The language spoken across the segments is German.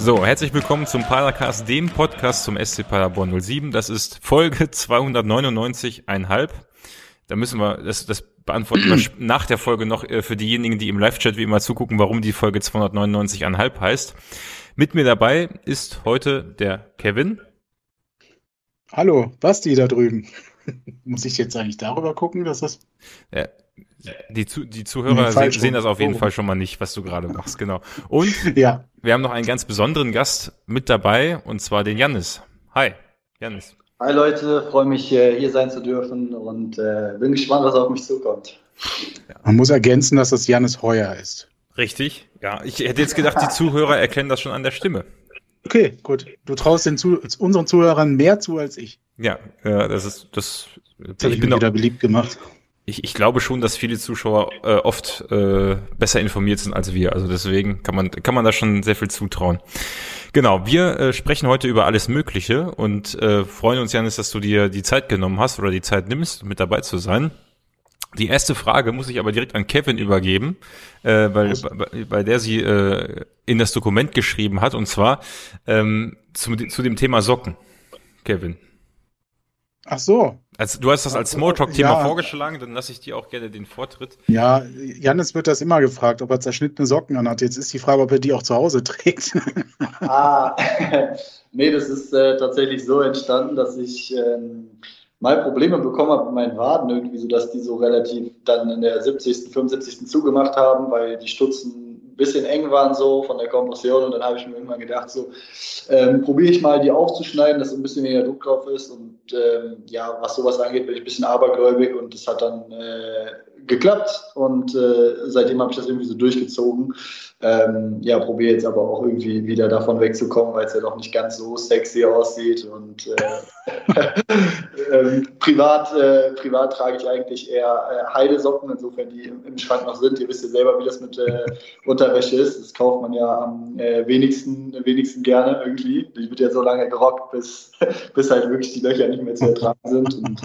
So, herzlich willkommen zum Padercast, dem Podcast zum SC Paderborn 07. Das ist Folge 299,5. Da müssen wir, das, das beantworten wir nach der Folge noch äh, für diejenigen, die im Live-Chat wie immer zugucken, warum die Folge 299,5 heißt. Mit mir dabei ist heute der Kevin. Hallo, Basti da drüben. Muss ich jetzt eigentlich darüber gucken, dass das. Ja, die, Zu die Zuhörer sehen, sehen das auf jeden Fall schon mal nicht, was du gerade machst, genau. Und ja. wir haben noch einen ganz besonderen Gast mit dabei, und zwar den Jannis. Hi, Jannis. Hi Leute, freue mich hier sein zu dürfen und äh, bin gespannt, was auf mich zukommt. Man muss ergänzen, dass das Jannis Heuer ist. Richtig, ja. Ich hätte jetzt gedacht, die Zuhörer erkennen das schon an der Stimme. Okay, gut. Du traust den zu unseren Zuhörern mehr zu als ich. Ja, ja das ist das. das ich, ich bin wieder beliebt gemacht ich, ich glaube schon, dass viele Zuschauer äh, oft äh, besser informiert sind als wir. Also deswegen kann man, kann man da schon sehr viel zutrauen. Genau, wir äh, sprechen heute über alles Mögliche und äh, freuen uns, Janis, dass du dir die Zeit genommen hast oder die Zeit nimmst, mit dabei zu sein. Die erste Frage muss ich aber direkt an Kevin übergeben, äh, weil bei, bei der sie äh, in das Dokument geschrieben hat, und zwar ähm, zu, zu dem Thema Socken. Kevin. Ach so. Also, du hast das als Smalltalk-Thema ja. vorgeschlagen, dann lasse ich dir auch gerne den Vortritt. Ja, Janis wird das immer gefragt, ob er zerschnittene Socken anhat. Jetzt ist die Frage, ob er die auch zu Hause trägt. ah, nee, das ist äh, tatsächlich so entstanden, dass ich ähm, mal Probleme bekommen habe mit meinen Waden irgendwie, sodass die so relativ dann in der 70., 75. zugemacht haben, weil die Stutzen bisschen eng waren so von der Kompression und dann habe ich mir irgendwann gedacht, so ähm, probiere ich mal die aufzuschneiden, dass ein bisschen weniger Druck drauf ist und ähm, ja, was sowas angeht, bin ich ein bisschen abergläubig und das hat dann äh, geklappt und äh, seitdem habe ich das irgendwie so durchgezogen. Ähm, ja, probiere jetzt aber auch irgendwie wieder davon wegzukommen, weil es ja doch nicht ganz so sexy aussieht und äh, ähm, privat, äh, privat trage ich eigentlich eher äh, Heidesocken, insofern die im, im, Schrank noch sind. Ihr wisst ja selber, wie das mit äh, Unterwäsche ist. Das kauft man ja am äh, wenigsten, wenigsten gerne irgendwie. Die wird ja so lange gerockt, bis, bis halt wirklich die Löcher nicht mehr zu ertragen sind. Und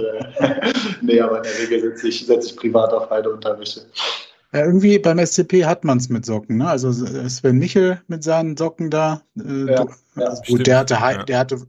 nee, aber in der Regel setze ich, setze ich privat auf Heideunterwäsche. Ja, irgendwie beim SCP hat man es mit Socken, ne? Also Sven Michel mit seinen Socken da. Äh, ja, ja, also gut, der hatte, ja. der hatte,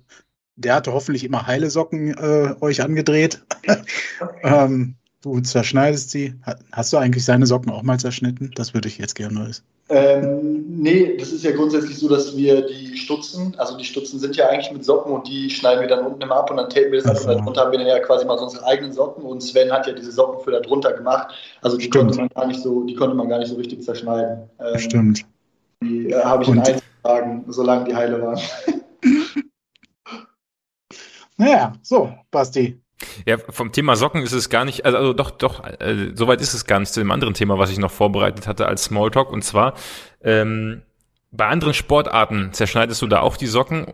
der hatte hoffentlich immer heile Socken äh, euch angedreht. ähm, du zerschneidest sie. Hast du eigentlich seine Socken auch mal zerschnitten? Das würde ich jetzt gerne wissen. Ähm, nee, das ist ja grundsätzlich so, dass wir die Stutzen, also die Stutzen sind ja eigentlich mit Socken und die schneiden wir dann unten immer ab und dann tapen wir das ab und darunter haben wir dann ja quasi mal unsere eigenen Socken und Sven hat ja diese Socken für da drunter gemacht. Also die konnte man gar nicht so, die konnte man gar nicht so richtig zerschneiden. Ähm, Stimmt. Die äh, habe ich und? in Einzeltagen, solange die heile waren. naja, so, Basti. Ja, vom Thema Socken ist es gar nicht, also, also doch, doch, äh, soweit ist es gar nicht zu dem anderen Thema, was ich noch vorbereitet hatte als Smalltalk. Und zwar, ähm, bei anderen Sportarten zerschneidest du da auch die Socken,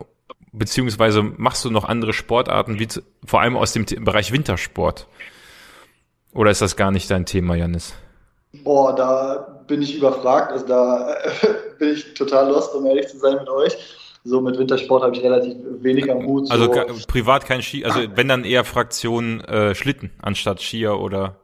beziehungsweise machst du noch andere Sportarten, wie zu, vor allem aus dem Bereich Wintersport? Oder ist das gar nicht dein Thema, Janis? Boah, da bin ich überfragt. Also da bin ich total lost, um ehrlich zu sein mit euch. So mit Wintersport habe ich relativ wenig am Hut. Also so. privat kein Ski, also wenn dann eher Fraktion äh, Schlitten anstatt Skier oder?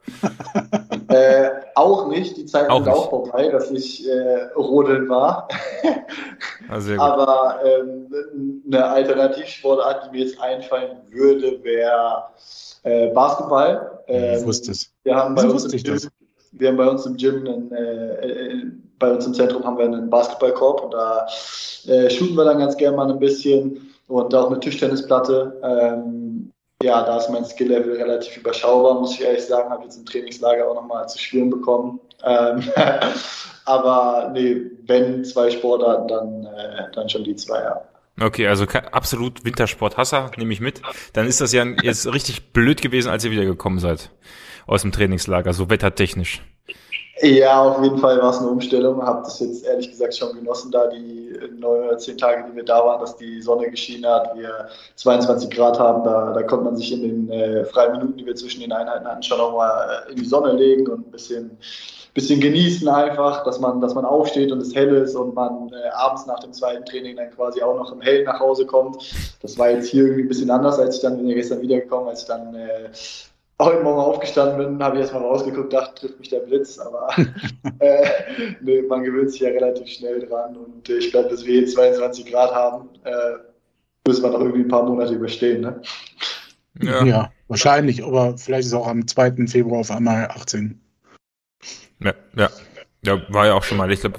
äh, auch nicht. Die Zeit auch ist auch vorbei, dass ich äh, rodeln war. also Aber ähm, eine Alternativsportart, die mir jetzt einfallen würde, wäre äh, Basketball. Ähm, ich wusste es. Wir haben bei uns im Gym, wir haben bei uns im Gym einen, äh, äh, bei uns im Zentrum haben wir einen Basketballkorb und da äh, shooten wir dann ganz gerne mal ein bisschen und auch eine Tischtennisplatte. Ähm, ja, da ist mein Skill-Level relativ überschaubar, muss ich ehrlich sagen. Habe jetzt im Trainingslager auch nochmal zu spüren bekommen. Ähm, aber nee, wenn zwei Sportarten, dann, äh, dann schon die zwei, ja. Okay, also absolut Wintersport-Hasser, nehme ich mit. Dann ist das ja jetzt richtig blöd gewesen, als ihr wiedergekommen seid aus dem Trainingslager, so wettertechnisch. Ja, auf jeden Fall war es eine Umstellung. Habe das jetzt ehrlich gesagt schon genossen, da die neun oder zehn Tage, die wir da waren, dass die Sonne geschienen hat, wir 22 Grad haben. Da, da konnte man sich in den äh, freien Minuten, die wir zwischen den Einheiten hatten, schon nochmal äh, in die Sonne legen und ein bisschen, bisschen genießen einfach, dass man, dass man aufsteht und es hell ist und man äh, abends nach dem zweiten Training dann quasi auch noch im Hellen nach Hause kommt. Das war jetzt hier irgendwie ein bisschen anders, als ich dann bin ja gestern wiedergekommen, als ich dann äh, heute Morgen aufgestanden bin, habe ich erstmal rausgeguckt, dachte, trifft mich der Blitz, aber äh, nee, man gewöhnt sich ja relativ schnell dran und ich glaube, dass wir hier 22 Grad haben, äh, müssen wir noch irgendwie ein paar Monate überstehen. Ne? Ja. ja, wahrscheinlich, aber vielleicht ist auch am 2. Februar auf einmal 18. Ja, ja. Ja, war ja auch schon mal, ich glaube,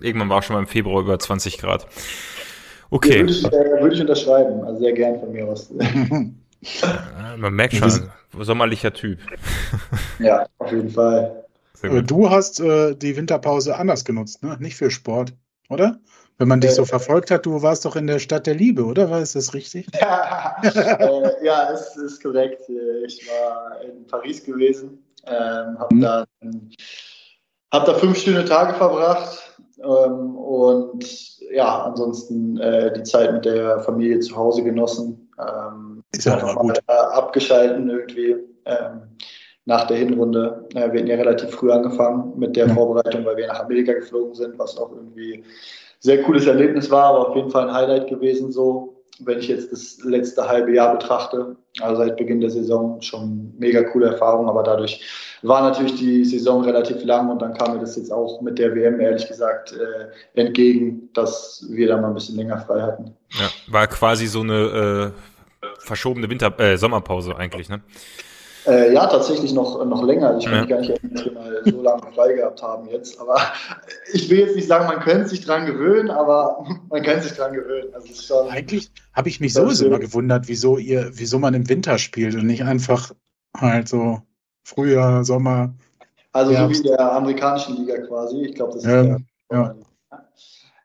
irgendwann war schon mal im Februar über 20 Grad. Okay. Ja, würde, ich, äh, würde ich unterschreiben, also sehr gern von mir aus. man merkt schon, sommerlicher Typ. ja, auf jeden Fall. Du hast äh, die Winterpause anders genutzt, ne? Nicht für Sport, oder? Wenn man dich so verfolgt hat, du warst doch in der Stadt der Liebe, oder? War es das richtig? Ja, äh, ja es ist korrekt. Ich war in Paris gewesen, ähm, habe mhm. da, hab da fünf schöne Tage verbracht ähm, und ja, ansonsten äh, die Zeit mit der Familie zu Hause genossen. Ähm, ist ja einfach gut. Mal, äh, abgeschalten irgendwie ähm, nach der Hinrunde. Äh, wir hatten ja relativ früh angefangen mit der mhm. Vorbereitung, weil wir nach Amerika geflogen sind, was auch irgendwie sehr cooles Erlebnis war, aber auf jeden Fall ein Highlight gewesen so wenn ich jetzt das letzte halbe Jahr betrachte, also seit Beginn der Saison schon mega coole Erfahrung, aber dadurch war natürlich die Saison relativ lang und dann kam mir das jetzt auch mit der WM ehrlich gesagt äh, entgegen, dass wir da mal ein bisschen länger frei hatten. Ja, war quasi so eine äh, verschobene Winter äh, Sommerpause eigentlich, ne? Äh, ja, tatsächlich noch, noch länger. Ich kann mich gar nicht erinnern, dass wir mal so lange frei gehabt haben jetzt. Aber ich will jetzt nicht sagen, man könnte sich dran gewöhnen, aber man kann sich dran gewöhnen. Also schon, Eigentlich habe ich mich sowieso immer gewundert, wieso ihr, wieso man im Winter spielt und nicht einfach halt so Frühjahr, Sommer. Also Herbst. so wie in der amerikanischen Liga quasi. Ich glaube, das ist ähm, ja.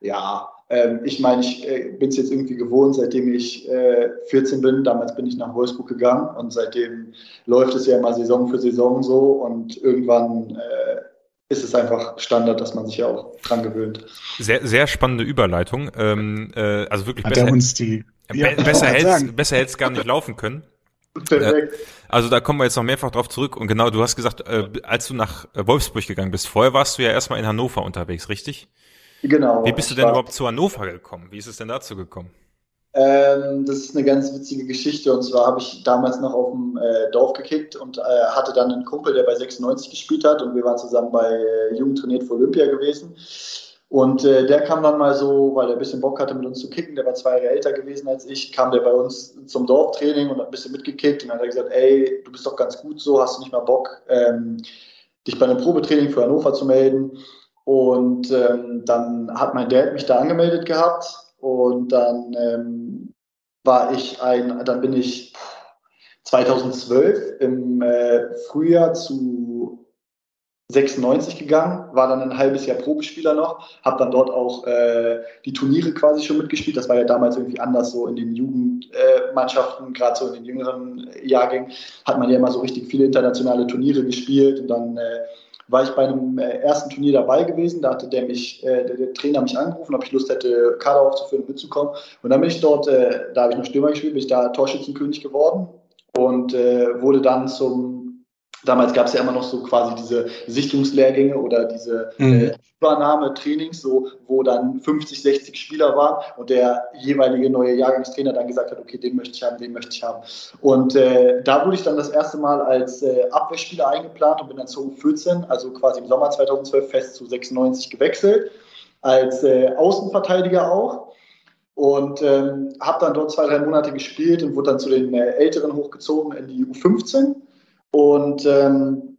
Ja, ähm, ich meine, ich äh, bin es jetzt irgendwie gewohnt, seitdem ich äh, 14 bin. Damals bin ich nach Wolfsburg gegangen und seitdem läuft es ja immer Saison für Saison so und irgendwann äh, ist es einfach Standard, dass man sich ja auch dran gewöhnt. Sehr, sehr spannende Überleitung. Ähm, äh, also wirklich Hat besser, uns die, be ja, besser hätte besser hätte es gar nicht laufen können. Perfekt. Äh, also da kommen wir jetzt noch mehrfach drauf zurück. Und genau, du hast gesagt, äh, als du nach Wolfsburg gegangen bist, vorher warst du ja erstmal in Hannover unterwegs, richtig? Genau. Wie bist du denn überhaupt zu Hannover gekommen? Wie ist es denn dazu gekommen? Ähm, das ist eine ganz witzige Geschichte. Und zwar habe ich damals noch auf dem äh, Dorf gekickt und äh, hatte dann einen Kumpel, der bei 96 gespielt hat. Und wir waren zusammen bei äh, Jugend trainiert für Olympia gewesen. Und äh, der kam dann mal so, weil er ein bisschen Bock hatte, mit uns zu kicken. Der war zwei Jahre älter gewesen als ich. Kam der bei uns zum Dorftraining und hat ein bisschen mitgekickt. Und dann hat er gesagt: Ey, du bist doch ganz gut so, hast du nicht mal Bock, ähm, dich bei einem Probetraining für Hannover zu melden? Und ähm, dann hat mein Dad mich da angemeldet gehabt und dann ähm, war ich ein, dann bin ich 2012 im äh, Frühjahr zu 96 gegangen, war dann ein halbes Jahr Probespieler noch, habe dann dort auch äh, die Turniere quasi schon mitgespielt. Das war ja damals irgendwie anders so in den Jugendmannschaften, äh, gerade so in den jüngeren Jahrgängen, hat man ja immer so richtig viele internationale Turniere gespielt und dann äh, war ich bei einem äh, ersten Turnier dabei gewesen. Da hatte der mich, äh, der, der, Trainer mich angerufen, ob ich Lust hätte, Kader aufzuführen und mitzukommen. Und dann bin ich dort, äh, da habe ich noch Stürmer gespielt, bin ich da Torschützenkönig geworden und äh, wurde dann zum Damals gab es ja immer noch so quasi diese Sichtungslehrgänge oder diese mhm. äh, Übernahmetrainings, so, wo dann 50, 60 Spieler waren und der jeweilige neue Jahrgangstrainer dann gesagt hat, okay, den möchte ich haben, den möchte ich haben. Und äh, da wurde ich dann das erste Mal als äh, Abwehrspieler eingeplant und bin dann zu U14, also quasi im Sommer 2012 fest zu 96 gewechselt, als äh, Außenverteidiger auch und ähm, habe dann dort zwei, drei Monate gespielt und wurde dann zu den äh, Älteren hochgezogen in die U15 und ähm,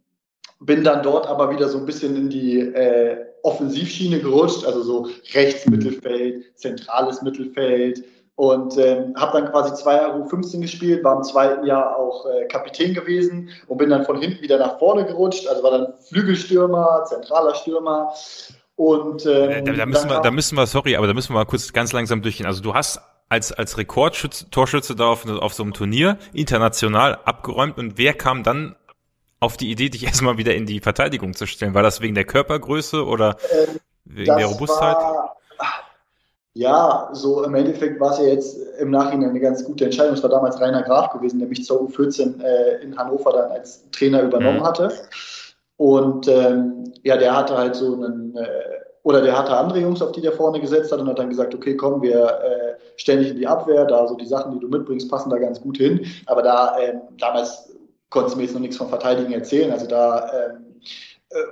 bin dann dort aber wieder so ein bisschen in die äh, Offensivschiene gerutscht, also so rechts Mittelfeld, zentrales Mittelfeld. Und ähm, habe dann quasi zwei Jahre U15 gespielt, war im zweiten Jahr auch äh, Kapitän gewesen und bin dann von hinten wieder nach vorne gerutscht, also war dann Flügelstürmer, zentraler Stürmer. Und ähm, da, da müssen wir, da müssen wir, sorry, aber da müssen wir mal kurz ganz langsam durchgehen. Also du hast als, als Rekordtorschütze da auf, auf so einem Turnier international abgeräumt und wer kam dann auf die Idee, dich erstmal wieder in die Verteidigung zu stellen? War das wegen der Körpergröße oder wegen der Robustheit? War, ja, so im Endeffekt war es ja jetzt im Nachhinein eine ganz gute Entscheidung. Es war damals Rainer Graf gewesen, der mich zur U14 äh, in Hannover dann als Trainer übernommen mhm. hatte. Und ähm, ja, der hatte halt so einen äh, oder der hatte andere Jungs, auf die der vorne gesetzt hat und hat dann gesagt, okay, komm, wir äh, stellen dich in die Abwehr, da so die Sachen, die du mitbringst, passen da ganz gut hin. Aber da ähm, damals konntest du mir jetzt noch nichts vom Verteidigen erzählen. Also da ähm, äh,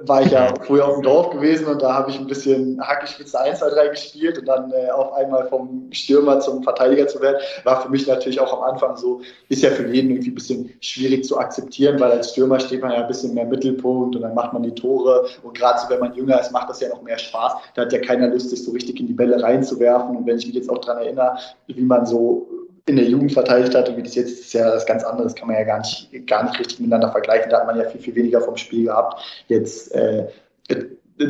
war ich ja früher auf dem Dorf gewesen und da habe ich ein bisschen Hackespitze 1, 2, 3 gespielt und dann äh, auf einmal vom Stürmer zum Verteidiger zu werden, war für mich natürlich auch am Anfang so, ist ja für jeden irgendwie ein bisschen schwierig zu akzeptieren, weil als Stürmer steht man ja ein bisschen mehr im Mittelpunkt und dann macht man die Tore und gerade so, wenn man jünger ist, macht das ja noch mehr Spaß. Da hat ja keiner Lust, sich so richtig in die Bälle reinzuwerfen und wenn ich mich jetzt auch daran erinnere, wie man so in der Jugend verteidigt hat und wie das jetzt ist, ist ja das ganz anderes, kann man ja gar nicht, gar nicht richtig miteinander vergleichen. Da hat man ja viel, viel weniger vom Spiel gehabt. Jetzt äh,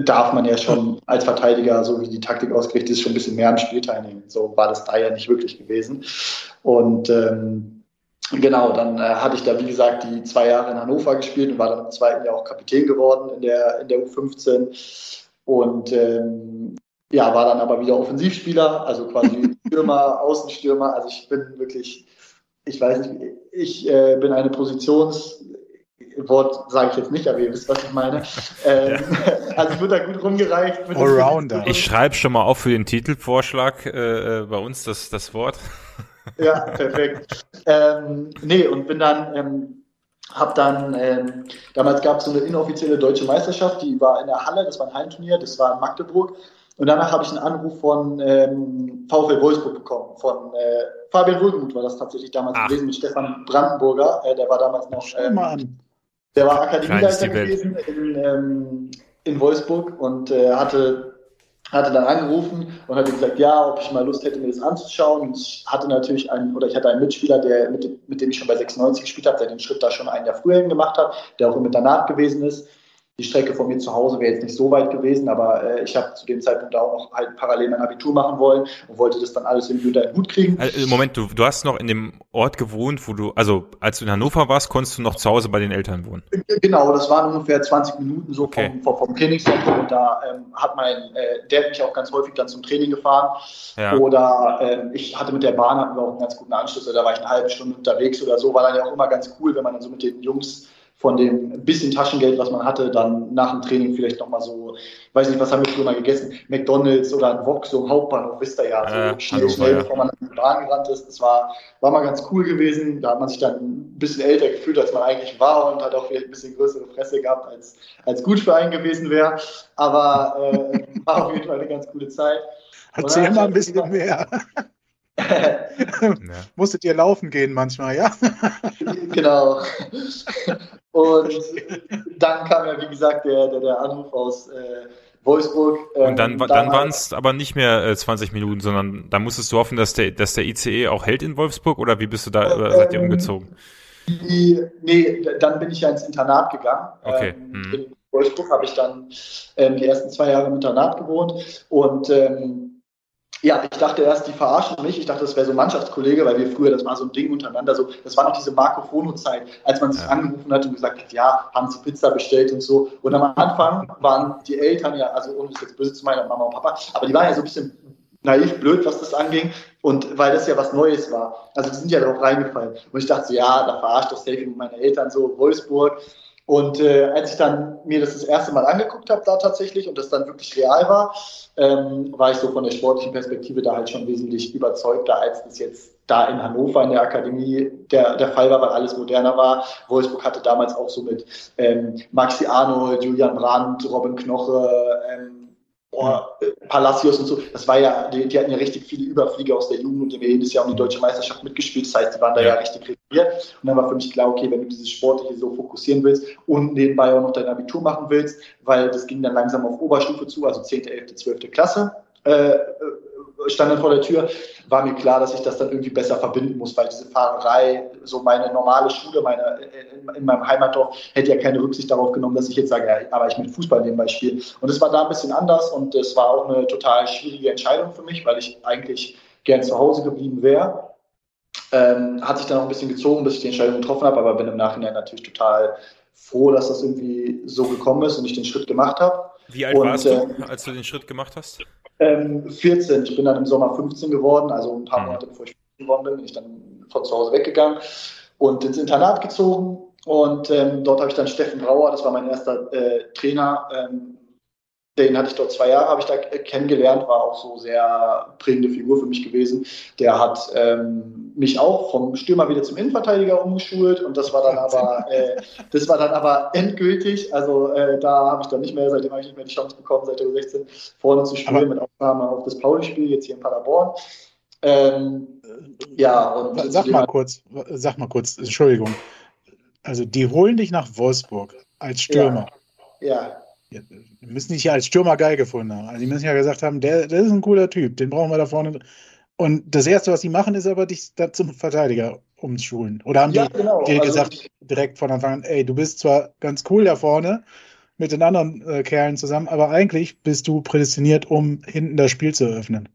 darf man ja schon als Verteidiger, so wie die Taktik ausgerichtet ist, schon ein bisschen mehr am Spiel teilnehmen. So war das da ja nicht wirklich gewesen. Und ähm, genau, dann äh, hatte ich da, wie gesagt, die zwei Jahre in Hannover gespielt und war dann im zweiten Jahr auch Kapitän geworden in der, in der U15. Und ähm, ja, war dann aber wieder Offensivspieler, also quasi Stürmer, Außenstürmer. Also ich bin wirklich, ich weiß nicht, ich äh, bin eine Positionswort sage ich jetzt nicht, aber ihr wisst, was ich meine. Ähm, ja. Also ich wurde da gut rumgereicht. Allrounder. Ich schreibe schon mal auf für den Titelvorschlag äh, äh, bei uns das, das Wort. Ja, perfekt. ähm, nee, und bin dann ähm, hab dann, ähm, damals gab es so eine inoffizielle deutsche Meisterschaft, die war in der Halle, das war ein Heimturnier, das war in Magdeburg. Und danach habe ich einen Anruf von ähm, VfL Wolfsburg bekommen, von äh, Fabian Wohlgemuth war das tatsächlich damals Ach. gewesen, mit Stefan Brandenburger, äh, der war damals noch, ähm, der war Akademieleiter gewesen in, ähm, in Wolfsburg und äh, hatte hatte dann angerufen und hatte gesagt, ja, ob ich mal Lust hätte, mir das anzuschauen. Und ich hatte natürlich einen, oder ich hatte einen Mitspieler, der, mit, mit dem ich schon bei 96 gespielt habe, der den Schritt da schon ein Jahr früher gemacht hat, der auch im Internat gewesen ist die Strecke von mir zu Hause wäre jetzt nicht so weit gewesen, aber äh, ich habe zu dem Zeitpunkt auch noch halt parallel mein Abitur machen wollen und wollte das dann alles in unter den Hut kriegen. Also, Moment, du, du hast noch in dem Ort gewohnt, wo du, also als du in Hannover warst, konntest du noch zu Hause bei den Eltern wohnen? Genau, das waren ungefähr 20 Minuten so okay. vom, vom, vom Trainingszentrum und da ähm, hat mein, äh, hat mich auch ganz häufig dann zum Training gefahren ja. oder äh, ich hatte mit der Bahn hatten wir auch einen ganz guten Anschluss, da war ich eine halbe Stunde unterwegs oder so, war dann ja auch immer ganz cool, wenn man dann so mit den Jungs von dem bisschen Taschengeld, was man hatte, dann nach dem Training vielleicht nochmal so, weiß nicht, was haben wir früher mal gegessen, McDonalds oder ein Wok, so im Hauptbahnhof, wisst ihr ja, so äh, schnell, schnell, bevor man in die Bahn gerannt ist. Das war, war mal ganz cool gewesen. Da hat man sich dann ein bisschen älter gefühlt, als man eigentlich war und hat auch vielleicht ein bisschen größere Fresse gehabt, als, als gut für einen gewesen wäre. Aber äh, war auf jeden Fall eine ganz coole Zeit. Erzähl mal ein bisschen mehr. ja. Musstet ihr laufen gehen manchmal, ja? genau. Und dann kam ja, wie gesagt, der, der, der Anruf aus äh, Wolfsburg. Ähm, und dann, dann, dann waren es aber nicht mehr äh, 20 Minuten, sondern da musstest du hoffen, dass der, dass der ICE auch hält in Wolfsburg oder wie bist du da, oder seid ihr ähm, umgezogen? Die, nee, dann bin ich ja ins Internat gegangen. Okay. Ähm, hm. In Wolfsburg habe ich dann ähm, die ersten zwei Jahre im Internat gewohnt und ähm, ja, ich dachte erst, die verarschen mich. Ich dachte, das wäre so ein Mannschaftskollege, weil wir früher, das war so ein Ding untereinander. So, das war noch diese Marco Fono-Zeit, als man sich ja. angerufen hat und gesagt hat, ja, haben Sie Pizza bestellt und so. Und am Anfang waren die Eltern ja, also ohne das jetzt böse zu meiner Mama und Papa, aber die waren ja so ein bisschen naiv, blöd, was das anging. Und weil das ja was Neues war. Also die sind ja darauf reingefallen. Und ich dachte so, ja, da verarscht das Safe meine Eltern so, Wolfsburg. Und äh, als ich dann mir das das erste Mal angeguckt habe, da tatsächlich, und das dann wirklich real war, ähm, war ich so von der sportlichen Perspektive da halt schon wesentlich überzeugter, als das jetzt da in Hannover in der Akademie der, der Fall war, weil alles moderner war. Wolfsburg hatte damals auch so mit ähm, Maxi Arnold, Julian Brandt, Robin Knoche, ähm, oh, Palacios und so, das war ja, die, die, hatten ja richtig viele Überflieger aus der Jugend und die haben jedes Jahr um die deutsche Meisterschaft mitgespielt. Das heißt, die waren da ja, ja richtig regiert. Und dann war für mich klar, okay, wenn du dieses Sportliche so fokussieren willst und nebenbei auch noch dein Abitur machen willst, weil das ging dann langsam auf Oberstufe zu, also 10., 11., 12. Klasse. Äh, stand dann vor der Tür, war mir klar, dass ich das dann irgendwie besser verbinden muss, weil diese Fahrerei, so meine normale Schule meine, in, in meinem Heimatdorf, hätte ja keine Rücksicht darauf genommen, dass ich jetzt sage, ja, aber ich mit Fußball nebenbei spiele. Und es war da ein bisschen anders und es war auch eine total schwierige Entscheidung für mich, weil ich eigentlich gern zu Hause geblieben wäre. Ähm, hat sich dann auch ein bisschen gezogen, bis ich die Entscheidung getroffen habe, aber bin im Nachhinein natürlich total froh, dass das irgendwie so gekommen ist und ich den Schritt gemacht habe. Wie alt und, warst du, äh, als du den Schritt gemacht hast? Ähm, 14. Ich bin dann im Sommer 15 geworden, also ein paar mhm. Monate bevor ich 15 geworden bin, bin ich dann von zu Hause weggegangen und ins Internat gezogen. Und ähm, dort habe ich dann Steffen Brauer, das war mein erster äh, Trainer, ähm, den hatte ich dort zwei Jahre, habe ich da kennengelernt, war auch so sehr prägende Figur für mich gewesen. Der hat ähm, mich auch vom Stürmer wieder zum Innenverteidiger umgeschult und das war dann aber, äh, das war dann aber endgültig. Also äh, da habe ich dann nicht mehr, seitdem habe ich nicht mehr die Chance bekommen, seit der 16 vorne zu spielen, aber mit Aufnahme auf das Pauli-Spiel jetzt hier in Paderborn. Ähm, ja, und sag mal kurz, sag mal kurz, Entschuldigung. Also die holen dich nach Wolfsburg als Stürmer. Ja. ja. Die müssen dich ja als Stürmer geil gefunden haben. Also die müssen ja gesagt haben, der, der ist ein cooler Typ, den brauchen wir da vorne. Und das Erste, was sie machen, ist aber dich da zum Verteidiger umschulen. Oder haben ja, die genau. dir also, gesagt, direkt von Anfang an, ey, du bist zwar ganz cool da vorne mit den anderen äh, Kerlen zusammen, aber eigentlich bist du prädestiniert, um hinten das Spiel zu eröffnen.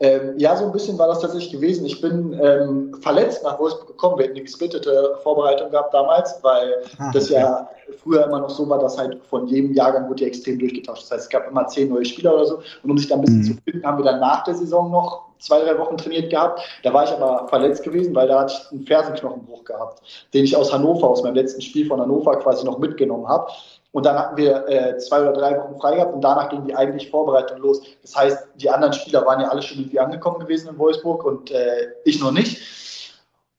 Ähm, ja, so ein bisschen war das tatsächlich gewesen. Ich bin ähm, verletzt nach Wolfsburg gekommen. Wir hatten eine gesplittete Vorbereitung gehabt damals, weil ah, das okay. ja früher immer noch so war, dass halt von jedem Jahrgang wurde ja extrem durchgetauscht. Das heißt, es gab immer zehn neue Spieler oder so. Und um sich da ein bisschen mhm. zu finden, haben wir dann nach der Saison noch zwei, drei Wochen trainiert gehabt. Da war ich aber verletzt gewesen, weil da hatte ich einen Fersenknochenbruch gehabt, den ich aus Hannover, aus meinem letzten Spiel von Hannover quasi noch mitgenommen habe. Und dann hatten wir äh, zwei oder drei Wochen frei gehabt und danach ging die eigentliche Vorbereitung los. Das heißt, die anderen Spieler waren ja alle schon irgendwie angekommen gewesen in Wolfsburg und äh, ich noch nicht.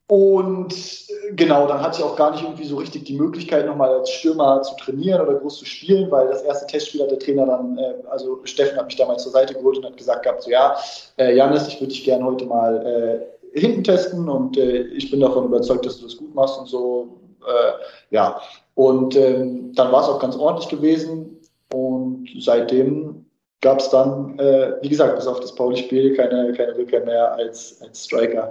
Und äh, genau, dann hatte ich auch gar nicht irgendwie so richtig die Möglichkeit, nochmal als Stürmer zu trainieren oder groß zu spielen, weil das erste Testspiel hat der Trainer dann, äh, also Steffen hat mich damals zur Seite geholt und hat gesagt gehabt, so ja, äh, Janis, ich würde dich gerne heute mal äh, hinten testen und äh, ich bin davon überzeugt, dass du das gut machst und so. Äh, ja, und ähm, dann war es auch ganz ordentlich gewesen. Und seitdem gab es dann, äh, wie gesagt, bis auf das Pauli-Spiel keine, keine Rückkehr mehr als, als Striker.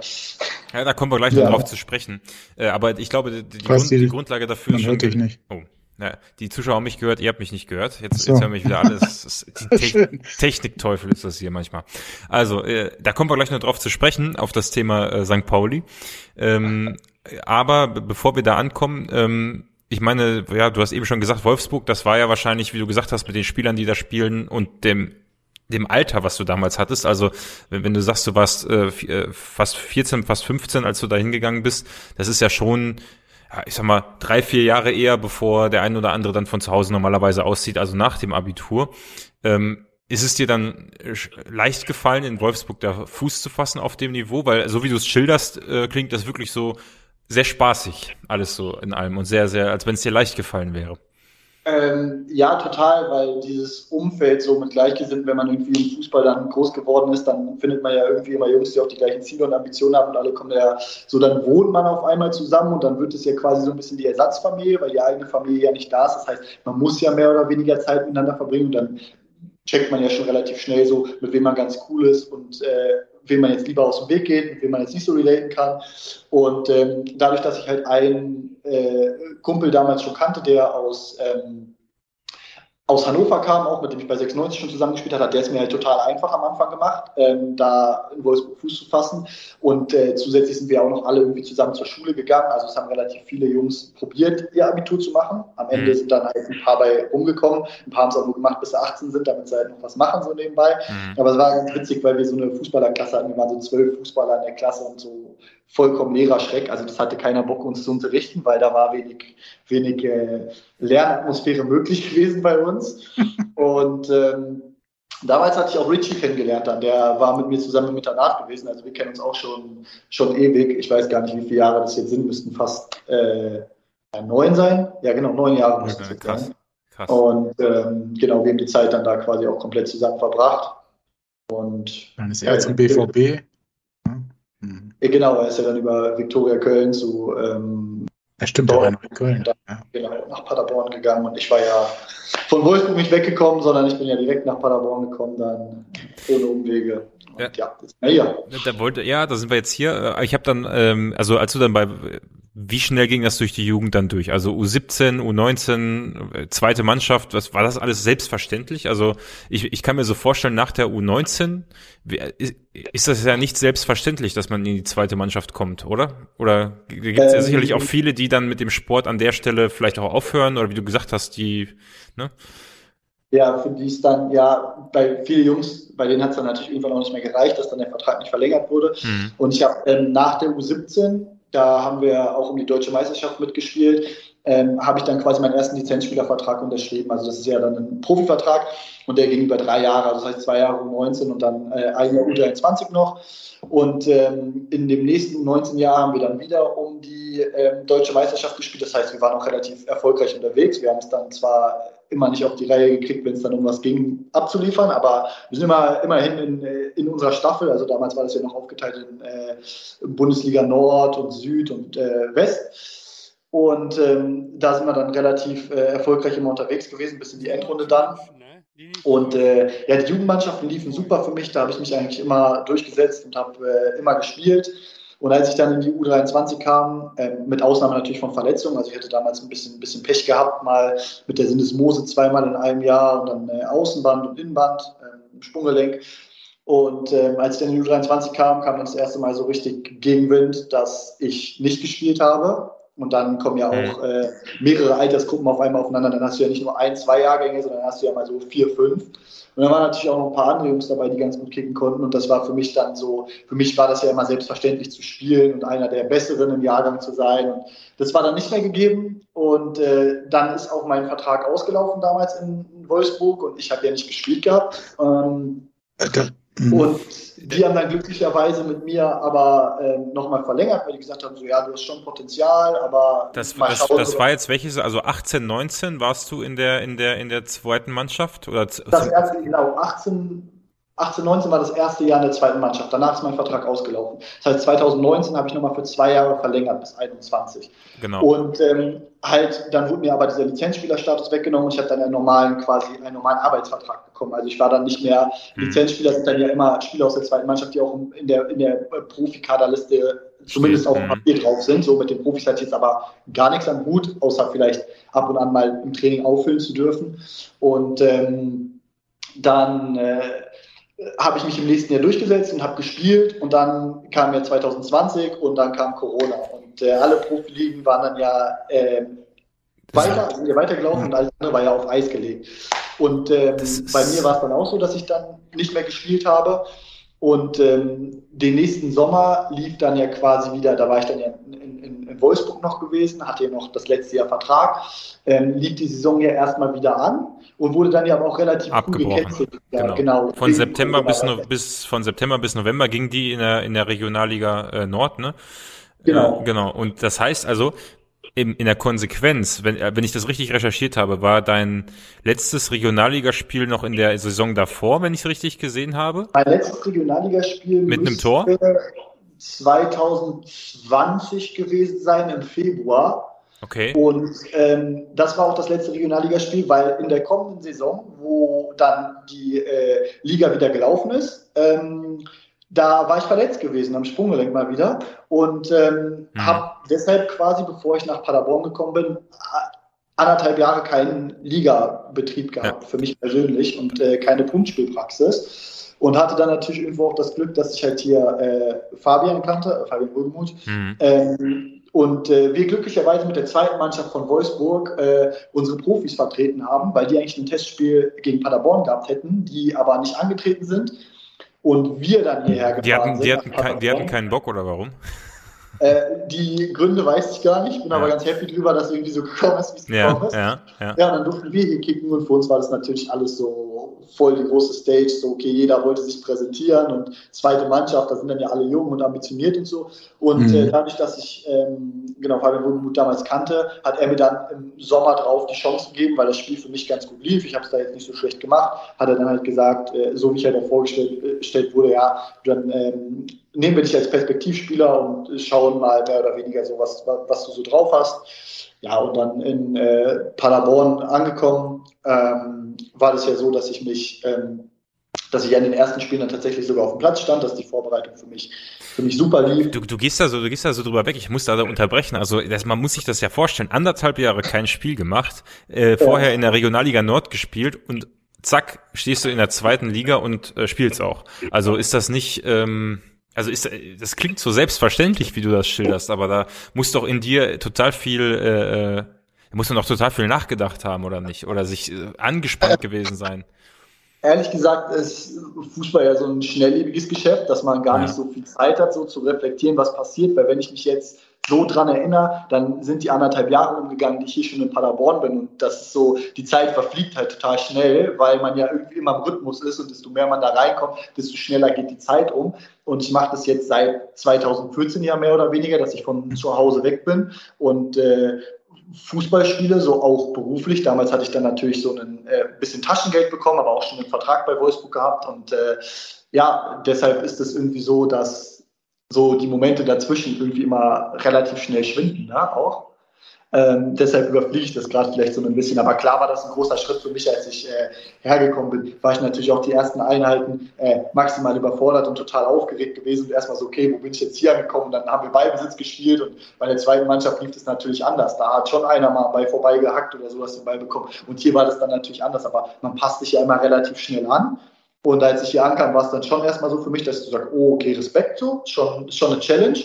Ja, da kommen wir gleich ja. noch drauf zu sprechen. Äh, aber ich glaube, die, die, Grund, die Grundlage dafür ist schon. Ich nicht. Oh. Ja, die Zuschauer haben mich gehört, ihr habt mich nicht gehört. Jetzt, so. jetzt hören mich wieder alles. Te Technikteufel ist das hier manchmal. Also, äh, da kommen wir gleich noch drauf zu sprechen, auf das Thema äh, St. Pauli. Ähm, aber bevor wir da ankommen, ähm, ich meine, ja, du hast eben schon gesagt, Wolfsburg, das war ja wahrscheinlich, wie du gesagt hast, mit den Spielern, die da spielen und dem dem Alter, was du damals hattest. Also wenn, wenn du sagst, du warst äh, äh fast 14, fast 15, als du da hingegangen bist, das ist ja schon, ja, ich sag mal, drei, vier Jahre eher, bevor der ein oder andere dann von zu Hause normalerweise aussieht, also nach dem Abitur. Ähm, ist es dir dann äh, leicht gefallen, in Wolfsburg da Fuß zu fassen auf dem Niveau? Weil so wie du es schilderst, äh, klingt das wirklich so sehr spaßig, alles so in allem und sehr, sehr, als wenn es dir leicht gefallen wäre. Ähm, ja, total, weil dieses Umfeld so mit Gleichgesinnten, wenn man irgendwie im Fußball dann groß geworden ist, dann findet man ja irgendwie immer Jungs, die auch die gleichen Ziele und Ambitionen haben und alle kommen ja so, dann wohnt man auf einmal zusammen und dann wird es ja quasi so ein bisschen die Ersatzfamilie, weil die eigene Familie ja nicht da ist. Das heißt, man muss ja mehr oder weniger Zeit miteinander verbringen und dann checkt man ja schon relativ schnell so, mit wem man ganz cool ist und äh, wem man jetzt lieber aus dem Weg geht, mit wem man jetzt nicht so relaten kann. Und ähm, dadurch, dass ich halt einen äh, Kumpel damals schon kannte, der aus ähm, aus Hannover kam, auch mit dem ich bei 96 schon zusammengespielt habe, hat der es mir halt total einfach am Anfang gemacht, ähm, da in Wolfsburg Fuß zu fassen. Und äh, zusätzlich sind wir auch noch alle irgendwie zusammen zur Schule gegangen. Also es haben relativ viele Jungs probiert, ihr Abitur zu machen. Am Ende mhm. sind dann halt ein paar bei rumgekommen. Ein paar haben es auch nur gemacht, bis sie 18 sind, damit sie halt noch was machen, so nebenbei. Mhm. Aber es war ganz witzig, weil wir so eine Fußballerklasse hatten. Wir waren so zwölf Fußballer in der Klasse und so vollkommen leerer Schreck. Also das hatte keiner Bock, uns zu unterrichten, weil da war wenig, wenig äh, Lernatmosphäre möglich gewesen bei uns. Und ähm, damals hatte ich auch Richie kennengelernt dann. Der war mit mir zusammen im Internat gewesen. Also wir kennen uns auch schon, schon ewig. Ich weiß gar nicht, wie viele Jahre das jetzt sind. Müssten fast äh, neun sein. Ja, genau, neun Jahre müssten es sein. Krass. Und ähm, genau, wir haben die Zeit dann da quasi auch komplett zusammen verbracht. Und dann ist er jetzt im BVB. Mhm. Genau, er ist ja dann über Viktoria Köln zu. Ähm, ja, stimmt, noch in Köln. Dann, ja. Genau, nach Paderborn gegangen und ich war ja von Wolfsburg nicht weggekommen, sondern ich bin ja direkt nach Paderborn gekommen, dann ohne Umwege. Ja, ja, ja, ja. Da wollte, ja, da sind wir jetzt hier. Ich habe dann, ähm, also als du dann bei wie schnell ging das durch die Jugend dann durch? Also U17, U19, zweite Mannschaft, was war das alles selbstverständlich? Also ich, ich kann mir so vorstellen, nach der U19 ist das ja nicht selbstverständlich, dass man in die zweite Mannschaft kommt, oder? Oder gibt es ja ähm, sicherlich auch viele, die dann mit dem Sport an der Stelle vielleicht auch aufhören oder wie du gesagt hast, die, ne? Ja, für die ist dann, ja, bei vielen Jungs, bei denen hat es dann natürlich irgendwann auch nicht mehr gereicht, dass dann der Vertrag nicht verlängert wurde. Mhm. Und ich habe ähm, nach der U17 da haben wir auch um die deutsche Meisterschaft mitgespielt. Ähm, habe ich dann quasi meinen ersten Lizenzspielervertrag unterschrieben. Also das ist ja dann ein Profivertrag und der ging über drei Jahre, also das heißt zwei Jahre U19 und dann äh, ein Jahr U23 noch. Und ähm, in dem nächsten U19 Jahr haben wir dann wieder um die ähm, deutsche Meisterschaft gespielt. Das heißt, wir waren auch relativ erfolgreich unterwegs. Wir haben es dann zwar immer nicht auf die Reihe gekriegt, wenn es dann um was ging, abzuliefern. Aber wir sind immer, immerhin in, in unserer Staffel, also damals war das ja noch aufgeteilt in äh, Bundesliga Nord und Süd und äh, West. Und ähm, da sind wir dann relativ äh, erfolgreich immer unterwegs gewesen, bis in die Endrunde dann. Und äh, ja, die Jugendmannschaften liefen super für mich. Da habe ich mich eigentlich immer durchgesetzt und habe äh, immer gespielt. Und als ich dann in die U23 kam, äh, mit Ausnahme natürlich von Verletzungen, also ich hatte damals ein bisschen, ein bisschen Pech gehabt, mal mit der Sinnesmose zweimal in einem Jahr und dann äh, Außenband und Innenband, äh, Sprunggelenk. Und ähm, als ich dann in die U23 kam, kam dann das erste Mal so richtig Gegenwind, dass ich nicht gespielt habe. Und dann kommen ja auch äh, mehrere Altersgruppen auf einmal aufeinander. Dann hast du ja nicht nur ein, zwei Jahrgänge, sondern hast du ja mal so vier, fünf. Und dann waren natürlich auch noch ein paar andere Jungs dabei, die ganz gut kicken konnten. Und das war für mich dann so, für mich war das ja immer selbstverständlich zu spielen und einer der Besseren im Jahrgang zu sein. Und das war dann nicht mehr gegeben. Und äh, dann ist auch mein Vertrag ausgelaufen damals in Wolfsburg und ich habe ja nicht gespielt gehabt. Ähm, Mhm. Und die haben dann glücklicherweise mit mir aber äh, nochmal verlängert, weil die gesagt haben, so ja, du hast schon Potenzial, aber das, das, schauen, das war jetzt welches, also 18, 19 warst du in der in der in der zweiten Mannschaft? Oder das erste genau 18 18, 19 war das erste Jahr in der zweiten Mannschaft. Danach ist mein Vertrag ausgelaufen. Das heißt, 2019 habe ich nochmal für zwei Jahre verlängert bis 21. Genau. Und ähm, halt, dann wurde mir aber dieser Lizenzspielerstatus weggenommen und ich habe dann einen normalen, quasi einen normalen Arbeitsvertrag bekommen. Also ich war dann nicht mehr, hm. Lizenzspieler sind dann ja immer Spieler aus der zweiten Mannschaft, die auch in der, in der Profikaderliste zumindest auf dem hm. Papier drauf sind. So mit den Profis hatte ich jetzt aber gar nichts am Hut, außer vielleicht ab und an mal im Training auffüllen zu dürfen. Und ähm, dann äh, habe ich mich im nächsten Jahr durchgesetzt und habe gespielt und dann kam ja 2020 und dann kam Corona und äh, alle Profiligen waren dann ja äh, weiter, sind ja weitergelaufen und alles andere war ja auf Eis gelegt. Und ähm, bei mir war es dann auch so, dass ich dann nicht mehr gespielt habe und ähm, den nächsten Sommer lief dann ja quasi wieder, da war ich dann ja in, in, in Wolfsburg noch gewesen, hatte ja noch das letzte Jahr Vertrag, ähm, lief die Saison ja erstmal wieder an und wurde dann ja aber auch relativ abgebrochen. Ja, genau. genau. Von September bis, no, bis von September bis November ging die in der in der Regionalliga äh, Nord, ne? Genau. Äh, genau. Und das heißt also, in, in der Konsequenz, wenn, äh, wenn ich das richtig recherchiert habe, war dein letztes Regionalligaspiel noch in der Saison davor, wenn ich es richtig gesehen habe? Mein letztes Regionalligaspiel mit einem Tor? 2020 gewesen sein im Februar. Okay. Und ähm, das war auch das letzte Regionalligaspiel, weil in der kommenden Saison, wo dann die äh, Liga wieder gelaufen ist, ähm, da war ich verletzt gewesen am Sprunggelenk mal wieder und ähm, mhm. habe deshalb quasi, bevor ich nach Paderborn gekommen bin, anderthalb Jahre keinen Ligabetrieb gehabt, ja. für mich persönlich und äh, keine Punktspielpraxis. Und hatte dann natürlich irgendwo auch das Glück, dass ich halt hier äh, Fabian kannte, äh, Fabian Wohlgemuth, mhm. ähm, und äh, wir glücklicherweise mit der zweiten Mannschaft von Wolfsburg äh, unsere Profis vertreten haben, weil die eigentlich ein Testspiel gegen Paderborn gehabt hätten, die aber nicht angetreten sind. Und wir dann hierher gefahren die hatten, sind. Die hatten, kein, die hatten keinen Bock oder warum? Äh, die Gründe weiß ich gar nicht, bin ja. aber ganz happy drüber, dass irgendwie so gekommen ist, wie es ja, gekommen ist. Ja, ja. ja, und dann durften wir hier kicken und für uns war das natürlich alles so voll die große Stage, so okay, jeder wollte sich präsentieren und zweite Mannschaft, da sind dann ja alle jung und ambitioniert und so. Und mhm. äh, dadurch, dass ich ähm, genau Fabian Wohlgemuth damals kannte, hat er mir dann im Sommer drauf die Chance gegeben, weil das Spiel für mich ganz gut lief. Ich habe es da jetzt nicht so schlecht gemacht. Hat er dann halt gesagt, äh, so wie ich halt auch vorgestellt äh, wurde, ja, dann ähm, nehmen wir dich als Perspektivspieler und schauen mal mehr oder weniger so, was, was du so drauf hast. Ja, und dann in äh, Paderborn angekommen, ähm, war das ja so, dass ich mich, ähm, dass ich an den ersten Spielen dann tatsächlich sogar auf dem Platz stand, dass die Vorbereitung für mich, für mich super lief. Du, du gehst da so, du gehst da so drüber weg. Ich muss da unterbrechen. Also, das, man muss sich das ja vorstellen. Anderthalb Jahre kein Spiel gemacht, äh, vorher in der Regionalliga Nord gespielt und zack, stehst du in der zweiten Liga und äh, spielst auch. Also ist das nicht, ähm, also ist, das klingt so selbstverständlich, wie du das schilderst, aber da muss doch in dir total viel, äh, äh muss man doch total viel nachgedacht haben, oder nicht? Oder sich äh, angespannt gewesen sein. Ehrlich gesagt ist Fußball ja so ein schnelllebiges Geschäft, dass man gar ja. nicht so viel Zeit hat, so zu reflektieren, was passiert. Weil wenn ich mich jetzt so dran erinnere, dann sind die anderthalb Jahre umgegangen, die ich hier schon in Paderborn bin. Und das ist so, die Zeit verfliegt halt total schnell, weil man ja irgendwie immer im Rhythmus ist und desto mehr man da reinkommt, desto schneller geht die Zeit um. Und ich mache das jetzt seit 2014 ja mehr oder weniger, dass ich von zu Hause weg bin und äh, Fußball spiele, so auch beruflich. Damals hatte ich dann natürlich so ein äh, bisschen Taschengeld bekommen, aber auch schon einen Vertrag bei Wolfsburg gehabt. Und äh, ja, deshalb ist es irgendwie so, dass so die Momente dazwischen irgendwie immer relativ schnell schwinden, ne, auch. Ähm, deshalb überfliege ich das gerade vielleicht so ein bisschen. Aber klar war das ein großer Schritt für mich, als ich äh, hergekommen bin. War ich natürlich auch die ersten Einheiten äh, maximal überfordert und total aufgeregt gewesen. Und erstmal so, okay, wo bin ich jetzt hier angekommen? Dann haben wir Ballbesitz gespielt und bei der zweiten Mannschaft lief es natürlich anders. Da hat schon einer mal bei vorbei gehackt oder sowas den Ball bekommen. Und hier war das dann natürlich anders. Aber man passt sich ja immer relativ schnell an. Und als ich hier ankam, war es dann schon erstmal so für mich, dass ich so sage, oh, okay, Respekt so, schon, schon eine Challenge.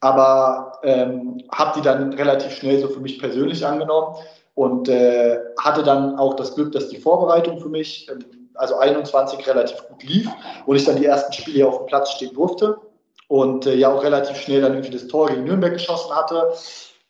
Aber ähm, habe die dann relativ schnell so für mich persönlich angenommen und äh, hatte dann auch das Glück, dass die Vorbereitung für mich, ähm, also 21, relativ gut lief und ich dann die ersten Spiele auf dem Platz stehen durfte und äh, ja auch relativ schnell dann irgendwie das Tor gegen Nürnberg geschossen hatte.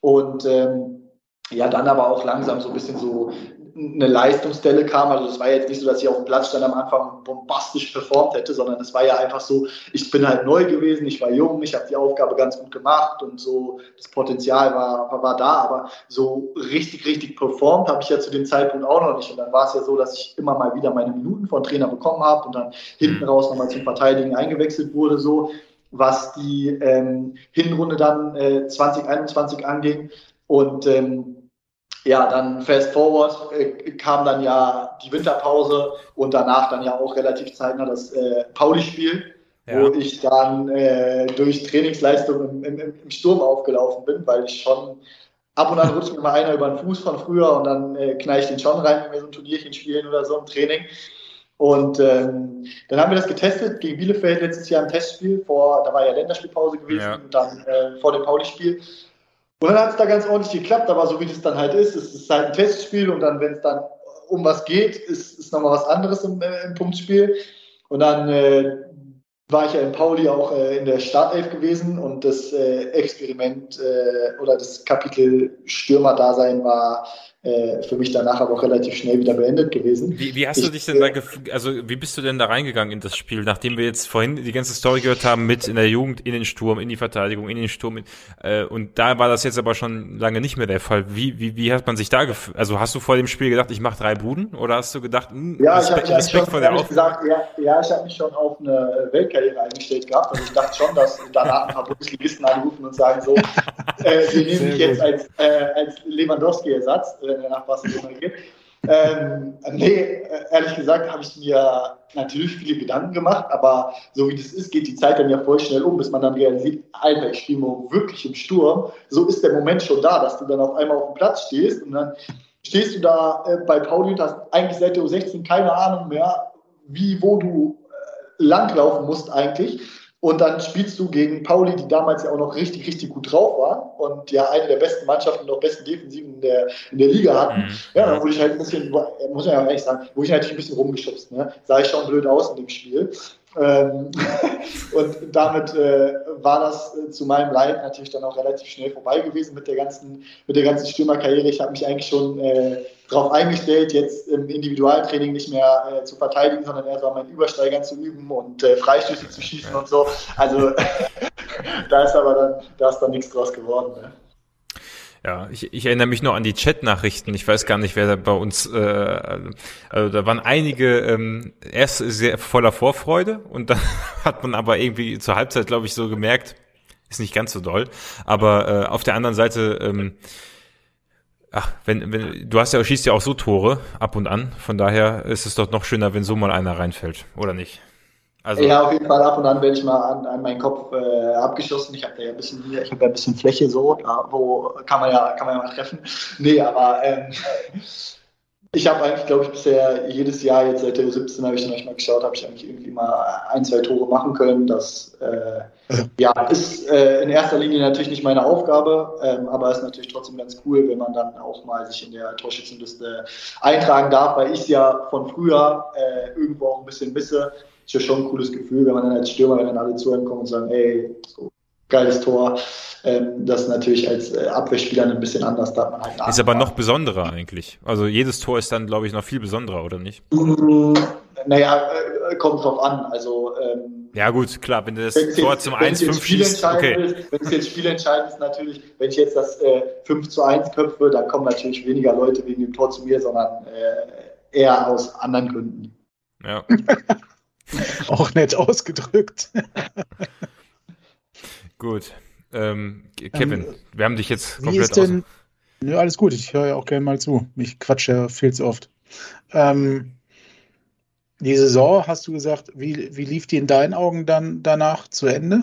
Und ähm, ja, dann aber auch langsam so ein bisschen so eine Leistungsstelle kam. Also es war jetzt nicht so, dass ich auf dem Platz stand am Anfang bombastisch performt hätte, sondern es war ja einfach so, ich bin halt neu gewesen, ich war jung, ich habe die Aufgabe ganz gut gemacht und so das Potenzial war, war, war da, aber so richtig, richtig performt habe ich ja zu dem Zeitpunkt auch noch nicht. Und dann war es ja so, dass ich immer mal wieder meine Minuten von Trainer bekommen habe und dann hinten mhm. raus nochmal zum Verteidigen eingewechselt wurde, so was die ähm, Hinrunde dann äh, 2021 anging. Und ähm, ja, dann fast forward äh, kam dann ja die Winterpause und danach dann ja auch relativ zeitnah das äh, Pauli-Spiel, ja. wo ich dann äh, durch Trainingsleistung im, im, im, Sturm aufgelaufen bin, weil ich schon ab und an rutscht mir mal einer über den Fuß von früher und dann äh, knall ich den schon rein, wenn wir so ein Turnierchen spielen oder so im Training. Und ähm, dann haben wir das getestet gegen Bielefeld letztes Jahr im Testspiel, vor, da war ja Länderspielpause gewesen, ja. und dann äh, vor dem Pauli-Spiel. Und dann hat es da ganz ordentlich geklappt, aber so wie das dann halt ist, es ist halt ein Testspiel und dann, wenn es dann um was geht, ist, ist nochmal was anderes im, äh, im Punktspiel. Und dann äh, war ich ja in Pauli auch äh, in der Startelf gewesen und das äh, Experiment äh, oder das Kapitel Stürmer-Dasein war äh, für mich danach aber auch relativ schnell wieder beendet gewesen. Wie, wie hast ich, du dich denn da, also wie bist du denn da reingegangen in das Spiel, nachdem wir jetzt vorhin die ganze Story gehört haben mit in der Jugend, in den Sturm, in die Verteidigung, in den Sturm, in, äh, und da war das jetzt aber schon lange nicht mehr der Fall. Wie, wie, wie hat man sich da gefühlt? Also hast du vor dem Spiel gedacht, ich mache drei Buden oder hast du gedacht, mh, hm, ja, Respekt, ich Respekt vor der gesagt, ja, ja, ich habe mich schon auf eine Weltkarriere eingestellt gehabt. Also ich dachte schon, dass danach ein paar Bundesligisten anrufen und sagen so, äh, wir nehmen mich jetzt als, äh, als Lewandowski-Ersatz. Äh, wenn er nach Barcelona geht. Ähm, nee, ehrlich gesagt habe ich mir natürlich viele Gedanken gemacht, aber so wie das ist, geht die Zeit dann ja voll schnell um, bis man dann realisiert, Alter, ich spiele wirklich im Sturm. So ist der Moment schon da, dass du dann auf einmal auf dem Platz stehst und dann stehst du da äh, bei Pauli und hast eigentlich seit der U16 keine Ahnung mehr, wie, wo du äh, langlaufen musst eigentlich. Und dann spielst du gegen Pauli, die damals ja auch noch richtig, richtig gut drauf waren und ja eine der besten Mannschaften und auch besten Defensiven in der, in der Liga hatten. Mhm. Ja, dann wurde ich halt ein bisschen, muss man ja ehrlich sagen, wurde ich natürlich ein bisschen rumgeschubst. Ne? Sah ich schon blöd aus in dem Spiel. Ähm, und damit äh, war das äh, zu meinem Leid natürlich dann auch relativ schnell vorbei gewesen mit der ganzen, mit der ganzen Stürmerkarriere. Ich habe mich eigentlich schon äh, darauf eingestellt, jetzt im Individualtraining nicht mehr äh, zu verteidigen, sondern eher so an meinen Übersteigern zu üben und äh, Freistöße zu schießen und so. Also da ist aber dann, da ist dann nichts draus geworden. Ne? Ja, ich, ich erinnere mich noch an die Chat-Nachrichten. Ich weiß gar nicht, wer da bei uns, äh, also da waren einige ähm, erst sehr voller Vorfreude und dann hat man aber irgendwie zur Halbzeit, glaube ich, so gemerkt, ist nicht ganz so doll. Aber äh, auf der anderen Seite, ähm, ach, wenn, wenn du hast ja schießt ja auch so Tore ab und an. Von daher ist es doch noch schöner, wenn so mal einer reinfällt, oder nicht? Also, ja, auf jeden Fall ab und an werde ich mal an, an meinen Kopf äh, abgeschossen. Ich habe ja ein bisschen ich habe ja ein bisschen Fläche so, da, wo kann man ja, kann man ja mal treffen. Nee, aber ähm, ich habe eigentlich, glaube ich, bisher jedes Jahr, jetzt seit der 17 habe ich dann mal geschaut, habe ich eigentlich irgendwie mal ein, zwei Tore machen können. Das äh, ja, ist äh, in erster Linie natürlich nicht meine Aufgabe, ähm, aber ist natürlich trotzdem ganz cool, wenn man dann auch mal sich in der Torschützenliste eintragen darf, weil ich es ja von früher äh, irgendwo auch ein bisschen misse ist ja schon ein cooles Gefühl, wenn man dann als Stürmer, wenn dann alle zu einem kommen und sagen, ey, so, geiles Tor. Ähm, das ist natürlich als äh, Abwehrspieler ein bisschen anders. Da man halt ist aber noch besonderer eigentlich. Also jedes Tor ist dann, glaube ich, noch viel besonderer, oder nicht? Mm, naja, äh, kommt drauf an. Also ähm, ja gut, klar, wenn du das Tor zum 1-5 schießt, okay. wenn es jetzt spielentscheidend ist, natürlich, wenn ich jetzt das äh, 5 zu 1 köpfe, dann kommen natürlich weniger Leute wegen dem Tor zu mir, sondern äh, eher aus anderen Gründen. Ja. Auch nett ausgedrückt. gut. Ähm, Kevin, ähm, wir haben dich jetzt komplett denn, Nö, alles gut, ich höre ja auch gerne mal zu. Ich quatsche ja viel zu oft. Ähm, die Saison, hast du gesagt, wie, wie lief die in deinen Augen dann danach zu Ende?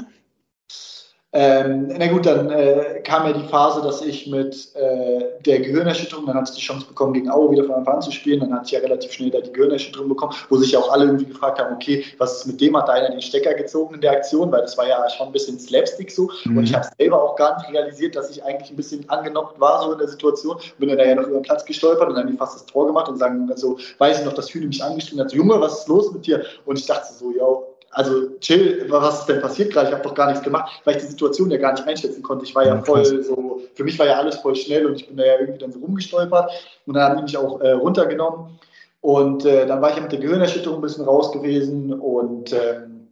Ähm, na gut, dann äh, kam ja die Phase, dass ich mit äh, der Gehirnerschütterung, dann hatte ich die Chance bekommen, gegen Aue wieder von Anfang an zu spielen. Dann hatte ich ja relativ schnell da die Gehirnerschütterung bekommen, wo sich ja auch alle irgendwie gefragt haben, okay, was ist mit dem? Hat da einer den Stecker gezogen in der Aktion? Weil das war ja schon ein bisschen Slapstick so. Mhm. Und ich habe selber auch gar nicht realisiert, dass ich eigentlich ein bisschen angenockt war so in der Situation. Bin dann da ja noch über den Platz gestolpert und dann fast das Tor gemacht und sagen, also weiß ich noch, dass Hühne mich angeschrieben hat, so, Junge, was ist los mit dir? Und ich dachte so, ja, also chill, was ist denn passiert gerade? Ich habe doch gar nichts gemacht, weil ich die Situation ja gar nicht einschätzen konnte. Ich war ja voll so, für mich war ja alles voll schnell und ich bin da ja irgendwie dann so rumgestolpert und dann haben die mich auch äh, runtergenommen und äh, dann war ich ja mit der Gehirnerschütterung ein bisschen raus gewesen und ähm,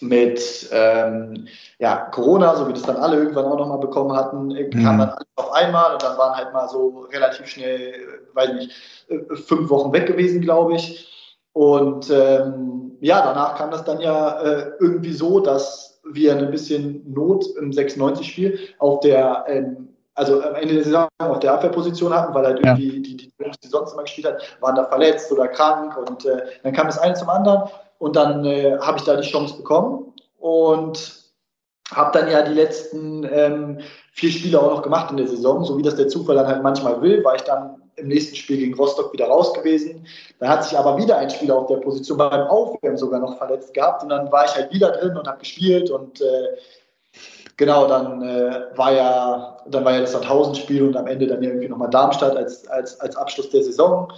mit ähm, ja, Corona, so wie das dann alle irgendwann auch nochmal bekommen hatten, äh, mhm. kam dann alles auf einmal und dann waren halt mal so relativ schnell, äh, weiß nicht, äh, fünf Wochen weg gewesen, glaube ich. Und ähm, ja, danach kam das dann ja äh, irgendwie so, dass wir ein bisschen Not im 96-Spiel auf der, ähm, also am Ende der Saison auf der Abwehrposition hatten, weil halt irgendwie ja. die, die, die sonst immer gespielt hat, waren da verletzt oder krank und äh, dann kam das eine zum anderen und dann äh, habe ich da die Chance bekommen und habe dann ja die letzten ähm, vier Spiele auch noch gemacht in der Saison, so wie das der Zufall dann halt manchmal will, war ich dann im nächsten Spiel gegen Rostock wieder raus gewesen. Dann hat sich aber wieder ein Spieler auf der Position beim Aufwärmen sogar noch verletzt gehabt und dann war ich halt wieder drin und habe gespielt und äh, genau, dann äh, war ja dann war ja das Sandhausen-Spiel und am Ende dann irgendwie nochmal Darmstadt als, als, als Abschluss der Saison.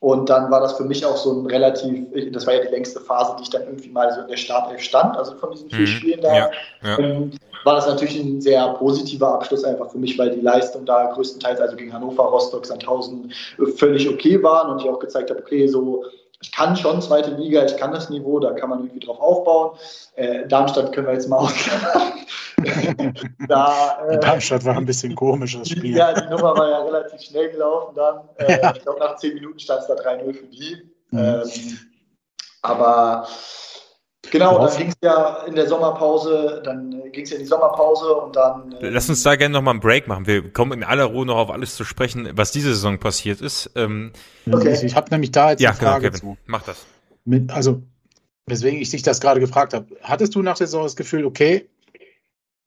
Und dann war das für mich auch so ein relativ, das war ja die längste Phase, die ich dann irgendwie mal so in der Startelf stand, also von diesen vier mhm. Spielen da. Ja, ja. Ähm, war das natürlich ein sehr positiver Abschluss einfach für mich, weil die Leistung da größtenteils, also gegen Hannover, Rostock, Sandhausen, völlig okay waren und ich auch gezeigt habe, okay, so ich kann schon zweite Liga, ich kann das Niveau, da kann man irgendwie drauf aufbauen. Äh, Darmstadt können wir jetzt mal ausklammern. da, äh, Darmstadt war ein bisschen komisch, das Spiel. Ja, die Nummer war ja relativ schnell gelaufen dann. Äh, ja. Ich glaube, nach zehn Minuten stand es da 3-0 für die. Mhm. Ähm, aber Genau, dann ging es ja in der Sommerpause, dann ging es ja in die Sommerpause und dann. Äh Lass uns da gerne nochmal einen Break machen. Wir kommen in aller Ruhe noch auf alles zu sprechen, was diese Saison passiert ist. Ähm, okay. Ich habe nämlich da jetzt ja, eine genau, Frage genau, Kevin, zu. Mach das. Mit, also, weswegen ich dich das gerade gefragt habe. Hattest du nach der Saison das Gefühl, okay,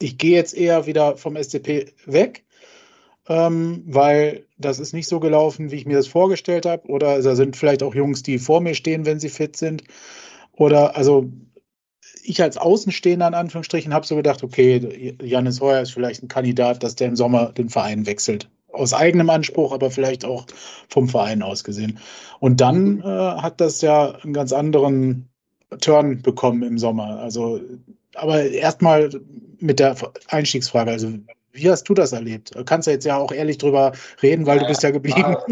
ich gehe jetzt eher wieder vom SCP weg, ähm, weil das ist nicht so gelaufen, wie ich mir das vorgestellt habe? Oder da sind vielleicht auch Jungs, die vor mir stehen, wenn sie fit sind? Oder also ich als Außenstehender in Anführungsstrichen habe so gedacht, okay, Janis Heuer ist vielleicht ein Kandidat, dass der im Sommer den Verein wechselt. Aus eigenem Anspruch, aber vielleicht auch vom Verein aus gesehen. Und dann äh, hat das ja einen ganz anderen Turn bekommen im Sommer. Also, aber erstmal mit der Einstiegsfrage. Also, wie hast du das erlebt? Du kannst ja jetzt ja auch ehrlich drüber reden, weil ja, du bist ja geblieben.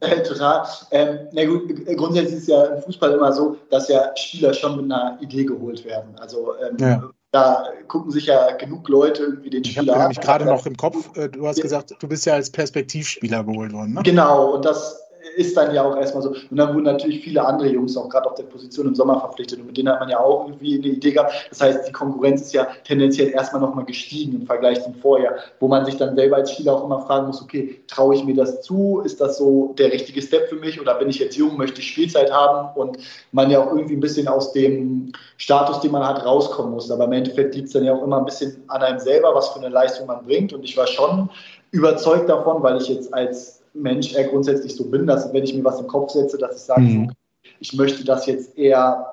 Äh, total. Ähm, na gut, grundsätzlich ist ja im Fußball immer so, dass ja Spieler schon mit einer Idee geholt werden. Also ähm, ja. da gucken sich ja genug Leute irgendwie den Spieler an. Ich habe nämlich gerade noch im Kopf, äh, du hast gesagt, du bist ja als Perspektivspieler geholt worden. Ne? Genau, und das ist dann ja auch erstmal so. Und dann wurden natürlich viele andere Jungs auch gerade auf der Position im Sommer verpflichtet und mit denen hat man ja auch irgendwie eine Idee gehabt. Das heißt, die Konkurrenz ist ja tendenziell erstmal nochmal gestiegen im Vergleich zum Vorjahr, wo man sich dann selber als Spieler auch immer fragen muss, okay, traue ich mir das zu? Ist das so der richtige Step für mich oder bin ich jetzt jung, möchte ich Spielzeit haben und man ja auch irgendwie ein bisschen aus dem Status, den man hat, rauskommen muss. Aber im Endeffekt liegt es dann ja auch immer ein bisschen an einem selber, was für eine Leistung man bringt und ich war schon überzeugt davon, weil ich jetzt als Mensch eher grundsätzlich so bin, dass wenn ich mir was im Kopf setze, dass ich sage, mhm. ich möchte das jetzt eher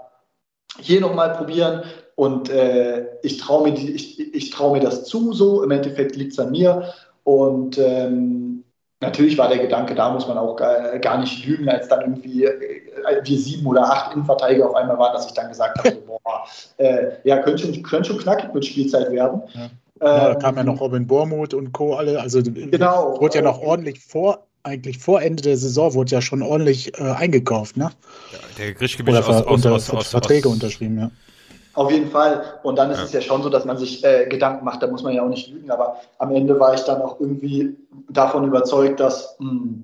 hier nochmal probieren und äh, ich traue mir, ich, ich trau mir das zu, so im Endeffekt liegt es an mir und ähm, Natürlich war der Gedanke, da muss man auch gar, gar nicht lügen, als dann irgendwie äh, wir sieben oder acht Innenverteidiger auf einmal waren, dass ich dann gesagt habe, so, boah, äh, ja, könnte schon, könnte schon knackig mit Spielzeit werden. Ja. Ja, da kam ja noch Robin Bormuth und Co. alle. Also genau, wurde ja noch ordentlich vor, eigentlich vor Ende der Saison wurde ja schon ordentlich äh, eingekauft, ne? Ja, der Grischgebiet aus, aus, unter, aus, aus, Verträge aus, unterschrieben, ja. Auf jeden Fall. Und dann ist ja. es ja schon so, dass man sich äh, Gedanken macht, da muss man ja auch nicht lügen, aber am Ende war ich dann auch irgendwie davon überzeugt, dass mh, hm,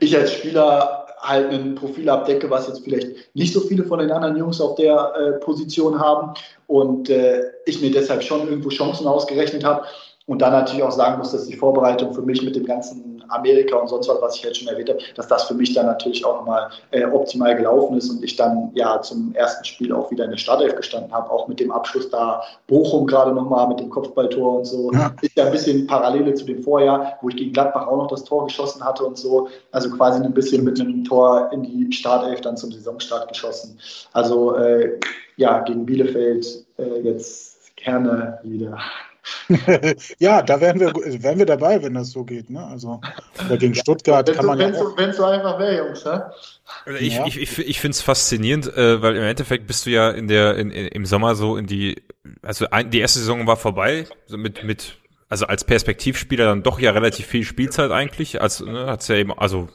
ich als Spieler halt ein Profil abdecke, was jetzt vielleicht nicht so viele von den anderen Jungs auf der äh, Position haben und äh, ich mir deshalb schon irgendwo Chancen ausgerechnet habe und dann natürlich auch sagen muss, dass die Vorbereitung für mich mit dem ganzen Amerika und sonst was, was ich jetzt schon erwähnt habe, dass das für mich dann natürlich auch nochmal äh, optimal gelaufen ist und ich dann ja zum ersten Spiel auch wieder in der Startelf gestanden habe, auch mit dem Abschluss da Bochum gerade nochmal mit dem Kopfballtor und so. Ja. Ist ja ein bisschen Parallele zu dem Vorjahr, wo ich gegen Gladbach auch noch das Tor geschossen hatte und so. Also quasi ein bisschen mit einem Tor in die Startelf dann zum Saisonstart geschossen. Also äh, ja, gegen Bielefeld äh, jetzt gerne wieder. ja, da wären wir, wären wir dabei, wenn das so geht. Ne? Also gegen Stuttgart kann man ja. Wenn es so einfach wäre, Jungs. Ne? Ich, ja. ich, ich, ich finde es faszinierend, äh, weil im Endeffekt bist du ja in der in, in, im Sommer so in die, also ein, die erste Saison war vorbei, so mit mit also als Perspektivspieler dann doch ja relativ viel Spielzeit eigentlich, als ne, hat's ja eben also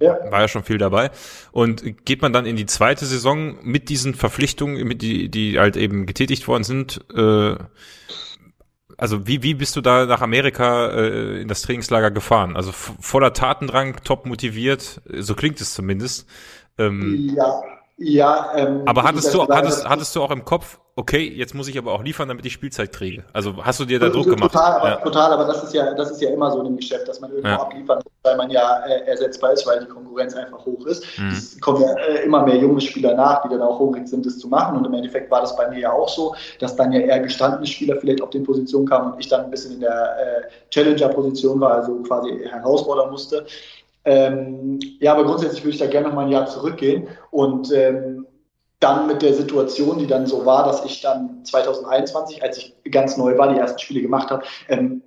ja. War ja schon viel dabei. Und geht man dann in die zweite Saison mit diesen Verpflichtungen, mit die, die halt eben getätigt worden sind, äh, also wie, wie bist du da nach Amerika äh, in das Trainingslager gefahren? Also voller Tatendrang, top motiviert, so klingt es zumindest. Ähm, ja, ja. Ähm, aber hattest du, hattest, hattest du auch im Kopf, okay, jetzt muss ich aber auch liefern, damit ich Spielzeit kriege. Also hast du dir da Druck gemacht? Total, aber, ja. total, aber das ist ja, das ist ja immer so im Geschäft, dass man irgendwo ja. abliefern muss, weil man ja äh, ersetzbar ist, weil die Konkurrenz einfach hoch ist. Mhm. Es kommen ja äh, immer mehr junge Spieler nach, die dann auch hungrig sind, das zu machen. Und im Endeffekt war das bei mir ja auch so, dass dann ja eher gestandene Spieler vielleicht auf den Positionen kamen und ich dann ein bisschen in der äh, Challenger-Position war, also quasi herausfordern musste. Ähm, ja, aber grundsätzlich würde ich da gerne noch mal ein Jahr zurückgehen und ähm, dann mit der Situation, die dann so war, dass ich dann 2021, als ich ganz neu war, die ersten Spiele gemacht habe, ähm,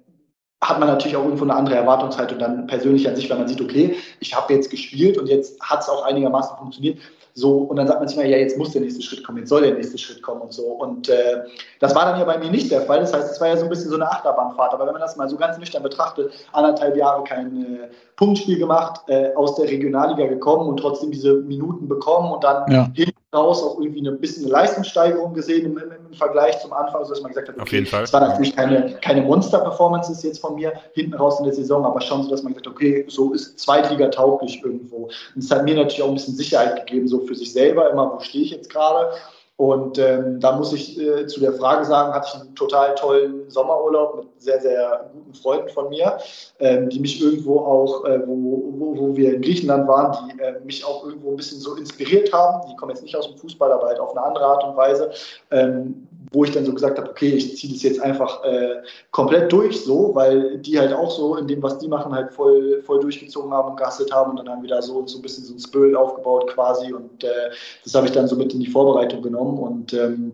hat man natürlich auch irgendwo eine andere Erwartungshaltung dann persönlich an sich, weil man sieht, okay, ich habe jetzt gespielt und jetzt hat es auch einigermaßen funktioniert. So, und dann sagt man sich mal, ja, jetzt muss der nächste Schritt kommen, jetzt soll der nächste Schritt kommen und so. Und äh, das war dann ja bei mir nicht der Fall. Das heißt, es war ja so ein bisschen so eine Achterbahnfahrt. Aber wenn man das mal so ganz nüchtern betrachtet, anderthalb Jahre kein äh, Punktspiel gemacht, äh, aus der Regionalliga gekommen und trotzdem diese Minuten bekommen und dann ja. hinten raus auch irgendwie ein bisschen eine Leistungssteigerung gesehen im, im, im Vergleich zum Anfang, so dass man gesagt hat, okay, es war natürlich keine, keine Monster-Performances jetzt von mir hinten raus in der Saison, aber schon so, dass man gesagt hat, okay, so ist Zweitliga tauglich irgendwo. Und es hat mir natürlich auch ein bisschen Sicherheit gegeben, so für sich selber, immer, wo stehe ich jetzt gerade und ähm, da muss ich äh, zu der Frage sagen, hatte ich einen total tollen Sommerurlaub mit sehr, sehr guten Freunden von mir, ähm, die mich irgendwo auch, äh, wo, wo, wo, wir in Griechenland waren, die äh, mich auch irgendwo ein bisschen so inspiriert haben. Die kommen jetzt nicht aus dem Fußball, aber halt auf eine andere Art und Weise, ähm, wo ich dann so gesagt habe, okay, ich ziehe das jetzt einfach äh, komplett durch so, weil die halt auch so in dem, was die machen, halt voll, voll durchgezogen haben und gastet haben und dann haben wir da so, so ein bisschen so ein Spirit aufgebaut quasi und äh, das habe ich dann so mit in die Vorbereitung genommen und ähm,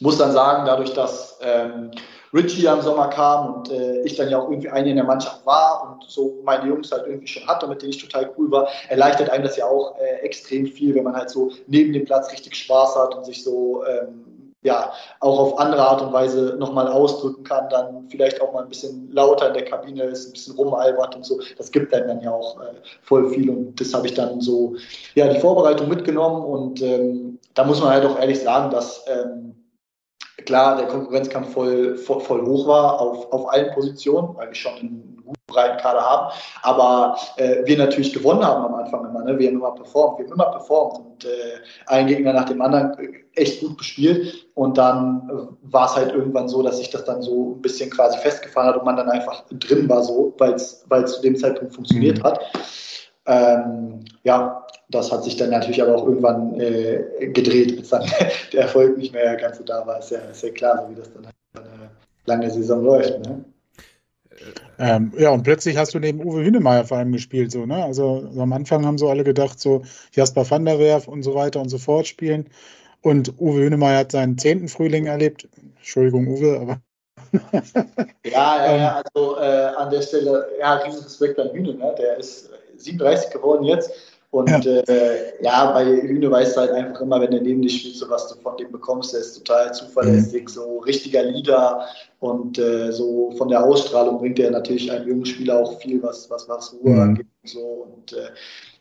muss dann sagen, dadurch, dass ähm, Richie am Sommer kam und äh, ich dann ja auch irgendwie eine in der Mannschaft war und so meine Jungs halt irgendwie schon hatte, mit denen ich total cool war, erleichtert einem das ja auch äh, extrem viel, wenn man halt so neben dem Platz richtig Spaß hat und sich so ähm, ja, auch auf andere Art und Weise nochmal ausdrücken kann, dann vielleicht auch mal ein bisschen lauter in der Kabine ist, ein bisschen rumalbert und so. Das gibt einem dann ja auch äh, voll viel und das habe ich dann so, ja, die Vorbereitung mitgenommen und ähm, da muss man halt auch ehrlich sagen, dass ähm, klar der Konkurrenzkampf voll, voll, voll hoch war auf, auf allen Positionen, weil wir schon guten breiten Kader haben, aber äh, wir natürlich gewonnen haben am Anfang immer. Ne? Wir haben immer performt, wir haben immer performt und äh, ein Gegner nach dem anderen äh, echt gut gespielt und dann äh, war es halt irgendwann so, dass sich das dann so ein bisschen quasi festgefahren hat und man dann einfach drin war so, weil es zu dem Zeitpunkt funktioniert mhm. hat. Ähm, ja, das hat sich dann natürlich aber auch irgendwann äh, gedreht, bis dann der Erfolg nicht mehr ganz so da war. Ist ja, ist ja klar, so wie das dann halt eine lange Saison läuft. Ne? Ähm, ja, und plötzlich hast du neben Uwe Hünemeyer vor allem gespielt, so, ne? Also am Anfang haben so alle gedacht, so Jasper van der Werf und so weiter und so fort spielen. Und Uwe Hünemeyer hat seinen zehnten Frühling erlebt. Entschuldigung, Uwe, aber ja, ja, ja, also äh, an der Stelle, ja, riesen Respekt an Hühne, ne? der ist 37 geworden jetzt und ja, äh, ja bei Hühne weißt du halt einfach immer, wenn er neben dich spielt, so was du von dem bekommst, der ist total zuverlässig, mhm. so richtiger Leader und äh, so von der Ausstrahlung bringt er natürlich einem jungen Spieler auch viel, was, was, was Ruhe mhm. angeht und so. Und äh,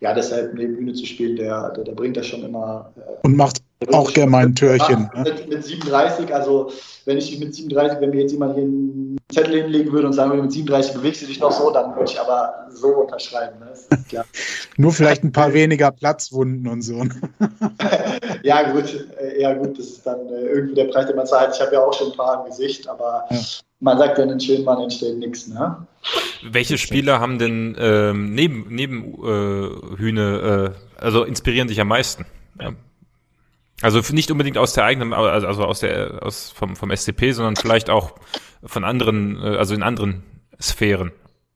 ja, deshalb neben Bühne zu spielen, der, der, der bringt das schon immer. Äh, und macht auch gerne mal ein Türchen. Ne? Mit, mit 37, also wenn ich mit 37, wenn mir jetzt jemand hier einen Zettel hinlegen würde und sagen würde, mit 37 bewegst du dich noch so, dann würde ich aber so unterschreiben. Ne? Nur vielleicht ein paar weniger Platzwunden und so. ja, gut, äh, ja, gut, das ist dann äh, irgendwie der Preis, den man zahlt. Ich habe ja auch schon ein paar im Gesicht, aber ja. man sagt ja, einen schönen Mann entsteht nichts. Ne? Welche Spieler haben denn ähm, neben, neben äh, Hühne, äh, also inspirieren dich am meisten? Ja. Also nicht unbedingt aus der eigenen, also, aus der aus vom vom SCP, sondern vielleicht auch von anderen, äh, also in anderen Sphären.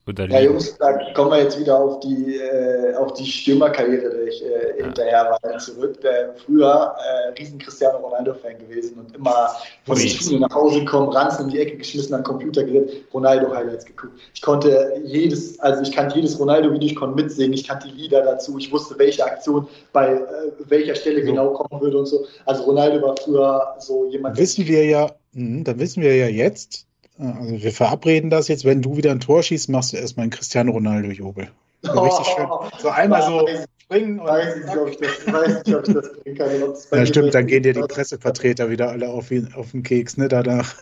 Ja, Jungs, da kommen wir jetzt wieder auf die, äh, auf die Stürmerkarriere, der ich äh, ja. hinterher war, zurück. Der früher äh, riesen Cristiano Ronaldo-Fan gewesen und immer von der Schule nach Hause gekommen, Ranzen in die Ecke geschmissen, am Computer gerät, Ronaldo-Highlights geguckt. Ich konnte jedes, also ich kannte jedes Ronaldo-Video, ich konnte mitsingen, ich kannte die Lieder dazu, ich wusste, welche Aktion bei äh, welcher Stelle so. genau kommen würde und so. Also Ronaldo war früher so jemand. Wissen wir ja, mh, dann wissen wir ja jetzt, also wir verabreden das jetzt, wenn du wieder ein Tor schießt, machst du erstmal einen Cristiano Ronaldo-Jubel. So richtig schön. So einmal so springen und. Weiß nicht, ob ich das, weiß nicht, ob ich das bringen kann. Ja, stimmt, dann gehen dir die Pressevertreter wieder alle auf, auf den Keks, ne, danach.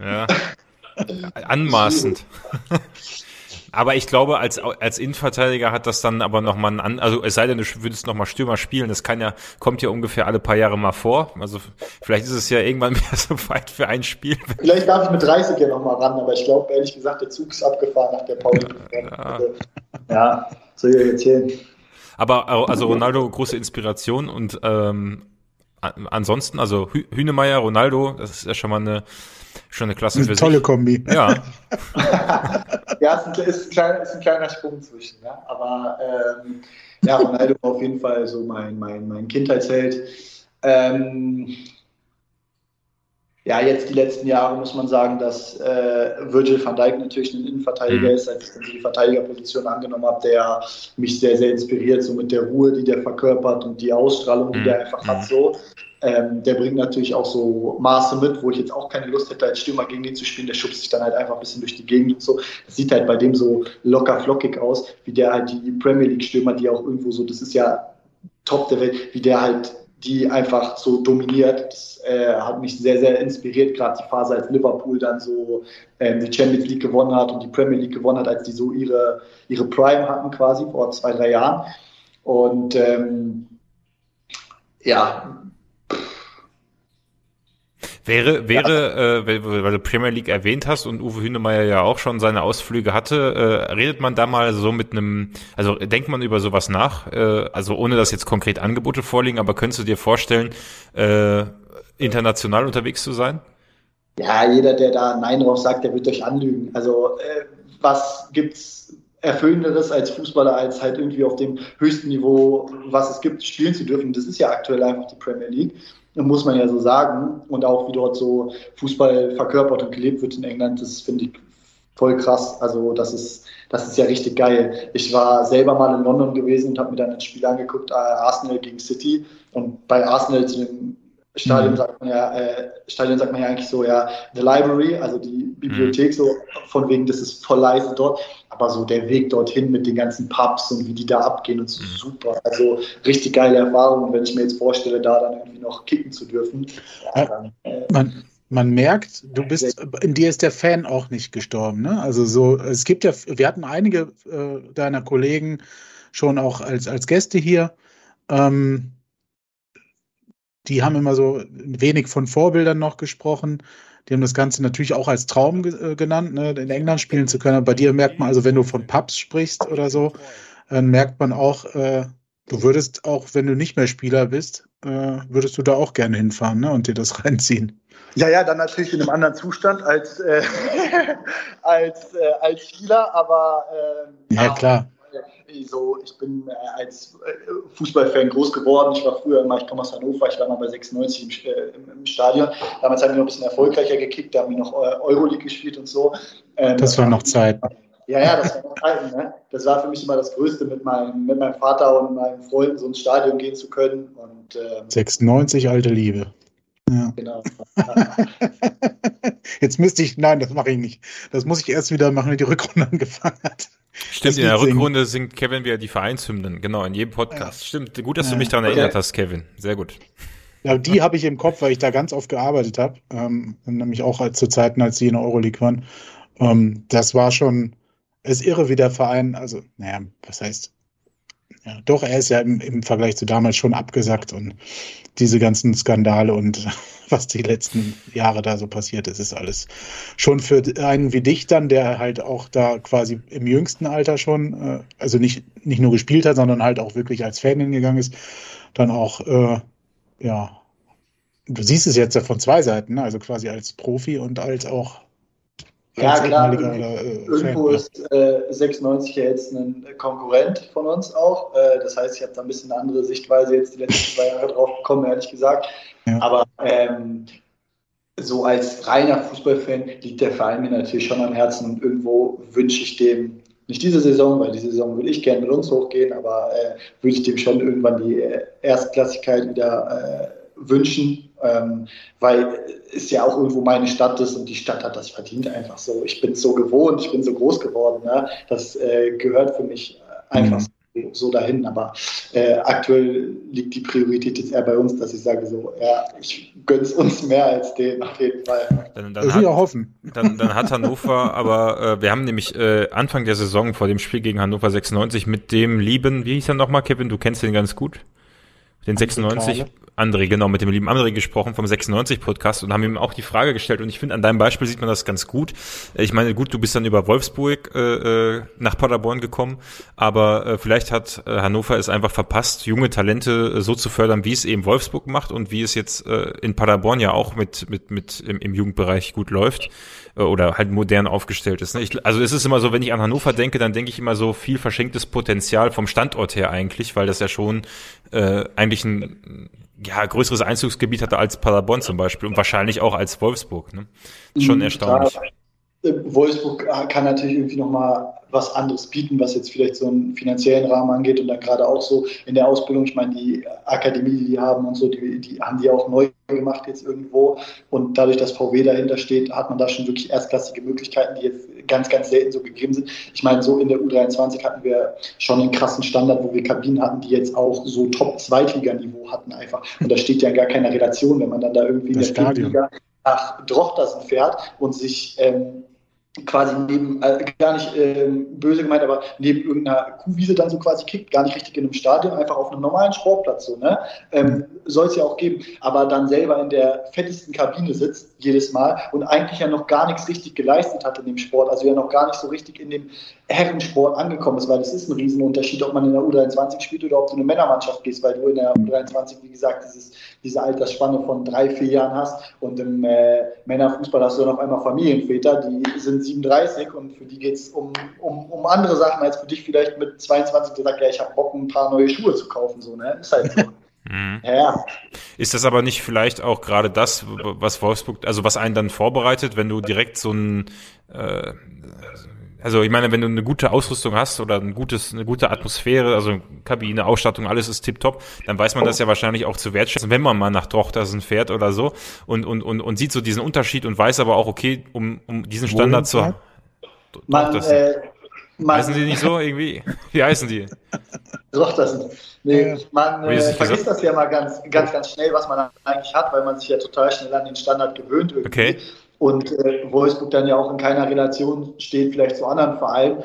Ja. Anmaßend. Aber ich glaube, als, als Innenverteidiger hat das dann aber nochmal ein, also es sei denn, du würdest nochmal Stürmer spielen, das kann ja, kommt ja ungefähr alle paar Jahre mal vor. Also vielleicht ist es ja irgendwann wieder so weit für ein Spiel. Vielleicht darf ich mit 30 ja nochmal ran, aber ich glaube, ehrlich gesagt, der Zug ist abgefahren nach der Pause. Ja, also, ja soll ich erzählen. Aber also Ronaldo, große Inspiration und ähm, ansonsten, also Hünemeyer, Ronaldo, das ist ja schon mal eine schon eine klasse eine Tolle sich. Kombi. Ja. ja, es ist, ist, ein kleiner, ist ein kleiner Sprung zwischen. Ne? Aber ähm, ja, Ronaldo war auf jeden Fall so mein, mein, mein Kindheitsheld. Ähm, ja, jetzt die letzten Jahre muss man sagen, dass äh, Virgil van Dijk natürlich ein Innenverteidiger mhm. ist, als ich dann die Verteidigerposition angenommen habe, der mich sehr, sehr inspiriert, so mit der Ruhe, die der verkörpert und die Ausstrahlung, die mhm. der einfach hat. So. Ähm, der bringt natürlich auch so Maße mit, wo ich jetzt auch keine Lust hätte, als Stürmer gegen ihn zu spielen. Der schubst sich dann halt einfach ein bisschen durch die Gegend und so. Das sieht halt bei dem so locker flockig aus, wie der halt die Premier League-Stürmer, die auch irgendwo so, das ist ja top der Welt, wie der halt die einfach so dominiert. Das äh, hat mich sehr, sehr inspiriert, gerade die Phase, als Liverpool dann so ähm, die Champions League gewonnen hat und die Premier League gewonnen hat, als die so ihre, ihre Prime hatten quasi vor zwei, drei Jahren. Und ähm, ja, Wäre, wäre, äh, weil du Premier League erwähnt hast und Uwe Hünemeyer ja auch schon seine Ausflüge hatte, äh, redet man da mal so mit einem, also denkt man über sowas nach, äh, also ohne dass jetzt konkret Angebote vorliegen, aber könntest du dir vorstellen, äh, international unterwegs zu sein? Ja, jeder, der da Nein drauf sagt, der wird euch anlügen. Also äh, was gibt's Erfüllenderes als Fußballer, als halt irgendwie auf dem höchsten Niveau, was es gibt, spielen zu dürfen. Das ist ja aktuell einfach die Premier League muss man ja so sagen. Und auch wie dort so Fußball verkörpert und gelebt wird in England, das finde ich voll krass. Also das ist, das ist ja richtig geil. Ich war selber mal in London gewesen und habe mir dann ein Spiel angeguckt, äh, Arsenal gegen City. Und bei Arsenal zu dem Stadion mhm. sagt man ja, äh, Stadion sagt man ja eigentlich so, ja, the library, also die Bibliothek, mhm. so von wegen, das ist voll leise dort, aber so der Weg dorthin mit den ganzen Pubs und wie die da abgehen und so mhm. super. Also richtig geile Erfahrung, wenn ich mir jetzt vorstelle, da dann irgendwie noch kicken zu dürfen. Ja, dann, äh, man, man merkt, du bist, in dir ist der Fan auch nicht gestorben, ne? Also so, es gibt ja, wir hatten einige äh, deiner Kollegen schon auch als, als Gäste hier. Ähm, die haben immer so wenig von Vorbildern noch gesprochen. Die haben das Ganze natürlich auch als Traum ge äh, genannt, ne, in England spielen zu können. bei dir merkt man, also wenn du von Pubs sprichst oder so, dann merkt man auch, äh, du würdest auch, wenn du nicht mehr Spieler bist, äh, würdest du da auch gerne hinfahren ne, und dir das reinziehen. Ja, ja, dann natürlich in einem anderen Zustand als, äh, als, äh, als Spieler, aber äh, ja, klar so, ich bin äh, als äh, Fußballfan groß geworden. Ich war früher immer, ich komme aus Hannover, ich war mal bei 96 im, äh, im, im Stadion. Damals haben wir noch ein bisschen erfolgreicher gekickt, da haben wir noch Euroleague gespielt und so. Ähm, das war noch Zeit. Ja, ja, das war noch Zeit. Ne? Das war für mich immer das Größte, mit meinem, mit meinem Vater und meinen Freunden so ins Stadion gehen zu können. Und, ähm, 96, alte Liebe. Ja. Genau. Jetzt müsste ich, nein, das mache ich nicht. Das muss ich erst wieder machen, wenn die Rückrunde angefangen hat. Stimmt, in der Rückrunde singt Kevin wieder die Vereinshymnen, genau, in jedem Podcast. Ja. Stimmt, gut, dass ja. du mich daran erinnert okay. hast, Kevin. Sehr gut. Ja, die habe ich im Kopf, weil ich da ganz oft gearbeitet habe. Ähm, nämlich auch zu Zeiten, als sie in der Euroleague waren. Ähm, das war schon, es ist irre, wie der Verein, also, naja, was heißt, ja, doch, er ist ja im, im Vergleich zu damals schon abgesackt und diese ganzen Skandale und was die letzten Jahre da so passiert ist, ist alles schon für einen wie dich dann, der halt auch da quasi im jüngsten Alter schon, äh, also nicht, nicht nur gespielt hat, sondern halt auch wirklich als Fan hingegangen ist, dann auch, äh, ja, du siehst es jetzt ja von zwei Seiten, ne? also quasi als Profi und als auch ja, klar. Oder, äh, irgendwo Fan, ist äh, 96 ja jetzt ein Konkurrent von uns auch. Äh, das heißt, ich habe da ein bisschen eine andere Sichtweise jetzt die letzten zwei Jahre drauf bekommen, ehrlich gesagt. Ja. Aber ähm, so als reiner Fußballfan liegt der Verein mir natürlich schon am Herzen und irgendwo wünsche ich dem, nicht diese Saison, weil diese Saison will ich gerne mit uns hochgehen, aber äh, würde ich dem schon irgendwann die äh, Erstklassigkeit wieder äh, wünschen, ähm, weil es ja auch irgendwo meine Stadt ist und die Stadt hat das verdient einfach so. Ich bin so gewohnt, ich bin so groß geworden, ne? das äh, gehört für mich einfach mhm. so dahin. Aber äh, aktuell liegt die Priorität jetzt eher bei uns, dass ich sage so, ja, ich gönne es uns mehr als den auf jeden Fall. Dann, dann hat, hoffen. Dann, dann hat Hannover, aber äh, wir haben nämlich äh, Anfang der Saison vor dem Spiel gegen Hannover 96 mit dem lieben, wie hieß er nochmal, Kevin, du kennst den ganz gut? Den 96, André, genau, mit dem lieben André gesprochen vom 96 Podcast und haben ihm auch die Frage gestellt. Und ich finde, an deinem Beispiel sieht man das ganz gut. Ich meine, gut, du bist dann über Wolfsburg äh, äh nach Paderborn gekommen, aber äh, vielleicht hat äh, Hannover es einfach verpasst, junge Talente äh, so zu fördern, wie es eben Wolfsburg macht und wie es jetzt äh, in Paderborn ja auch mit, mit, mit im, im Jugendbereich gut läuft äh, oder halt modern aufgestellt ist. Ne? Ich, also es ist immer so, wenn ich an Hannover denke, dann denke ich immer so viel verschenktes Potenzial vom Standort her eigentlich, weil das ja schon äh, eigentlich ein ja, größeres Einzugsgebiet hatte als Paderborn zum Beispiel und wahrscheinlich auch als Wolfsburg. Ne? Schon mhm, erstaunlich. Äh, Wolfsburg kann natürlich irgendwie nochmal was anderes bieten, was jetzt vielleicht so einen finanziellen Rahmen angeht und dann gerade auch so in der Ausbildung. Ich meine, die Akademie, die die haben und so, die, die haben die auch neu gemacht jetzt irgendwo und dadurch, dass VW dahinter steht, hat man da schon wirklich erstklassige Möglichkeiten, die jetzt ganz, ganz selten so gegeben sind. Ich meine, so in der U23 hatten wir schon einen krassen Standard, wo wir Kabinen hatten, die jetzt auch so Top-Zweitliganiveau hatten einfach. Und da steht ja in gar keine Relation, wenn man dann da irgendwie das in der Liga nach Drochtersen fährt und sich ähm, quasi neben, äh, gar nicht äh, böse gemeint, aber neben irgendeiner Kuhwiese dann so quasi kickt, gar nicht richtig in einem Stadion, einfach auf einem normalen Sportplatz so, ne? Ähm, Soll es ja auch geben, aber dann selber in der fettesten Kabine sitzt, jedes Mal, und eigentlich ja noch gar nichts richtig geleistet hat in dem Sport, also ja noch gar nicht so richtig in dem Herrensport angekommen ist, weil das ist ein Riesenunterschied, ob man in der U23 spielt oder ob du in eine Männermannschaft gehst, weil du in der U23, wie gesagt, dieses, diese Altersspanne von drei, vier Jahren hast und im äh, Männerfußball hast du dann auf einmal Familienväter, die sind 37 und für die geht es um, um, um andere Sachen als für dich vielleicht mit 22, der sagt, ja, ich habe Bock, ein paar neue Schuhe zu kaufen, so, ne? Ist halt so. Mhm. Ja. Ist das aber nicht vielleicht auch gerade das, was Wolfsburg, also was einen dann vorbereitet, wenn du direkt so ein äh, also ich meine, wenn du eine gute Ausrüstung hast oder ein gutes, eine gute Atmosphäre, also Kabine, Ausstattung, alles ist tipptopp, dann weiß man das ja wahrscheinlich auch zu wertschätzen, wenn man mal nach Drochtersen fährt oder so und, und, und, und sieht so diesen Unterschied und weiß aber auch, okay, um, um diesen Standard zu haben. Man, äh, man, heißen die nicht so irgendwie? Wie heißen die? Drochtersen. Nee, man äh, vergisst das ja mal ganz, ganz, ganz schnell, was man eigentlich hat, weil man sich ja total schnell an den Standard gewöhnt irgendwie. Okay und äh, Wolfsburg dann ja auch in keiner Relation steht, vielleicht zu anderen Vereinen.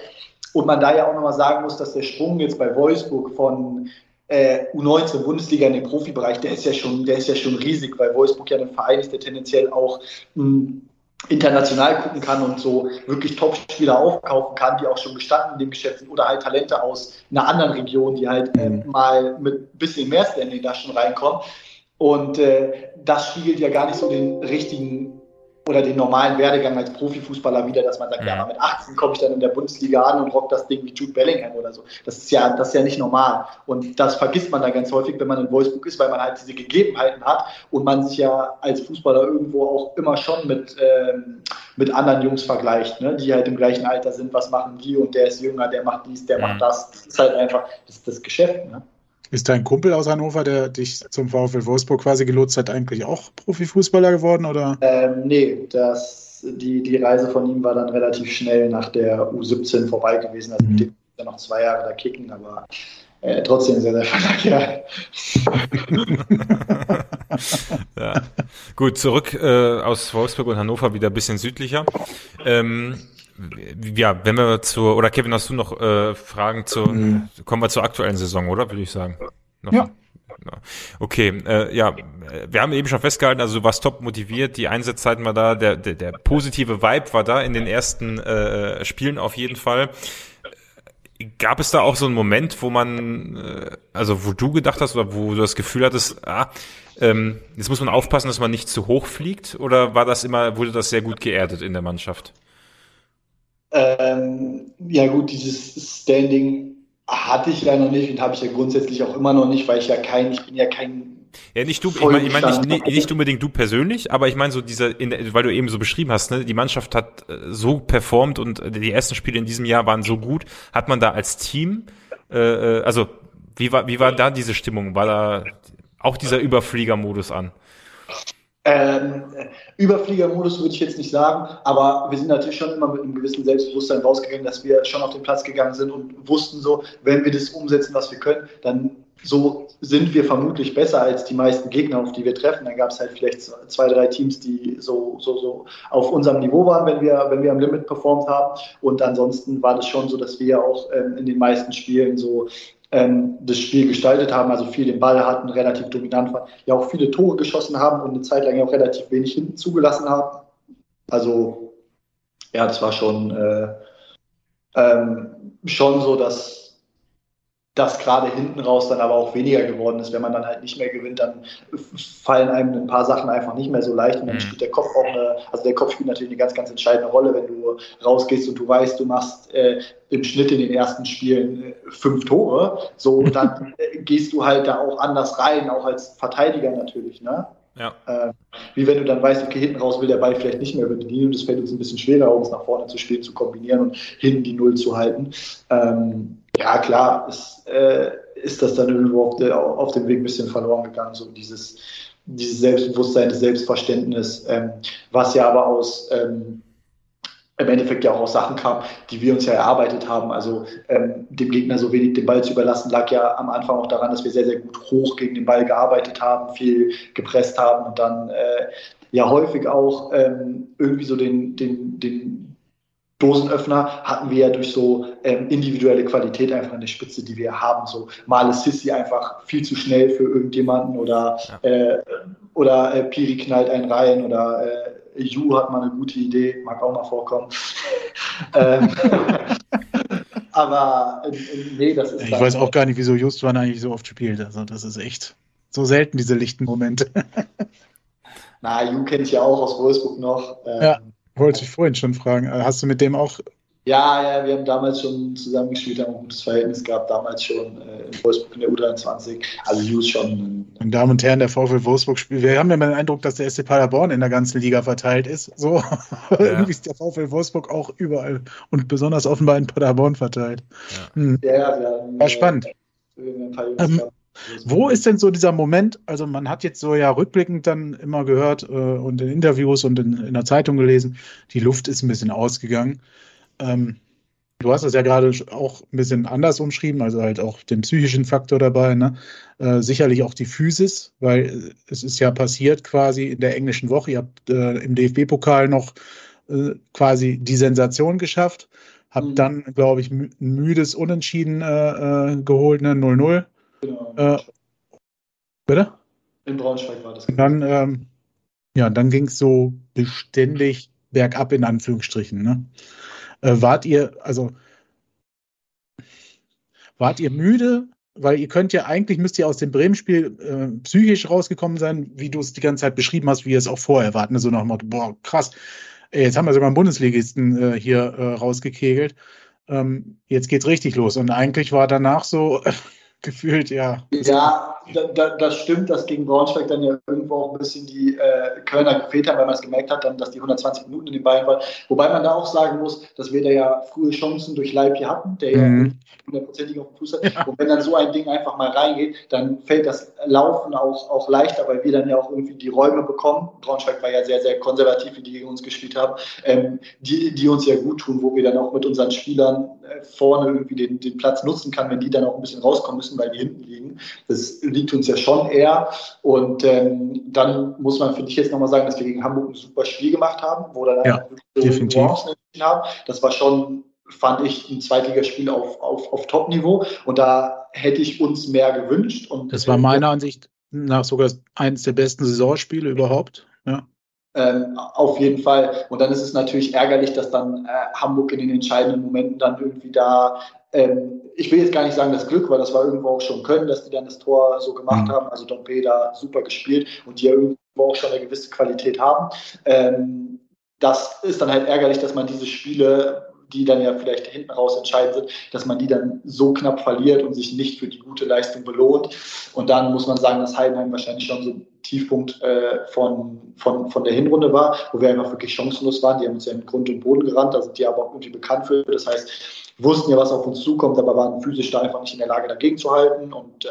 Und man da ja auch nochmal sagen muss, dass der Sprung jetzt bei Wolfsburg von äh, U19 Bundesliga in den Profibereich, der ist ja schon, der ist ja schon riesig, weil Wolfsburg ja ein Verein ist, der tendenziell auch mh, hm, international gucken kann und so wirklich Top-Spieler aufkaufen kann, die auch schon gestanden in dem Geschäft sind oder halt Talente aus einer anderen Region, die halt äh, mhm. mal mit ein bisschen mehr Standing da schon reinkommen. Und äh, das spiegelt ja gar nicht so den richtigen oder den normalen Werdegang als Profifußballer wieder, dass man sagt, ja, mit 18 komme ich dann in der Bundesliga an und rock das Ding wie Jude Bellingham oder so. Das ist ja, das ist ja nicht normal. Und das vergisst man da ganz häufig, wenn man in Wolfsburg ist, weil man halt diese Gegebenheiten hat und man sich ja als Fußballer irgendwo auch immer schon mit, ähm, mit anderen Jungs vergleicht, ne? die halt im gleichen Alter sind, was machen die und der ist jünger, der macht dies, der macht das. Das ist halt einfach, das ist das Geschäft. Ne? Ist dein Kumpel aus Hannover, der dich zum VfL Wolfsburg quasi gelotst hat, eigentlich auch Profifußballer geworden? Oder? Ähm, nee, das, die, die Reise von ihm war dann relativ schnell nach der U17 vorbei gewesen. Also mhm. mit dem ja noch zwei Jahre da kicken, aber äh, trotzdem sehr, sehr feiner ja. Gut, zurück äh, aus Wolfsburg und Hannover wieder ein bisschen südlicher. Ähm, ja, wenn wir zur, oder Kevin, hast du noch äh, Fragen zu, mhm. kommen wir zur aktuellen Saison, oder würde ich sagen? Noch? Ja. Okay, äh, ja, wir haben eben schon festgehalten, also du warst top motiviert, die Einsatzzeiten war da, der, der, der positive Vibe war da in den ersten äh, Spielen auf jeden Fall. Gab es da auch so einen Moment, wo man, äh, also wo du gedacht hast oder wo du das Gefühl hattest, ah, ähm, jetzt muss man aufpassen, dass man nicht zu hoch fliegt, oder war das immer, wurde das sehr gut geerdet in der Mannschaft? Ähm, ja gut, dieses Standing hatte ich ja noch nicht und habe ich ja grundsätzlich auch immer noch nicht, weil ich ja kein, ich bin ja kein ja, nicht du, ich meine ich mein nicht, nicht, unbedingt du persönlich, aber ich meine so dieser, in weil du eben so beschrieben hast, ne, die Mannschaft hat äh, so performt und die ersten Spiele in diesem Jahr waren so gut. Hat man da als Team, äh, äh also wie war, wie war da diese Stimmung? War da auch dieser Überfliegermodus an? Ähm, Überfliegermodus würde ich jetzt nicht sagen, aber wir sind natürlich schon immer mit einem gewissen Selbstbewusstsein rausgegangen, dass wir schon auf den Platz gegangen sind und wussten so, wenn wir das umsetzen, was wir können, dann so sind wir vermutlich besser als die meisten Gegner, auf die wir treffen. Dann gab es halt vielleicht zwei, drei Teams, die so, so, so auf unserem Niveau waren, wenn wir, wenn wir am Limit performt haben. Und ansonsten war das schon so, dass wir auch ähm, in den meisten Spielen so ähm, das Spiel gestaltet haben, also viel den Ball hatten, relativ dominant waren, ja auch viele Tore geschossen haben und eine Zeit lang auch relativ wenig hinten zugelassen haben. Also ja, das war schon, äh, ähm, schon so, dass das gerade hinten raus dann aber auch weniger geworden ist. Wenn man dann halt nicht mehr gewinnt, dann fallen einem ein paar Sachen einfach nicht mehr so leicht und dann mhm. spielt der Kopf auch eine, also der Kopf spielt natürlich eine ganz, ganz entscheidende Rolle, wenn du rausgehst und du weißt, du machst äh, im Schnitt in den ersten Spielen äh, fünf Tore, so dann äh, gehst du halt da auch anders rein, auch als Verteidiger natürlich, ne? Ja. Äh, wie wenn du dann weißt, okay, hinten raus will der Ball vielleicht nicht mehr bedienen und es fällt uns ein bisschen schwerer, um es nach vorne zu spielen, zu kombinieren und hinten die Null zu halten. Ähm, ja, klar, ist, äh, ist das dann irgendwo auf, der, auf, dem Weg ein bisschen verloren gegangen, so dieses, dieses Selbstbewusstsein, das Selbstverständnis, ähm, was ja aber aus ähm, im Endeffekt ja auch aus Sachen kam, die wir uns ja erarbeitet haben. Also ähm, dem Gegner so wenig den Ball zu überlassen, lag ja am Anfang auch daran, dass wir sehr, sehr gut hoch gegen den Ball gearbeitet haben, viel gepresst haben und dann äh, ja häufig auch ähm, irgendwie so den, den, den Dosenöffner hatten wir ja durch so ähm, individuelle Qualität einfach in der Spitze, die wir haben. So mal ist Sissi einfach viel zu schnell für irgendjemanden oder, ja. äh, oder äh, Piri knallt einen rein oder äh, Ju hat mal eine gute Idee, mag auch mal vorkommen. ähm, aber äh, nee, das ist. Ich weiß auch gar nicht, wieso Justwan eigentlich so oft spielt. Also das ist echt so selten, diese lichten Momente. Na, Ju kenne ich ja auch aus Wolfsburg noch. Ähm, ja. Wollte ich vorhin schon fragen. Äh, hast du mit dem auch. Ja, ja, wir haben damals schon zusammengespielt, haben ein gutes Verhältnis gehabt, damals schon äh, in Wolfsburg in der U23. Also Hughes schon. Meine Damen und Herren, der VfL Wolfsburg spielt. Wir haben ja den Eindruck, dass der SC Paderborn in der ganzen Liga verteilt ist. So. Ja. Irgendwie ist der VfL Wolfsburg auch überall und besonders offenbar in Paderborn verteilt. Ja, hm. ja, ja wir haben, War spannend. Äh, ein paar Jungs ähm, wo ist denn so dieser Moment? Also man hat jetzt so ja rückblickend dann immer gehört äh, und in Interviews und in, in, der Zeitung gelesen, die Luft ist ein bisschen ausgegangen. Ähm, du hast das ja gerade auch ein bisschen anders umschrieben, also halt auch den psychischen Faktor dabei, ne? Äh, sicherlich auch die Physis, weil es ist ja passiert quasi in der englischen Woche. Ihr habt äh, im DFB-Pokal noch äh, quasi die Sensation geschafft, habt mhm. dann, glaube ich, ein müdes Unentschieden äh, äh, geholt, ne? 0-0 Genau. Äh, bitte? In Braunschweig war das. Und dann, ähm, ja, dann ging es so beständig bergab in Anführungsstrichen. Ne? Äh, wart ihr, also wart ihr müde weil ihr könnt ja eigentlich, müsst ihr aus dem Bremen-Spiel äh, psychisch rausgekommen sein, wie du es die ganze Zeit beschrieben hast, wie ihr es auch vorher wart. Ne? So nach dem Motto, boah, krass, ey, jetzt haben wir sogar einen Bundesligisten äh, hier äh, rausgekegelt. Ähm, jetzt geht's richtig los. Und eigentlich war danach so, gefühlt, ja. Ja, da, das stimmt, dass gegen Braunschweig dann ja irgendwo auch ein bisschen die äh, Kölner gefehlt haben, weil man es gemerkt hat, dann, dass die 120 Minuten in den Beinen waren. Wobei man da auch sagen muss, dass wir da ja frühe Chancen durch Leib hier hatten, der mhm. ja hundertprozentig auf dem Fuß hat. Ja. Und wenn dann so ein Ding einfach mal reingeht, dann fällt das Laufen auch, auch leichter, weil wir dann ja auch irgendwie die Räume bekommen. Braunschweig war ja sehr, sehr konservativ, wie die gegen uns gespielt haben, ähm, die, die uns ja gut tun, wo wir dann auch mit unseren Spielern äh, vorne irgendwie den, den Platz nutzen kann, wenn die dann auch ein bisschen rauskommen müssen, weil die hinten liegen. Das liegt uns ja schon eher. Und ähm, dann muss man, finde ich, jetzt nochmal sagen, dass wir gegen Hamburg ein super Spiel gemacht haben, wo dann ja, definitiv. haben. Das war schon fand ich ein Zweitligaspiel auf, auf, auf Top-Niveau und da hätte ich uns mehr gewünscht. Und das war meiner Ansicht nach sogar eines der besten Saisonspiele überhaupt. Ja. Ähm, auf jeden Fall. Und dann ist es natürlich ärgerlich, dass dann äh, Hamburg in den entscheidenden Momenten dann irgendwie da ähm, ich will jetzt gar nicht sagen, das Glück war, das war irgendwo auch schon Können, dass die dann das Tor so gemacht mhm. haben. Also Dompe da super gespielt und die ja irgendwo auch schon eine gewisse Qualität haben. Ähm, das ist dann halt ärgerlich, dass man diese Spiele, die dann ja vielleicht hinten raus entscheidend sind, dass man die dann so knapp verliert und sich nicht für die gute Leistung belohnt. Und dann muss man sagen, dass Heidenheim wahrscheinlich schon so ein Tiefpunkt äh, von, von, von der Hinrunde war, wo wir einfach wirklich chancenlos waren. Die haben uns ja in Grund und Boden gerannt, da sind die aber auch irgendwie bekannt für. Das heißt, wussten ja, was auf uns zukommt, aber waren physisch da einfach nicht in der Lage, dagegen zu halten und äh,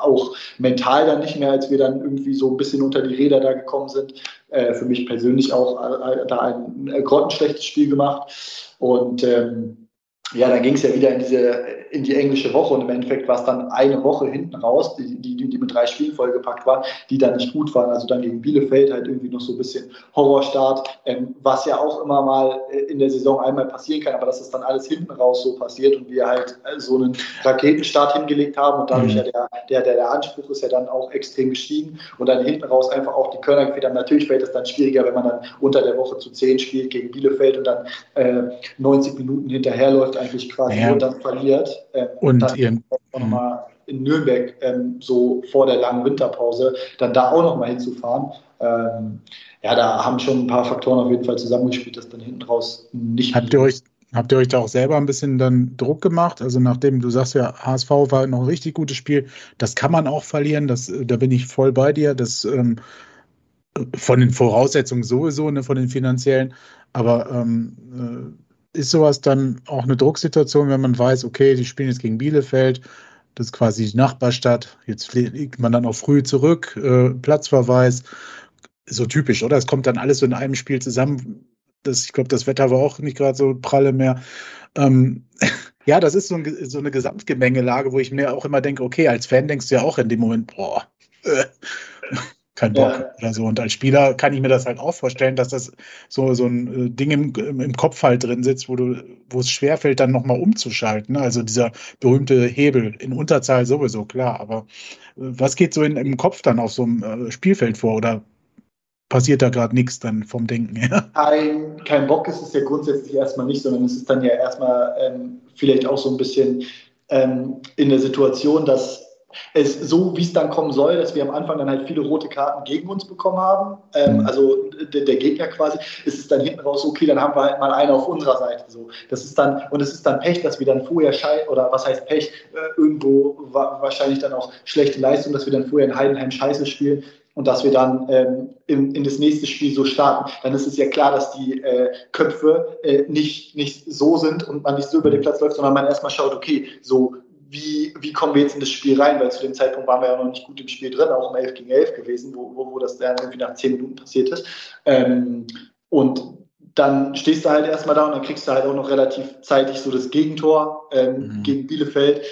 auch mental dann nicht mehr, als wir dann irgendwie so ein bisschen unter die Räder da gekommen sind. Äh, für mich persönlich auch äh, da ein äh, grottenschlechtes Spiel gemacht und ähm, ja, dann ging es ja wieder in diese in die englische Woche und im Endeffekt war es dann eine Woche hinten raus, die, die, die mit drei Spielen vollgepackt war, die dann nicht gut waren. Also dann gegen Bielefeld halt irgendwie noch so ein bisschen Horrorstart, ähm, was ja auch immer mal äh, in der Saison einmal passieren kann, aber dass es dann alles hinten raus so passiert und wir halt äh, so einen Raketenstart hingelegt haben und dadurch mhm. ja der, der, der, der Anspruch ist ja dann auch extrem gestiegen und dann hinten raus einfach auch die Kölner gefehlt haben. Natürlich fällt es dann schwieriger, wenn man dann unter der Woche zu zehn spielt gegen Bielefeld und dann äh, 90 Minuten hinterherläuft eigentlich quasi ja. und dann verliert. Äh, und dann ihren, nochmal in Nürnberg ähm, so vor der langen Winterpause, dann da auch nochmal hinzufahren. Ähm, ja, da haben schon ein paar Faktoren auf jeden Fall zusammengespielt, dass dann hinten raus nicht. Habt ihr euch, habt ihr euch da auch selber ein bisschen dann Druck gemacht? Also nachdem du sagst ja, HSV war noch ein richtig gutes Spiel, das kann man auch verlieren, das, da bin ich voll bei dir. Das ähm, von den Voraussetzungen sowieso, ne, von den finanziellen, aber ähm, äh, ist sowas dann auch eine Drucksituation, wenn man weiß, okay, die spielen jetzt gegen Bielefeld, das ist quasi die Nachbarstadt, jetzt fliegt man dann auch früh zurück, äh, Platzverweis, so typisch, oder? Es kommt dann alles so in einem Spiel zusammen. Das, ich glaube, das Wetter war auch nicht gerade so pralle mehr. Ähm, ja, das ist so, ein, so, eine Gesamtgemengelage, wo ich mir auch immer denke, okay, als Fan denkst du ja auch in dem Moment, boah, äh, kein Bock ja. oder so. Und als Spieler kann ich mir das halt auch vorstellen, dass das so, so ein äh, Ding im, im Kopf halt drin sitzt, wo du, wo es schwerfällt, dann nochmal umzuschalten. Ne? Also dieser berühmte Hebel in Unterzahl sowieso, klar. Aber äh, was geht so in, im Kopf dann auf so einem äh, Spielfeld vor? Oder passiert da gerade nichts dann vom Denken her? Kein, kein Bock ist es ja grundsätzlich erstmal nicht, sondern es ist dann ja erstmal ähm, vielleicht auch so ein bisschen ähm, in der Situation, dass es so, wie es dann kommen soll, dass wir am Anfang dann halt viele rote Karten gegen uns bekommen haben. Ähm, mhm. also der, der, Gegner quasi, ist es dann hinten raus, okay, dann haben wir halt mal einen auf unserer Seite. So. Das ist dann, und es ist dann Pech, dass wir dann vorher schei oder was heißt Pech, äh, irgendwo wa wahrscheinlich dann auch schlechte Leistung, dass wir dann vorher in Heidenheim Scheiße spielen und dass wir dann ähm, in, in das nächste Spiel so starten, dann ist es ja klar, dass die äh, Köpfe äh, nicht, nicht so sind und man nicht so über den Platz läuft, sondern man erstmal schaut, okay, so wie, wie kommen wir jetzt in das Spiel rein, weil zu dem Zeitpunkt waren wir ja noch nicht gut im Spiel drin, auch im 11 gegen 11 gewesen, wo, wo, wo das dann irgendwie nach 10 Minuten passiert ist. Ähm, und dann stehst du halt erstmal da und dann kriegst du halt auch noch relativ zeitig so das Gegentor ähm, mhm. gegen Bielefeld.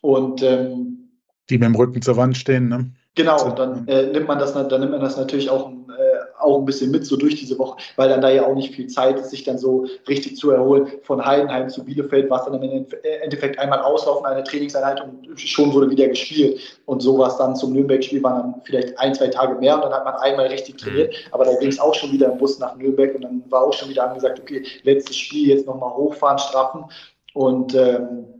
Und ähm, die mit dem Rücken zur Wand stehen, ne? Genau, und dann äh, nimmt man das, dann nimmt man das natürlich auch auch ein bisschen mit so durch diese Woche, weil dann da ja auch nicht viel Zeit ist, sich dann so richtig zu erholen. Von Heidenheim zu Bielefeld war es dann im Endeffekt einmal auslaufen, eine Trainingseinheit und schon wurde wieder gespielt. Und so war es dann zum Nürnberg-Spiel, waren dann vielleicht ein, zwei Tage mehr und dann hat man einmal richtig mhm. trainiert. Aber da ging es auch schon wieder im Bus nach Nürnberg und dann war auch schon wieder angesagt, okay, letztes Spiel jetzt nochmal hochfahren, straffen. Und ähm,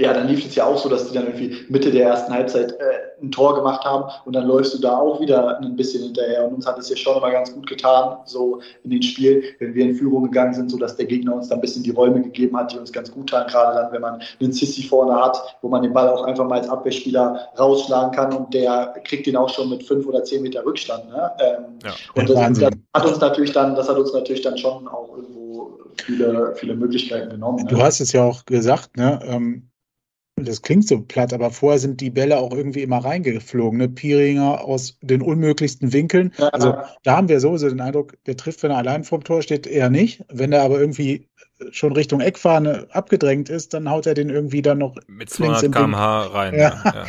ja, dann lief es ja auch so, dass die dann irgendwie Mitte der ersten Halbzeit äh, ein Tor gemacht haben und dann läufst du da auch wieder ein bisschen hinterher. Und uns hat es ja schon immer ganz gut getan, so in den Spiel, wenn wir in Führung gegangen sind, so dass der Gegner uns dann ein bisschen die Räume gegeben hat, die uns ganz gut taten, gerade dann, wenn man einen Sissi vorne hat, wo man den Ball auch einfach mal als Abwehrspieler rausschlagen kann und der kriegt den auch schon mit fünf oder zehn Meter Rückstand. Ne? Ähm, ja, und das, das, hat uns natürlich dann, das hat uns natürlich dann schon auch irgendwo viele, viele Möglichkeiten genommen. Du ne? hast es ja auch gesagt, ne? Ähm das klingt so platt, aber vorher sind die Bälle auch irgendwie immer reingeflogen. Ne? Pieringer aus den unmöglichsten Winkeln. Ja. Also da haben wir sowieso den Eindruck, der trifft, wenn er allein vorm Tor steht, eher nicht. Wenn er aber irgendwie schon Richtung Eckfahne abgedrängt ist, dann haut er den irgendwie dann noch mit 200 km/h rein. Ja. Ja, ja.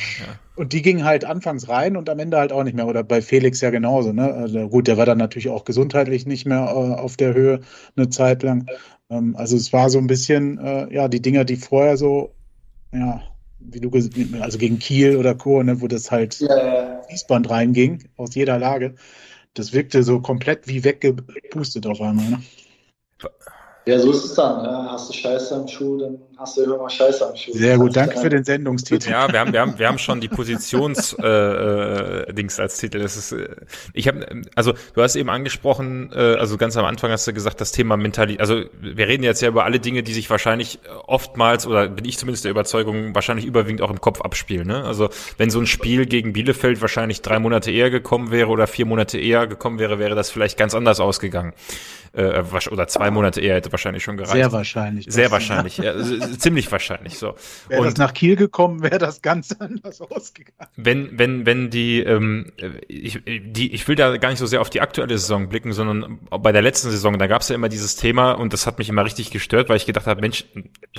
Und die gingen halt anfangs rein und am Ende halt auch nicht mehr. Oder bei Felix ja genauso. Ne? Also gut, der war dann natürlich auch gesundheitlich nicht mehr äh, auf der Höhe eine Zeit lang. Ähm, also es war so ein bisschen, äh, ja, die Dinger, die vorher so ja, wie du also gegen Kiel oder Co., ne, wo das halt ja, ja. Fließband reinging aus jeder Lage. Das wirkte so komplett wie weggepustet auf einmal. Ne? Ja, so ist es dann. Ja. Hast du Scheiße am Schuh, dann hast du immer Scheiße am Schuh. Sehr gut, danke für den Sendungstitel. Ja, wir haben, wir haben, wir haben schon die Positions äh, äh, Dings als Titel. Das ist, äh, ich habe, also du hast eben angesprochen, äh, also ganz am Anfang hast du gesagt, das Thema Mentalität. Also wir reden jetzt ja über alle Dinge, die sich wahrscheinlich oftmals oder bin ich zumindest der Überzeugung wahrscheinlich überwiegend auch im Kopf abspielen. Ne? Also wenn so ein Spiel gegen Bielefeld wahrscheinlich drei Monate eher gekommen wäre oder vier Monate eher gekommen wäre, wäre das vielleicht ganz anders ausgegangen äh, oder zwei Monate eher hätte wahrscheinlich schon gereicht. Sehr wahrscheinlich. Sehr wahrscheinlich, ja. ziemlich wahrscheinlich so. Wäre das nach Kiel gekommen, wäre das ganz anders ausgegangen. Wenn, wenn, wenn die, ähm, ich, die, ich will da gar nicht so sehr auf die aktuelle Saison blicken, sondern bei der letzten Saison, da gab es ja immer dieses Thema und das hat mich immer richtig gestört, weil ich gedacht habe, Mensch,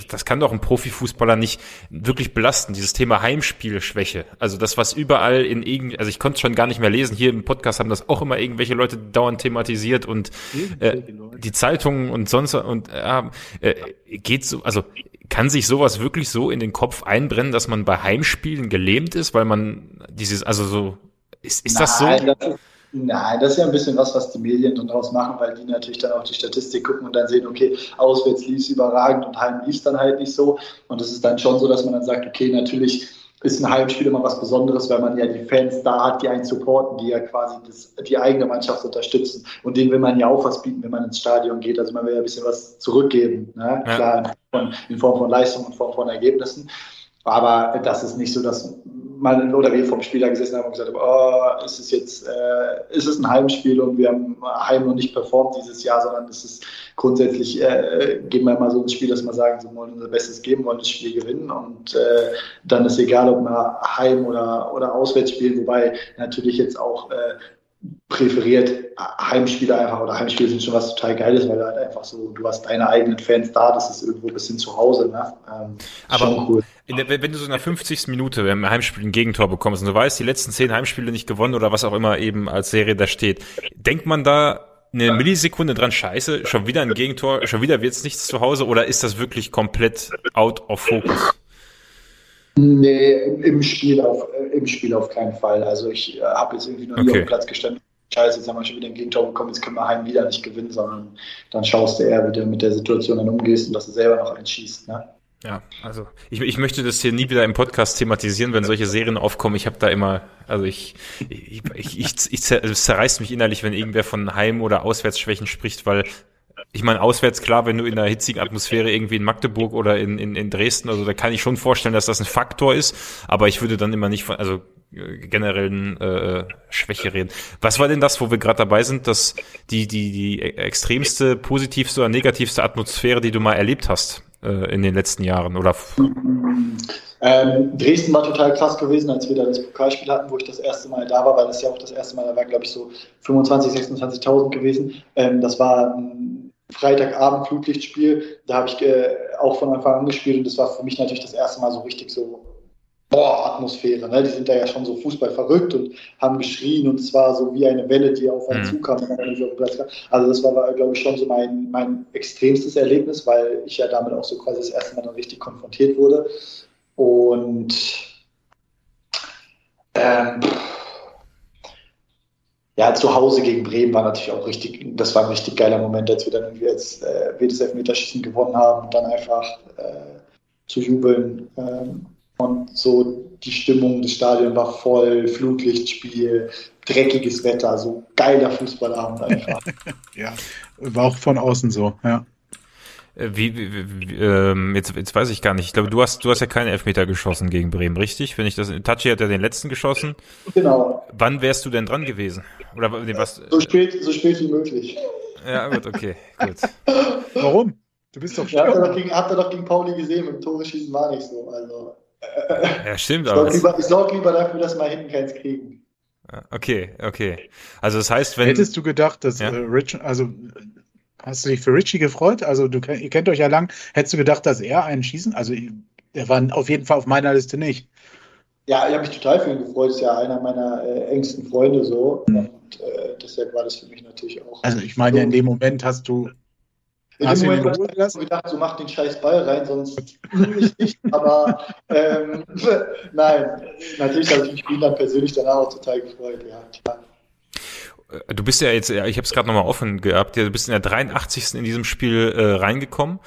das kann doch ein Profifußballer nicht wirklich belasten, dieses Thema Heimspielschwäche. Also das, was überall in irgend, also ich konnte es schon gar nicht mehr lesen, hier im Podcast haben das auch immer irgendwelche Leute dauernd thematisiert und äh, die Zeitungen und sonst und äh, geht so, also kann sich sowas wirklich so in den Kopf einbrennen, dass man bei Heimspielen gelähmt ist, weil man dieses, also so, ist, ist das so? Das nein, das ist ja ein bisschen was, was die Medien dann draus machen, weil die natürlich dann auch die Statistik gucken und dann sehen, okay, auswärts lief es überragend und heim lief es dann halt nicht so. Und es ist dann schon so, dass man dann sagt, okay, natürlich ist ein Heimspiel immer was Besonderes, weil man ja die Fans da hat, die einen supporten, die ja quasi das, die eigene Mannschaft unterstützen. Und denen will man ja auch was bieten, wenn man ins Stadion geht. Also man will ja ein bisschen was zurückgeben. Ne? Ja. Klar, in Form, in von Leistung und Form von Ergebnissen. Aber das ist nicht so, dass mal oder wir vom Spieler gesessen haben und gesagt haben, oh, ist es jetzt, äh, ist es ein Heimspiel und wir haben heim noch nicht performt dieses Jahr, sondern es ist grundsätzlich, äh, geben wir mal so ins Spiel, dass wir sagen, wir wollen unser Bestes geben, wollen das Spiel gewinnen und äh, dann ist egal, ob wir heim oder, oder auswärts spielen, wobei natürlich jetzt auch äh, präferiert Heimspiele einfach oder Heimspiele sind schon was total Geiles, weil du halt einfach so, du hast deine eigenen Fans da, das ist irgendwo ein bisschen zu Hause. Ne? Ähm, Aber cool. Der, wenn du so in der 50. Minute im Heimspiel ein Gegentor bekommst und du weißt, die letzten zehn Heimspiele nicht gewonnen oder was auch immer eben als Serie da steht, denkt man da eine Millisekunde dran, scheiße, schon wieder ein Gegentor, schon wieder wird's nichts zu Hause oder ist das wirklich komplett out of focus? Nee, im Spiel auf, äh, im Spiel auf keinen Fall. Also ich äh, habe jetzt irgendwie noch nie okay. auf den Platz gestanden. Scheiße, jetzt haben wir schon wieder ein Gegentor bekommen, jetzt können wir heim wieder nicht gewinnen, sondern dann schaust du eher, wie du mit der Situation dann umgehst und dass du selber noch einschießt. Ne? Ja, also ich, ich möchte das hier nie wieder im Podcast thematisieren, wenn solche Serien aufkommen. Ich habe da immer, also ich, ich, ich, ich, ich zerreißt mich innerlich, wenn irgendwer von Heim- oder Auswärtsschwächen spricht, weil ich meine, auswärts klar, wenn du in einer hitzigen Atmosphäre irgendwie in Magdeburg oder in, in, in Dresden, also da kann ich schon vorstellen, dass das ein Faktor ist, aber ich würde dann immer nicht von, also äh, generellen äh, Schwäche reden. Was war denn das, wo wir gerade dabei sind, dass die, die, die extremste, positivste oder negativste Atmosphäre, die du mal erlebt hast äh, in den letzten Jahren? Oder ähm, Dresden war total krass gewesen, als wir da das Pokalspiel hatten, wo ich das erste Mal da war, weil das ja auch das erste Mal, da waren glaube ich so 25.000, 26.000 gewesen. Ähm, das war ein Freitagabend Flutlichtspiel. Da habe ich äh, auch von Anfang an gespielt und das war für mich natürlich das erste Mal so richtig so boah, Atmosphäre. Ne? Die sind da ja schon so Fußball verrückt und haben geschrien und es war so wie eine Welle, die auf einen mhm. zukam. Also das war, glaube ich, schon so mein, mein extremstes Erlebnis, weil ich ja damit auch so quasi das erste Mal dann richtig konfrontiert wurde. Und ähm, ja, zu Hause gegen Bremen war natürlich auch richtig, das war ein richtig geiler Moment, als wir dann irgendwie jetzt äh, das Elfmeterschießen gewonnen haben und dann einfach äh, zu jubeln. Ähm, und so die Stimmung des Stadions war voll, Flutlichtspiel, dreckiges Wetter, so geiler Fußballabend einfach. ja, war auch von außen so, ja. Äh, wie, wie, wie ähm, jetzt, jetzt weiß ich gar nicht. Ich glaube, du hast, du hast ja keine Elfmeter geschossen gegen Bremen, richtig? Wenn ich das, Tachi hat ja den letzten geschossen. Genau. Wann wärst du denn dran gewesen? Oder nee, was? So spät, so spät wie möglich. Ja, gut, okay, gut. Warum? Du bist doch ja, habt, ihr doch gegen, habt ihr doch gegen Pauli gesehen, mit dem Tore schießen war nicht so. Also, ja, stimmt. Ich sorge lieber, sorg lieber dafür, dass wir hinten keins kriegen. Okay, okay. Also das heißt, wenn. Hättest du gedacht, dass ja? äh, Rich, also Hast du dich für Richie gefreut? Also du ihr kennt euch ja lang. Hättest du gedacht, dass er einen schießen? Also er war auf jeden Fall auf meiner Liste nicht. Ja, ich habe mich total für ihn gefreut. Ist ja einer meiner äh, engsten Freunde so. Mhm. Und äh, deshalb war das für mich natürlich auch. Also ich meine, so. in dem Moment hast du. In hast dem Moment habe ich gedacht, so mach den scheiß Ball rein, sonst ich nicht. Aber ähm, nein, natürlich habe ich mich dann persönlich danach auch total gefreut. Ja, klar. Äh, du bist ja jetzt, ich habe es gerade nochmal offen gehabt, du bist in der 83. in diesem Spiel äh, reingekommen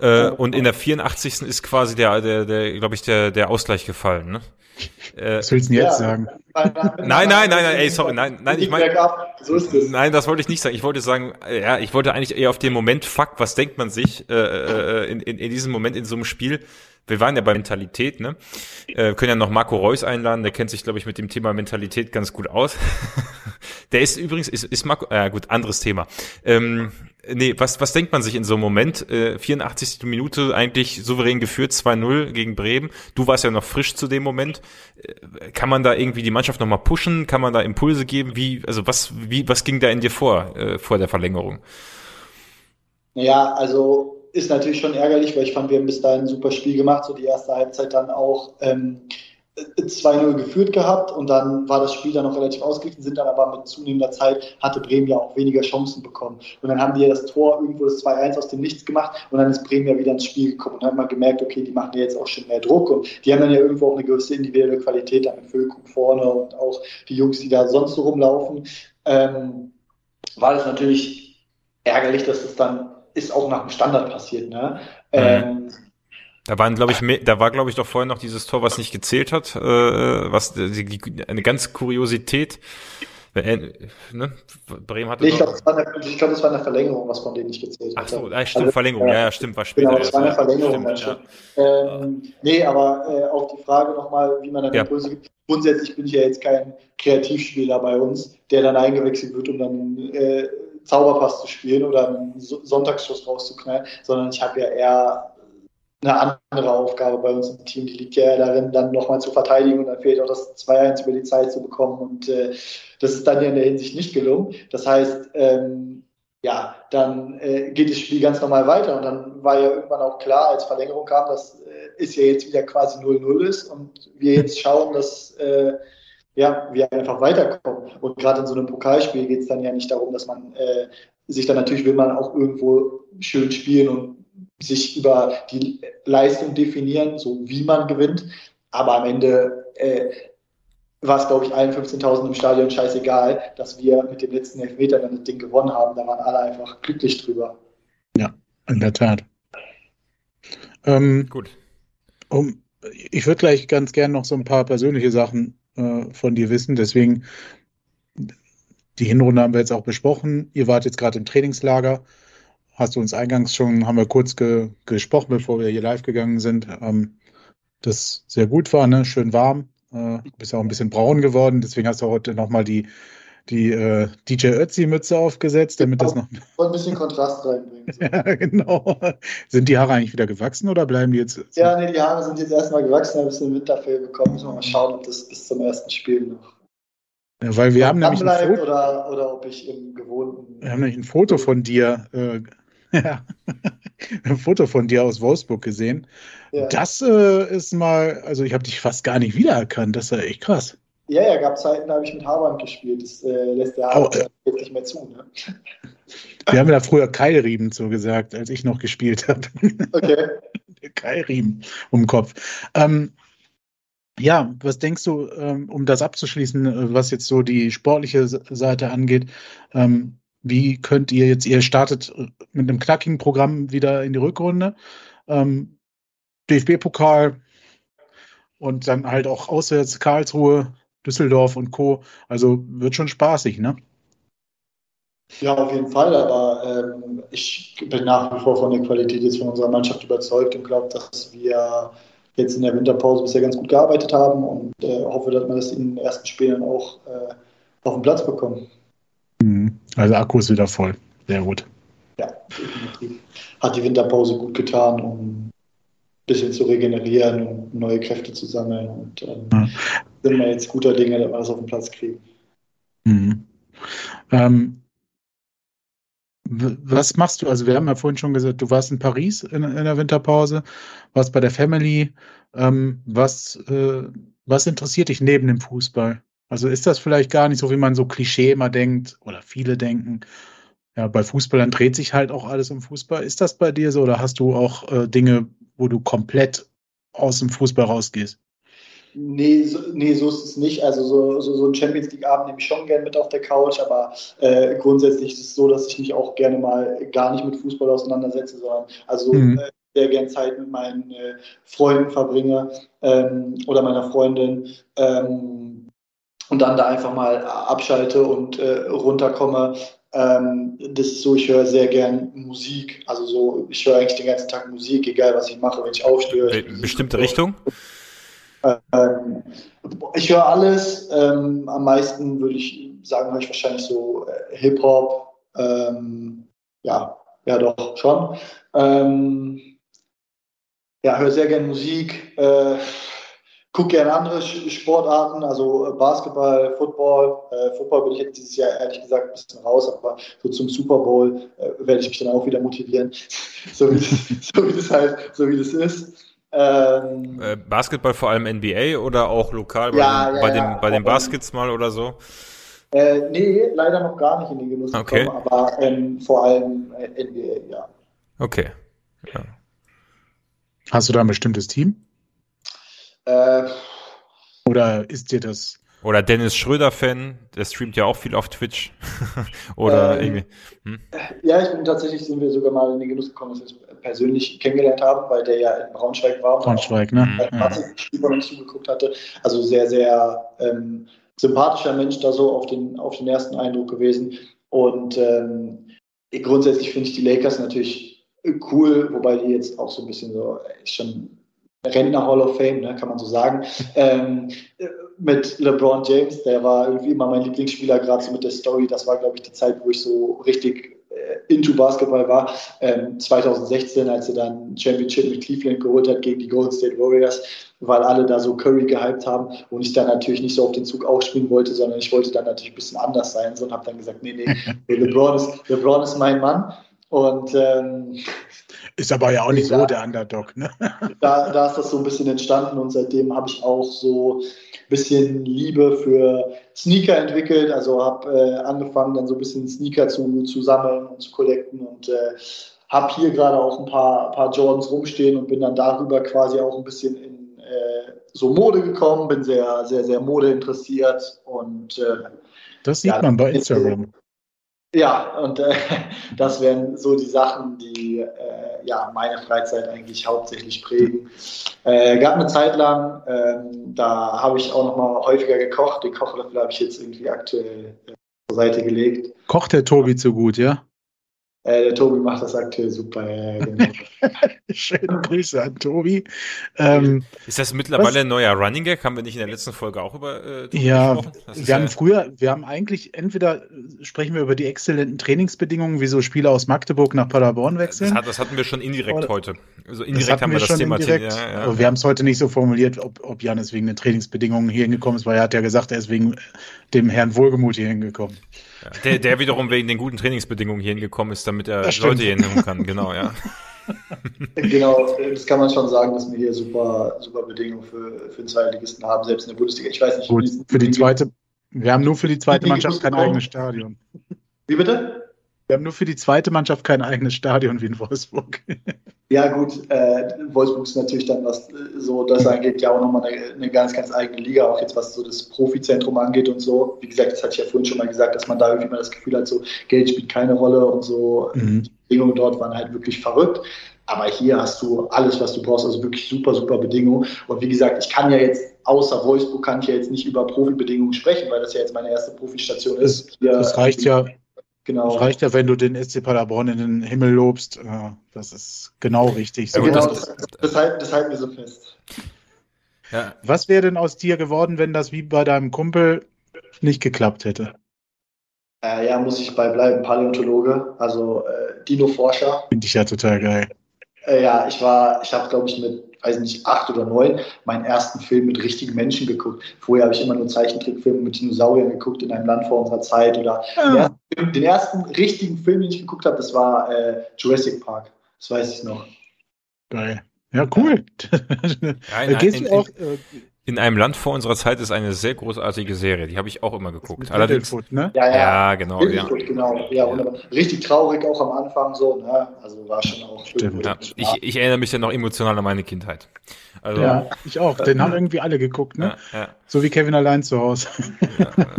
äh, und in der 84. ist quasi der, der, der glaube ich, der, der Ausgleich gefallen. Ne? Äh, Was willst du denn jetzt ja. sagen? Nein, nein, nein, nein, ey, sorry, nein, nein, ich meine, so nein, das wollte ich nicht sagen. Ich wollte sagen, ja, ich wollte eigentlich eher auf den Moment, fuck, was denkt man sich äh, äh, in, in, in diesem Moment in so einem Spiel? Wir waren ja bei Mentalität, ne? Äh, können ja noch Marco Reus einladen, der kennt sich, glaube ich, mit dem Thema Mentalität ganz gut aus. der ist übrigens, ist, ist Marco, ja äh, gut, anderes Thema. Ähm, nee, was, was denkt man sich in so einem Moment? Äh, 84. Minute eigentlich souverän geführt, 2-0 gegen Bremen. Du warst ja noch frisch zu dem Moment. Äh, kann man da irgendwie die Mannschaft nochmal pushen? Kann man da Impulse geben? Wie, also was, wie, was ging da in dir vor, äh, vor der Verlängerung? Ja, also ist natürlich schon ärgerlich, weil ich fand, wir haben bis dahin ein super Spiel gemacht, so die erste Halbzeit dann auch ähm, 2-0 geführt gehabt und dann war das Spiel dann noch relativ ausgeglichen, sind dann aber mit zunehmender Zeit, hatte Bremen ja auch weniger Chancen bekommen. Und dann haben die ja das Tor irgendwo das 2-1 aus dem Nichts gemacht und dann ist Bremen ja wieder ins Spiel gekommen und dann hat man gemerkt, okay, die machen ja jetzt auch schon mehr Druck und die haben dann ja irgendwo auch eine gewisse individuelle Qualität, da mit Füllkrug vorne und auch die Jungs, die da sonst so rumlaufen. Ähm, war das natürlich ärgerlich, dass es dann ist auch nach dem Standard passiert. Ne? Mhm. Ähm, da waren, glaube ich, da war, glaube ich, doch vorhin noch dieses Tor, was nicht gezählt hat, äh, was die, die, eine ganz Kuriosität. Äh, ne? Bremen hatte. Nee, ich glaube, es, glaub, es war eine Verlängerung, was von denen nicht gezählt hat. Ach so, ja, stimmt, also, Verlängerung, ja, ja, stimmt, war später. Genau, es war eine Verlängerung. Stimmt, ja. ähm, nee, aber äh, auf die Frage nochmal, wie man dann ja. Impulse gibt. Grundsätzlich bin ich ja jetzt kein Kreativspieler bei uns, der dann eingewechselt wird, um dann äh, Zauberpass zu spielen oder einen Sonntagsschuss rauszuknallen, sondern ich habe ja eher eine andere Aufgabe bei uns im Team. Die liegt ja darin, dann nochmal zu verteidigen und dann fehlt auch das 2-1 über die Zeit zu bekommen. Und äh, das ist dann ja in der Hinsicht nicht gelungen. Das heißt, ähm, ja, dann äh, geht das Spiel ganz normal weiter. Und dann war ja irgendwann auch klar, als Verlängerung kam, dass äh, es ja jetzt wieder quasi 0-0 ist und wir jetzt schauen, dass äh, ja, wir einfach weiterkommen. Und gerade in so einem Pokalspiel geht es dann ja nicht darum, dass man äh, sich dann natürlich will man auch irgendwo schön spielen und sich über die Leistung definieren, so wie man gewinnt. Aber am Ende äh, war es, glaube ich, allen 15.000 im Stadion scheißegal, dass wir mit dem letzten Elfmeter dann das Ding gewonnen haben. Da waren alle einfach glücklich drüber. Ja, in der Tat. Ähm, Gut. Um, ich würde gleich ganz gern noch so ein paar persönliche Sachen äh, von dir wissen. Deswegen, die Hinrunde haben wir jetzt auch besprochen. Ihr wart jetzt gerade im Trainingslager. Hast du uns eingangs schon, haben wir kurz ge gesprochen, bevor wir hier live gegangen sind, ähm, das sehr gut war, ne? schön warm. Äh, bist auch ein bisschen braun geworden, deswegen hast du heute nochmal die, die äh, DJ Ötzi-Mütze aufgesetzt, damit das noch. ein bisschen Kontrast reinbringen. ja, genau. Sind die Haare eigentlich wieder gewachsen oder bleiben die jetzt? Ja, nee, die Haare sind jetzt erstmal gewachsen, ein bisschen Winterfell bekommen. Müssen wir mal schauen, ob das bis zum ersten Spiel noch. Ja, weil wir haben nämlich ein Foto, oder, oder ob ich im gewohnten. Wir haben nämlich ein Foto von dir, äh, ja, ein Foto von dir aus Wolfsburg gesehen. Ja. Das äh, ist mal, also ich habe dich fast gar nicht wiedererkannt. Das ist ja echt krass. Ja, ja, gab Zeiten, da habe ich mit Haarband gespielt. Das äh, lässt der Haarband oh, äh, nicht mehr zu. Ne? Wir haben ja früher Keilriemen so gesagt, als ich noch gespielt habe. Okay. Keilriemen um den Kopf. Ähm, ja, was denkst du, ähm, um das abzuschließen, äh, was jetzt so die sportliche Seite angeht? Ähm, wie könnt ihr jetzt, ihr startet äh, mit einem knackigen Programm wieder in die Rückrunde. Ähm, DFB-Pokal und dann halt auch auswärts Karlsruhe, Düsseldorf und Co. Also wird schon spaßig, ne? Ja, auf jeden Fall, aber ähm, ich bin nach wie vor von der Qualität jetzt von unserer Mannschaft überzeugt und glaube, dass wir jetzt in der Winterpause bisher ganz gut gearbeitet haben und äh, hoffe, dass wir das in den ersten Spielen auch äh, auf den Platz bekommen. Mhm. Also Akku ist wieder voll. Sehr gut. Ja, definitiv. Hat die Winterpause gut getan, um bisschen zu regenerieren und neue Kräfte zu sammeln. Und ähm, ja. sind wir jetzt guter Dinge, dass wir das auf den Platz kriegen. Mhm. Ähm, was machst du? Also wir haben ja vorhin schon gesagt, du warst in Paris in, in der Winterpause, warst bei der Family. Ähm, was, äh, was interessiert dich neben dem Fußball? Also ist das vielleicht gar nicht so, wie man so Klischee immer denkt oder viele denken. Ja, bei Fußballern dreht sich halt auch alles um Fußball. Ist das bei dir so oder hast du auch äh, Dinge, wo du komplett aus dem Fußball rausgehst? Nee so, nee, so ist es nicht. Also so, so, so ein Champions League-Abend nehme ich schon gerne mit auf der Couch, aber äh, grundsätzlich ist es so, dass ich mich auch gerne mal gar nicht mit Fußball auseinandersetze, sondern also mhm. äh, sehr gerne Zeit mit meinen äh, Freunden verbringe ähm, oder meiner Freundin ähm, und dann da einfach mal abschalte und äh, runterkomme. Ähm, das ist so, ich höre sehr gern Musik. Also so, ich höre eigentlich den ganzen Tag Musik, egal was ich mache, wenn ich aufstehe. Bestimmte Richtung? Ähm, ich höre alles. Ähm, am meisten würde ich sagen, höre ich wahrscheinlich so äh, Hip-Hop. Ähm, ja, ja, doch, schon. Ähm, ja, höre sehr gerne Musik. Äh, gucke gerne andere Sportarten, also äh, Basketball, Football. Äh, Football bin ich jetzt dieses Jahr ehrlich gesagt ein bisschen raus, aber so zum Super Bowl äh, werde ich mich dann auch wieder motivieren, so, wie das, so wie das halt, so wie das ist. Ähm, äh, Basketball vor allem NBA oder auch lokal bei, ja, den, ja, bei, ja, den, bei den Baskets mal oder so? Äh, nee, leider noch gar nicht in den Genuss okay. gekommen, aber ähm, vor allem äh, NBA, ja. Okay. Ja. Hast du da ein bestimmtes Team? Äh, oder ist dir das oder Dennis Schröder-Fan, der streamt ja auch viel auf Twitch. Oder ähm, irgendwie. Hm? Ja, ich bin tatsächlich, sind wir sogar mal in den Genuss gekommen, dass wir uns persönlich kennengelernt haben, weil der ja in Braunschweig war. Braunschweig, ne? Über uns zugeguckt hatte. Also sehr, sehr ähm, sympathischer Mensch da so auf den, auf den ersten Eindruck gewesen. Und ähm, grundsätzlich finde ich die Lakers natürlich cool, wobei die jetzt auch so ein bisschen so, ist schon Rentner Hall of Fame, ne, kann man so sagen. ähm, mit LeBron James, der war irgendwie immer mein Lieblingsspieler, gerade so mit der Story. Das war, glaube ich, die Zeit, wo ich so richtig äh, into Basketball war. Ähm, 2016, als er dann Championship mit Cleveland geholt hat gegen die Golden State Warriors, weil alle da so Curry gehypt haben und ich dann natürlich nicht so auf den Zug aufspringen wollte, sondern ich wollte dann natürlich ein bisschen anders sein so, und habe dann gesagt, nee, nee, LeBron ist, LeBron ist mein Mann. Und ähm, ist aber ja auch nicht da, so der Underdog, ne? Da, da ist das so ein bisschen entstanden und seitdem habe ich auch so ein bisschen Liebe für Sneaker entwickelt. Also habe äh, angefangen, dann so ein bisschen Sneaker zu, zu sammeln und zu collecten und äh, habe hier gerade auch ein paar, paar Jordans rumstehen und bin dann darüber quasi auch ein bisschen in äh, so Mode gekommen, bin sehr, sehr, sehr Mode interessiert und äh, das sieht ja, man bei Instagram. Ja, und äh, das wären so die Sachen, die äh, ja, meine Freizeit eigentlich hauptsächlich prägen. Äh, gab eine Zeit lang, ähm, da habe ich auch noch mal häufiger gekocht. Den Kochlöffel habe ich jetzt irgendwie aktuell äh, zur Seite gelegt. Kocht der Tobi zu gut, ja? Äh, der Tobi macht das aktuell super. Ja, genau. Schöne Grüße an Tobi. Ähm, ist das mittlerweile was? ein neuer Running Gag? Haben wir nicht in der letzten Folge auch über äh, Tobi ja, gesprochen? wir ja haben früher, wir haben eigentlich entweder sprechen wir über die exzellenten Trainingsbedingungen, wie so Spieler aus Magdeburg nach Paderborn wechseln. Das, hat, das hatten wir schon indirekt Oder, heute. Also indirekt haben wir, wir das Thema. Indirekt, ja, ja. Aber wir haben es heute nicht so formuliert, ob, ob Janis wegen den Trainingsbedingungen hier hingekommen ist, weil er hat ja gesagt, er ist wegen dem Herrn Wohlgemut hier hingekommen. Ja, der, der wiederum wegen den guten Trainingsbedingungen hier hingekommen ist, damit er Leute hier hinkommen kann. Genau, ja. genau, das kann man schon sagen, dass wir hier super, super Bedingungen für, für den Zweitligisten haben, selbst in der Bundesliga. Ich weiß nicht, Gut, für die zweite, wir haben nur für die zweite Mannschaft kein eigenes Stadion. Wie bitte? Wir haben nur für die zweite Mannschaft kein eigenes Stadion wie in Wolfsburg. Ja, gut, äh, Wolfsburg ist natürlich dann, was äh, so das angeht, ja auch nochmal eine, eine, ganz, ganz eigene Liga, auch jetzt was so das Profizentrum angeht und so. Wie gesagt, das hatte ich ja vorhin schon mal gesagt, dass man da irgendwie mal das Gefühl hat, so Geld spielt keine Rolle und so. Mhm. Die Bedingungen dort waren halt wirklich verrückt. Aber hier hast du alles, was du brauchst, also wirklich super, super Bedingungen. Und wie gesagt, ich kann ja jetzt, außer Wolfsburg, kann ich ja jetzt nicht über Profibedingungen sprechen, weil das ja jetzt meine erste Profistation ist. Hier, das reicht ja. Genau. Das reicht ja, wenn du den SC Paderborn in den Himmel lobst. Das ist genau richtig. So, genau, das, das, halten, das halten wir so fest. Ja. Was wäre denn aus dir geworden, wenn das wie bei deinem Kumpel nicht geklappt hätte? Äh, ja, muss ich bei bleiben, Paläontologe, also äh, Dino-Forscher. Finde ich ja total geil. Äh, ja, ich war, ich habe glaube ich mit, weiß nicht, acht oder neun meinen ersten Film mit richtigen Menschen geguckt. Vorher habe ich immer nur Zeichentrickfilme mit Dinosauriern geguckt in einem Land vor unserer Zeit oder ja. den, ersten, den, ersten, richtigen Film, den ich geguckt habe, das war äh, Jurassic Park. Das weiß ich noch. Geil. Ja, cool. Ja, in, Gehst in, du auch, äh, in einem Land vor unserer Zeit ist eine sehr großartige Serie, die habe ich auch immer geguckt. Allerdings, ne? ja, ja, ja, genau. Ja. genau. Ja, wunderbar. Richtig traurig auch am Anfang so, ne? Also war schon auch Stimmt. Ja, ich, ich erinnere mich ja noch emotional an meine Kindheit. Also, ja, ich auch. Den haben irgendwie alle geguckt, ne? Ja, ja. So wie Kevin allein zu Hause.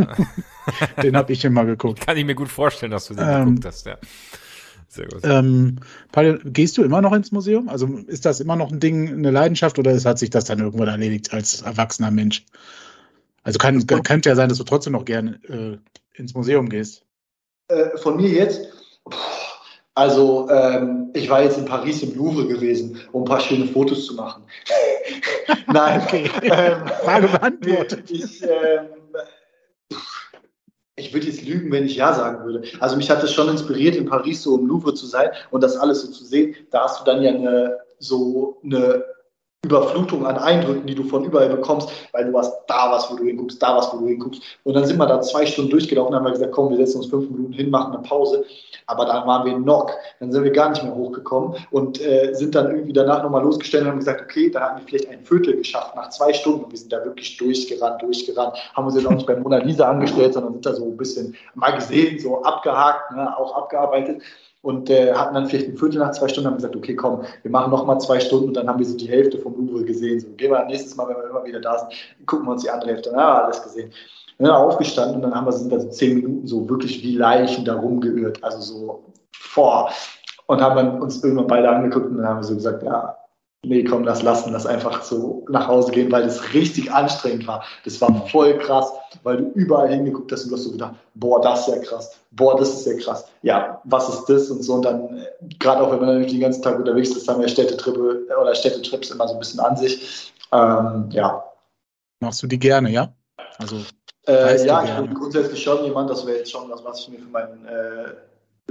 den habe ich immer geguckt. Kann ich mir gut vorstellen, dass du den ähm, geguckt hast, ja. Sehr gut. Ähm, Paul, gehst du immer noch ins Museum? Also ist das immer noch ein Ding, eine Leidenschaft oder hat sich das dann irgendwann erledigt als erwachsener Mensch? Also kann, könnte ja sein, dass du trotzdem noch gerne äh, ins Museum gehst. Äh, von mir jetzt? Also ähm, ich war jetzt in Paris im Louvre gewesen, um ein paar schöne Fotos zu machen. Nein. Okay. Ähm, Frage beantwortet. Ich, ähm, ich würde jetzt lügen, wenn ich Ja sagen würde. Also mich hat es schon inspiriert, in Paris so im Louvre zu sein und das alles so zu sehen. Da hast du dann ja eine, so eine Überflutung an Eindrücken, die du von überall bekommst, weil du hast da was, wo du hinguckst, da was, wo du hinguckst. Und dann sind wir da zwei Stunden durchgelaufen, haben wir gesagt, komm, wir setzen uns fünf Minuten hin, machen eine Pause. Aber dann waren wir knock, dann sind wir gar nicht mehr hochgekommen und äh, sind dann irgendwie danach nochmal losgestellt und haben gesagt, okay, da haben wir vielleicht ein Viertel geschafft nach zwei Stunden. Und wir sind da wirklich durchgerannt, durchgerannt, haben uns jetzt auch nicht bei Mona Lisa angestellt, sondern sind da so ein bisschen mal gesehen, so abgehakt, ne, auch abgearbeitet und äh, hatten dann vielleicht ein Viertel nach zwei Stunden haben gesagt, okay, komm, wir machen noch mal zwei Stunden und dann haben wir so die Hälfte vom Louvre gesehen. So, gehen wir nächstes Mal, wenn wir immer wieder da sind, gucken wir uns die andere Hälfte an. Ja, alles gesehen. Ja, aufgestanden und dann haben wir sind da so zehn Minuten so wirklich wie Leichen da rumgeirrt, also so vor. Und haben dann uns irgendwann beide angeguckt und dann haben wir so gesagt, ja, nee, komm, lass lassen, lass einfach so nach Hause gehen, weil es richtig anstrengend war. Das war voll krass, weil du überall hingeguckt hast und du hast so gedacht, boah, das ist ja krass, boah, das ist ja krass. Ja, was ist das und so und dann, äh, gerade auch wenn man natürlich den ganzen Tag unterwegs ist, haben wir Städtetrippe oder Städtetrips immer so ein bisschen an sich. Ähm, ja. Machst du die gerne, ja? Also äh, ja, ich bin grundsätzlich schon jemand, das wäre jetzt schon das, was ich mir für meinen äh,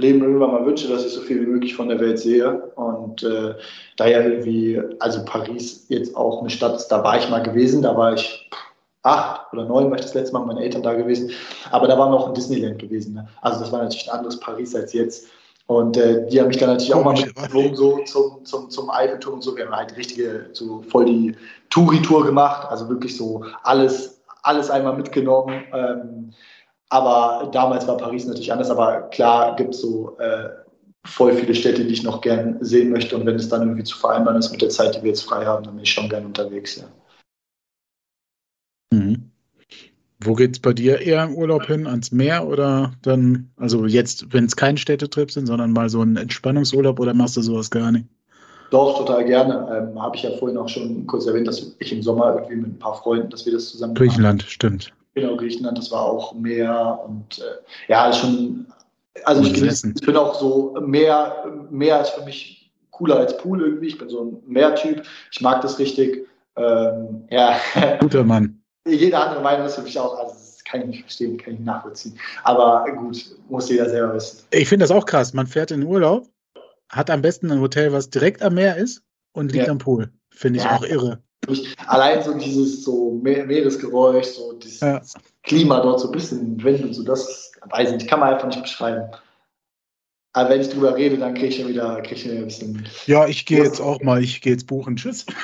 Leben irgendwann mal wünsche, dass ich so viel wie möglich von der Welt sehe. Und äh, da ja irgendwie, also Paris jetzt auch eine Stadt ist, da war ich mal gewesen, da war ich acht oder neun, war ich das letzte Mal mit meinen Eltern da gewesen. Aber da waren wir auch in Disneyland gewesen. Ne? Also das war natürlich ein anderes Paris als jetzt. Und äh, die haben mich dann natürlich auch mal mitgeflogen, so zum, zum, zum Eiffelturm und so. Wir haben halt richtige, so voll die Touri-Tour gemacht, also wirklich so alles, alles einmal mitgenommen. Ähm, aber damals war Paris natürlich anders, aber klar gibt es so äh, voll viele Städte, die ich noch gern sehen möchte. Und wenn es dann irgendwie zu vereinbaren ist mit der Zeit, die wir jetzt frei haben, dann bin ich schon gern unterwegs, ja. Mhm. Wo es bei dir eher im Urlaub hin? Ans Meer oder dann, also jetzt, wenn es kein Städtetrip sind, sondern mal so ein Entspannungsurlaub oder machst du sowas gar nicht? Doch, total gerne. Ähm, Habe ich ja vorhin auch schon kurz erwähnt, dass ich im Sommer irgendwie mit ein paar Freunden, dass wir das zusammen Griechenland, machen. stimmt. Genau, Griechenland, das war auch Meer und äh, ja, schon, also ich, ich bin auch so mehr, mehr als für mich cooler als Pool irgendwie. Ich bin so ein Meertyp. Ich mag das richtig. Ähm, ja. Guter Mann. Jede andere Meinung ist für mich auch, also das kann ich nicht verstehen, kann ich nicht nachvollziehen. Aber gut, muss jeder selber wissen. Ich finde das auch krass. Man fährt in Urlaub, hat am besten ein Hotel, was direkt am Meer ist und liegt ja. am Pool. Finde ich ja. auch irre allein so dieses so Meeresgeräusch, so dieses ja. Klima dort so ein bisschen Wind und so, das weiß ich nicht, kann man einfach nicht beschreiben. Aber wenn ich drüber rede, dann kriege ich schon wieder, krieg ich ein bisschen. Ja, ich gehe jetzt auch mal, ich gehe jetzt buchen. Tschüss.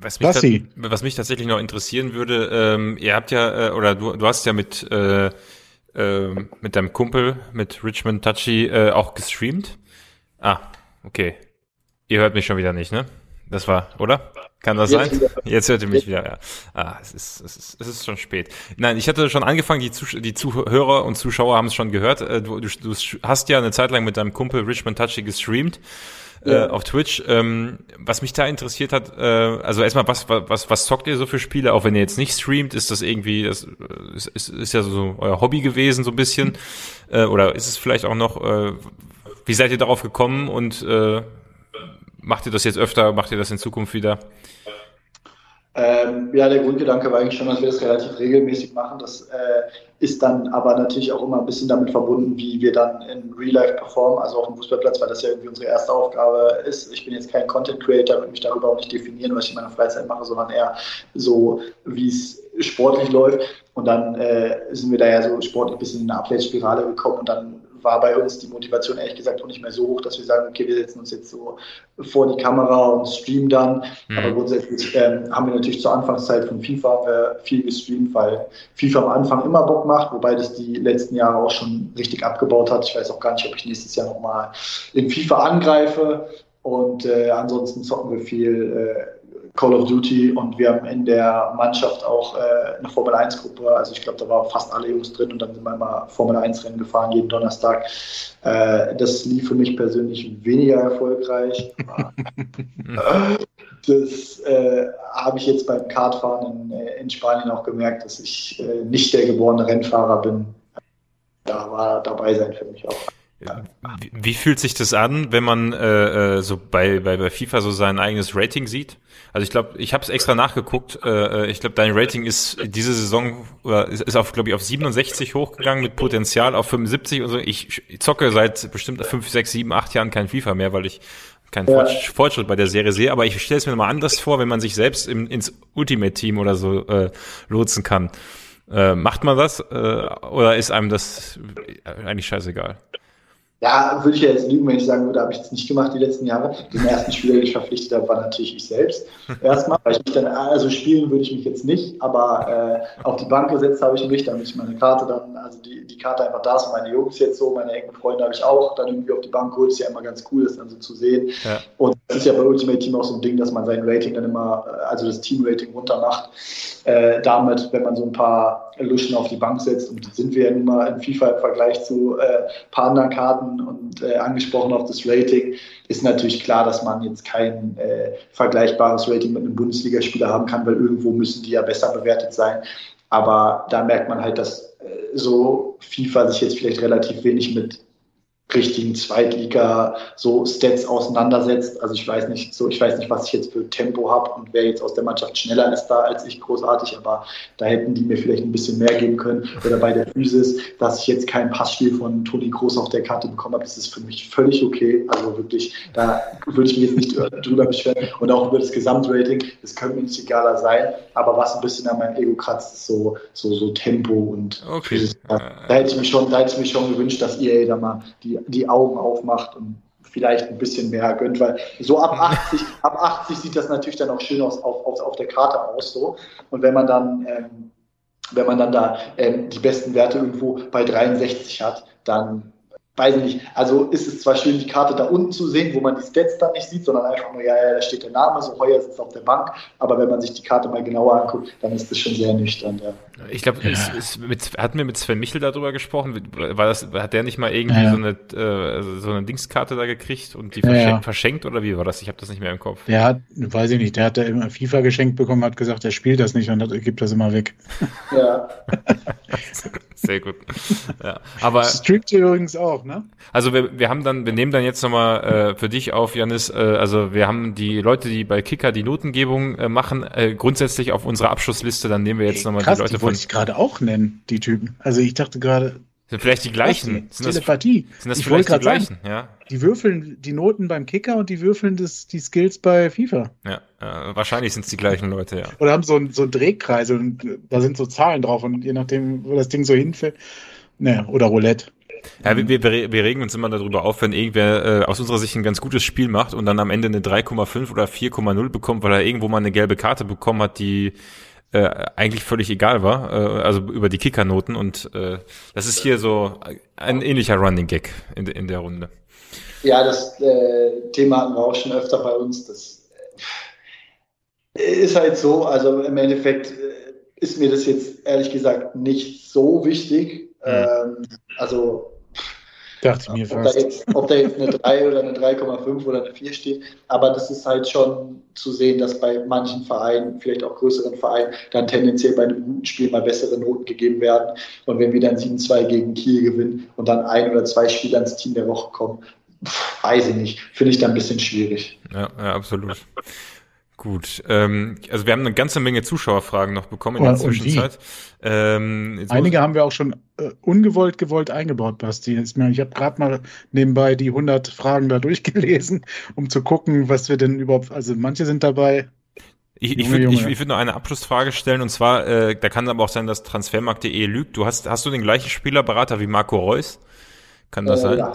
Was mich, da, was mich tatsächlich noch interessieren würde, ähm, ihr habt ja, äh, oder du, du hast ja mit, äh, äh, mit deinem Kumpel, mit Richmond Touchy, äh, auch gestreamt. Ah, okay. Ihr hört mich schon wieder nicht, ne? Das war, oder? Kann das Jetzt sein? Wieder. Jetzt hört ihr mich wieder, ja. Ah, es ist, es ist, es ist schon spät. Nein, ich hatte schon angefangen, die, Zuh die Zuhörer und Zuschauer haben es schon gehört. Äh, du, du, du hast ja eine Zeit lang mit deinem Kumpel Richmond Touchy gestreamt. Äh, ja. äh, auf Twitch. Ähm, was mich da interessiert hat, äh, also erstmal, was, was, was zockt ihr so für Spiele, auch wenn ihr jetzt nicht streamt? Ist das irgendwie, das äh, ist, ist, ist ja so euer Hobby gewesen, so ein bisschen? Äh, oder ist es vielleicht auch noch, äh, wie seid ihr darauf gekommen und äh, macht ihr das jetzt öfter, macht ihr das in Zukunft wieder? Ähm, ja, der Grundgedanke war eigentlich schon, dass wir das relativ regelmäßig machen. Das äh, ist dann aber natürlich auch immer ein bisschen damit verbunden, wie wir dann in Real Life performen, also auf dem Fußballplatz, weil das ja irgendwie unsere erste Aufgabe ist. Ich bin jetzt kein Content Creator, würde mich darüber auch nicht definieren, was ich in meiner Freizeit mache, sondern eher so, wie es sportlich läuft. Und dann äh, sind wir da ja so sportlich ein bisschen in eine Abwärtsspirale gekommen und dann war bei uns die Motivation ehrlich gesagt auch nicht mehr so hoch, dass wir sagen, okay, wir setzen uns jetzt so vor die Kamera und streamen dann. Mhm. Aber grundsätzlich ähm, haben wir natürlich zur Anfangszeit von FIFA viel gestreamt, weil FIFA am Anfang immer Bock macht, wobei das die letzten Jahre auch schon richtig abgebaut hat. Ich weiß auch gar nicht, ob ich nächstes Jahr nochmal in FIFA angreife. Und äh, ansonsten zocken wir viel äh, Call of Duty und wir haben in der Mannschaft auch äh, eine Formel 1 Gruppe. Also ich glaube, da waren fast alle Jungs drin und dann sind wir immer Formel 1 Rennen gefahren jeden Donnerstag. Äh, das lief für mich persönlich weniger erfolgreich. das äh, habe ich jetzt beim Kartfahren in, äh, in, Spanien auch gemerkt, dass ich äh, nicht der geborene Rennfahrer bin. Da war dabei sein für mich auch. Wie, wie fühlt sich das an, wenn man äh, äh, so bei, bei, bei FIFA so sein eigenes Rating sieht? Also ich glaube, ich habe es extra nachgeguckt. Äh, äh, ich glaube, dein Rating ist diese Saison oder ist, ist auf, glaube ich, auf 67 hochgegangen mit Potenzial auf 75 und so. Ich, ich zocke seit bestimmt 5, 6, 7, 8 Jahren kein FIFA mehr, weil ich keinen ja. Fortschritt bei der Serie sehe. Aber ich stelle es mir mal anders vor, wenn man sich selbst im, ins Ultimate-Team oder so äh, lotsen kann. Äh, macht man das äh, oder ist einem das eigentlich scheißegal? Ja, würde ich ja jetzt lügen, wenn ich sagen würde, habe ich das nicht gemacht die letzten Jahre. Den ersten Spieler, den ich verpflichtet habe, war natürlich ich selbst. Erstmal, weil ich mich dann, also spielen würde ich mich jetzt nicht, aber äh, auf die Bank gesetzt habe ich mich, damit ich meine Karte dann, also die, die Karte einfach da ist meine Jungs jetzt so, meine engen Freunde habe ich auch dann irgendwie auf die Bank geholt. Ist ja immer ganz cool, das dann so zu sehen. Ja. Und das ist ja bei Ultimate Team auch so ein Ding, dass man sein Rating dann immer, äh, also das Team-Rating runter macht. Äh, damit, wenn man so ein paar Luschen auf die Bank setzt. Und sind wir ja nun mal in FIFA im Vergleich zu äh, Partnerkarten und äh, angesprochen auf das Rating, ist natürlich klar, dass man jetzt kein äh, vergleichbares Rating mit einem Bundesligaspieler haben kann, weil irgendwo müssen die ja besser bewertet sein. Aber da merkt man halt, dass äh, so FIFA sich jetzt vielleicht relativ wenig mit richtigen Zweitliga so Stats auseinandersetzt. Also ich weiß nicht, so ich weiß nicht, was ich jetzt für Tempo habe und wer jetzt aus der Mannschaft schneller ist da als ich großartig, aber da hätten die mir vielleicht ein bisschen mehr geben können. Oder bei der Physis, dass ich jetzt kein Passspiel von Toni Groß auf der Karte bekommen habe, das ist für mich völlig okay. Also wirklich, da würde ich mich jetzt nicht drüber beschweren. Und auch über das Gesamtrating, das könnte mir nicht egaler sein. Aber was ein bisschen an meinem Ego kratzt, ist so, so, so Tempo und okay. Physis. Da, da hätte ich mich schon, da hätte ich mich schon gewünscht, dass EA da mal die die Augen aufmacht und vielleicht ein bisschen mehr gönnt, weil so ab 80, ab 80 sieht das natürlich dann auch schön aus auf, auf, auf der Karte aus so. Und wenn man dann, ähm, wenn man dann da ähm, die besten Werte irgendwo bei 63 hat, dann weiß ich nicht, also ist es zwar schön, die Karte da unten zu sehen, wo man die Stats dann nicht sieht, sondern einfach nur, ja, ja, da steht der Name, so Heuer sitzt auf der Bank, aber wenn man sich die Karte mal genauer anguckt, dann ist das schon sehr nüchtern. Ja. Ich glaube, ja. hatten wir mit Sven Michel darüber gesprochen? War das, hat der nicht mal irgendwie ja. so, eine, äh, so eine Dingskarte da gekriegt und die verschenkt, verschenkt oder wie war das? Ich habe das nicht mehr im Kopf. Der hat, weiß ich nicht, der hat da immer FIFA geschenkt bekommen, hat gesagt, er spielt das nicht und hat, gibt das immer weg. Ja. Sehr gut. Ja. Aber streamt übrigens auch, ne? Also wir, wir haben dann, wir nehmen dann jetzt nochmal äh, für dich auf, Janis, äh, also wir haben die Leute, die bei Kicker die Notengebung äh, machen, äh, grundsätzlich auf unserer Abschlussliste, dann nehmen wir jetzt nochmal die Leute die wollte ich gerade auch nennen, die Typen. Also ich dachte gerade. Sind vielleicht die gleichen. Sind Telepathie. Das, sind das ich vielleicht die gleichen, sagen, ja. Die würfeln die Noten beim Kicker und die würfeln das, die Skills bei FIFA. Ja, äh, wahrscheinlich sind es die gleichen Leute, ja. Oder haben so, ein, so einen Drehkreis und da sind so Zahlen drauf und je nachdem, wo das Ding so hinfällt. Naja, oder Roulette. Ja, wir, wir, wir regen uns immer darüber auf, wenn irgendwer äh, aus unserer Sicht ein ganz gutes Spiel macht und dann am Ende eine 3,5 oder 4,0 bekommt, weil er irgendwo mal eine gelbe Karte bekommen hat, die äh, eigentlich völlig egal war, äh, also über die Kickernoten und äh, das ist hier so ein ähnlicher Running Gag in, in der Runde. Ja, das äh, Thema hatten wir auch schon öfter bei uns. Das äh, ist halt so, also im Endeffekt äh, ist mir das jetzt ehrlich gesagt nicht so wichtig. Mhm. Ähm, also Dachte mir ob, fast. Da jetzt, ob da jetzt eine 3 oder eine 3,5 oder eine 4 steht. Aber das ist halt schon zu sehen, dass bei manchen Vereinen, vielleicht auch größeren Vereinen, dann tendenziell bei einem guten Spiel mal bessere Noten gegeben werden. Und wenn wir dann 7-2 gegen Kiel gewinnen und dann ein oder zwei Spieler ins Team der Woche kommen, weiß ich nicht. Finde ich dann ein bisschen schwierig. Ja, ja absolut. Gut, ähm, also wir haben eine ganze Menge Zuschauerfragen noch bekommen in der Zwischenzeit. Ähm, Einige haben wir auch schon äh, ungewollt gewollt eingebaut, Basti. Ich habe gerade mal nebenbei die 100 Fragen da durchgelesen, um zu gucken, was wir denn überhaupt, also manche sind dabei. Ich, ich würde ich, ich würd nur eine Abschlussfrage stellen und zwar, äh, da kann aber auch sein, dass Transfermarkt.de lügt. Du hast, hast du den gleichen Spielerberater wie Marco Reus? Kann das äh, sein?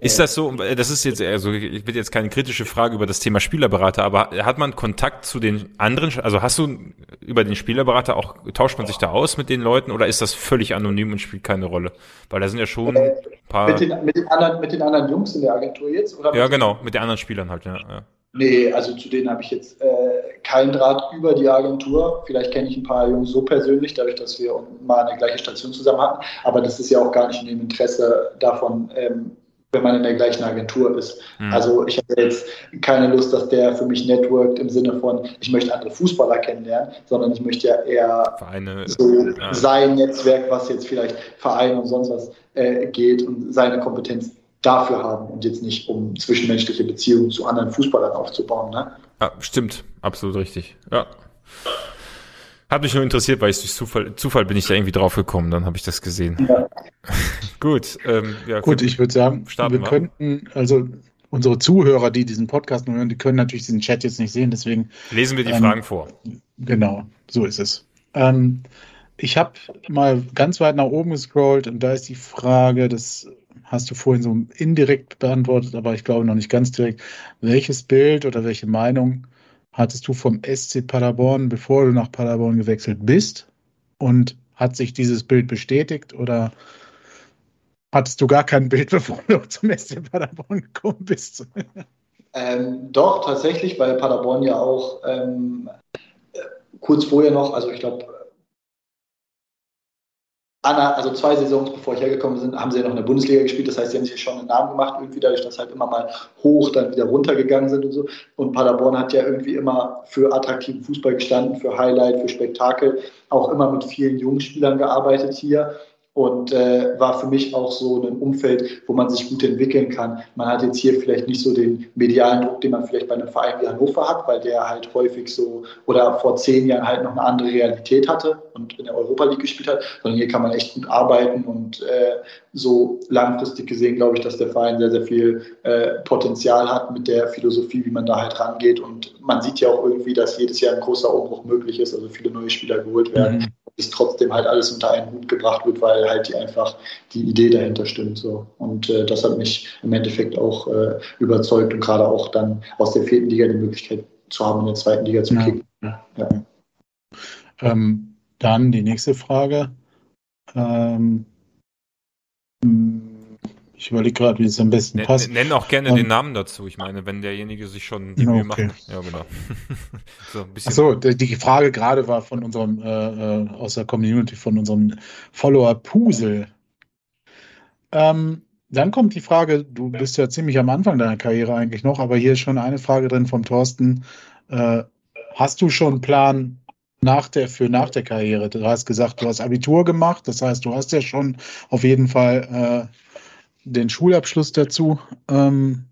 Ist das so, das ist jetzt, also ich will jetzt keine kritische Frage über das Thema Spielerberater, aber hat man Kontakt zu den anderen, also hast du über den Spielerberater auch, tauscht man sich da aus mit den Leuten oder ist das völlig anonym und spielt keine Rolle? Weil da sind ja schon ein paar. Mit den, mit den, anderen, mit den anderen Jungs in der Agentur jetzt? Oder ja, genau, mit den anderen Spielern halt, ja. ja. Nee, also zu denen habe ich jetzt äh, keinen Draht über die Agentur. Vielleicht kenne ich ein paar Jungs so persönlich, dadurch, dass wir mal eine gleiche Station zusammen hatten. Aber das ist ja auch gar nicht in dem Interesse davon, ähm, wenn man in der gleichen Agentur ist. Mhm. Also ich habe jetzt keine Lust, dass der für mich networkt im Sinne von, ich möchte andere Fußballer kennenlernen, sondern ich möchte ja eher Vereine, so ja. sein Netzwerk, was jetzt vielleicht Vereine und sonst was äh, geht und seine Kompetenz dafür haben und jetzt nicht um zwischenmenschliche Beziehungen zu anderen Fußballern aufzubauen. Ne? Ja, stimmt, absolut richtig. Ja. Hat mich nur interessiert, weil ich durch Zufall, Zufall bin ich da irgendwie drauf gekommen, dann habe ich das gesehen. Ja. Gut, ähm, ja, gut, ich würde sagen, wir, wir könnten, also unsere Zuhörer, die diesen Podcast hören, die können natürlich diesen Chat jetzt nicht sehen, deswegen lesen wir die ähm, Fragen vor. Genau, so ist es. Ähm, ich habe mal ganz weit nach oben gescrollt und da ist die Frage, das hast du vorhin so indirekt beantwortet, aber ich glaube noch nicht ganz direkt. Welches Bild oder welche Meinung hattest du vom SC Paderborn, bevor du nach Paderborn gewechselt bist? Und hat sich dieses Bild bestätigt oder hattest du gar kein Bild, bevor du zum SC Paderborn gekommen bist? Ähm, doch, tatsächlich, weil Paderborn ja auch ähm, kurz vorher noch, also ich glaube, also zwei Saisons bevor ich hergekommen bin, haben sie ja noch in der Bundesliga gespielt. Das heißt, sie haben sich schon einen Namen gemacht, irgendwie dadurch, dass halt immer mal hoch, dann wieder runtergegangen sind und so. Und Paderborn hat ja irgendwie immer für attraktiven Fußball gestanden, für Highlight, für Spektakel, auch immer mit vielen Jungspielern gearbeitet hier und äh, war für mich auch so ein Umfeld, wo man sich gut entwickeln kann. Man hat jetzt hier vielleicht nicht so den medialen Druck, den man vielleicht bei einem Verein wie Hannover hat, weil der halt häufig so oder vor zehn Jahren halt noch eine andere Realität hatte und in der Europa League gespielt hat, sondern hier kann man echt gut arbeiten und äh, so langfristig gesehen glaube ich, dass der Verein sehr, sehr viel äh, Potenzial hat mit der Philosophie, wie man da halt rangeht und man sieht ja auch irgendwie, dass jedes Jahr ein großer Umbruch möglich ist, also viele neue Spieler geholt werden. Mhm es trotzdem halt alles unter einen Hut gebracht wird, weil halt die einfach die Idee dahinter stimmt. So. Und äh, das hat mich im Endeffekt auch äh, überzeugt und gerade auch dann aus der vierten Liga die Möglichkeit zu haben, in der zweiten Liga zu kicken. Ja. Ja. Ähm, dann die nächste Frage. Ähm, ich überlege gerade, wie es am besten N passt. Nenn auch gerne um, den Namen dazu. Ich meine, wenn derjenige sich schon die Mühe okay. macht. Ja, genau. so, Achso, die Frage gerade war von unserem, äh, äh, aus der Community, von unserem Follower Pusel. Ähm, dann kommt die Frage, du bist ja ziemlich am Anfang deiner Karriere eigentlich noch, aber hier ist schon eine Frage drin vom Thorsten. Äh, hast du schon einen Plan nach der, für nach der Karriere? Du hast gesagt, du hast Abitur gemacht, das heißt, du hast ja schon auf jeden Fall äh, den Schulabschluss dazu. Ähm,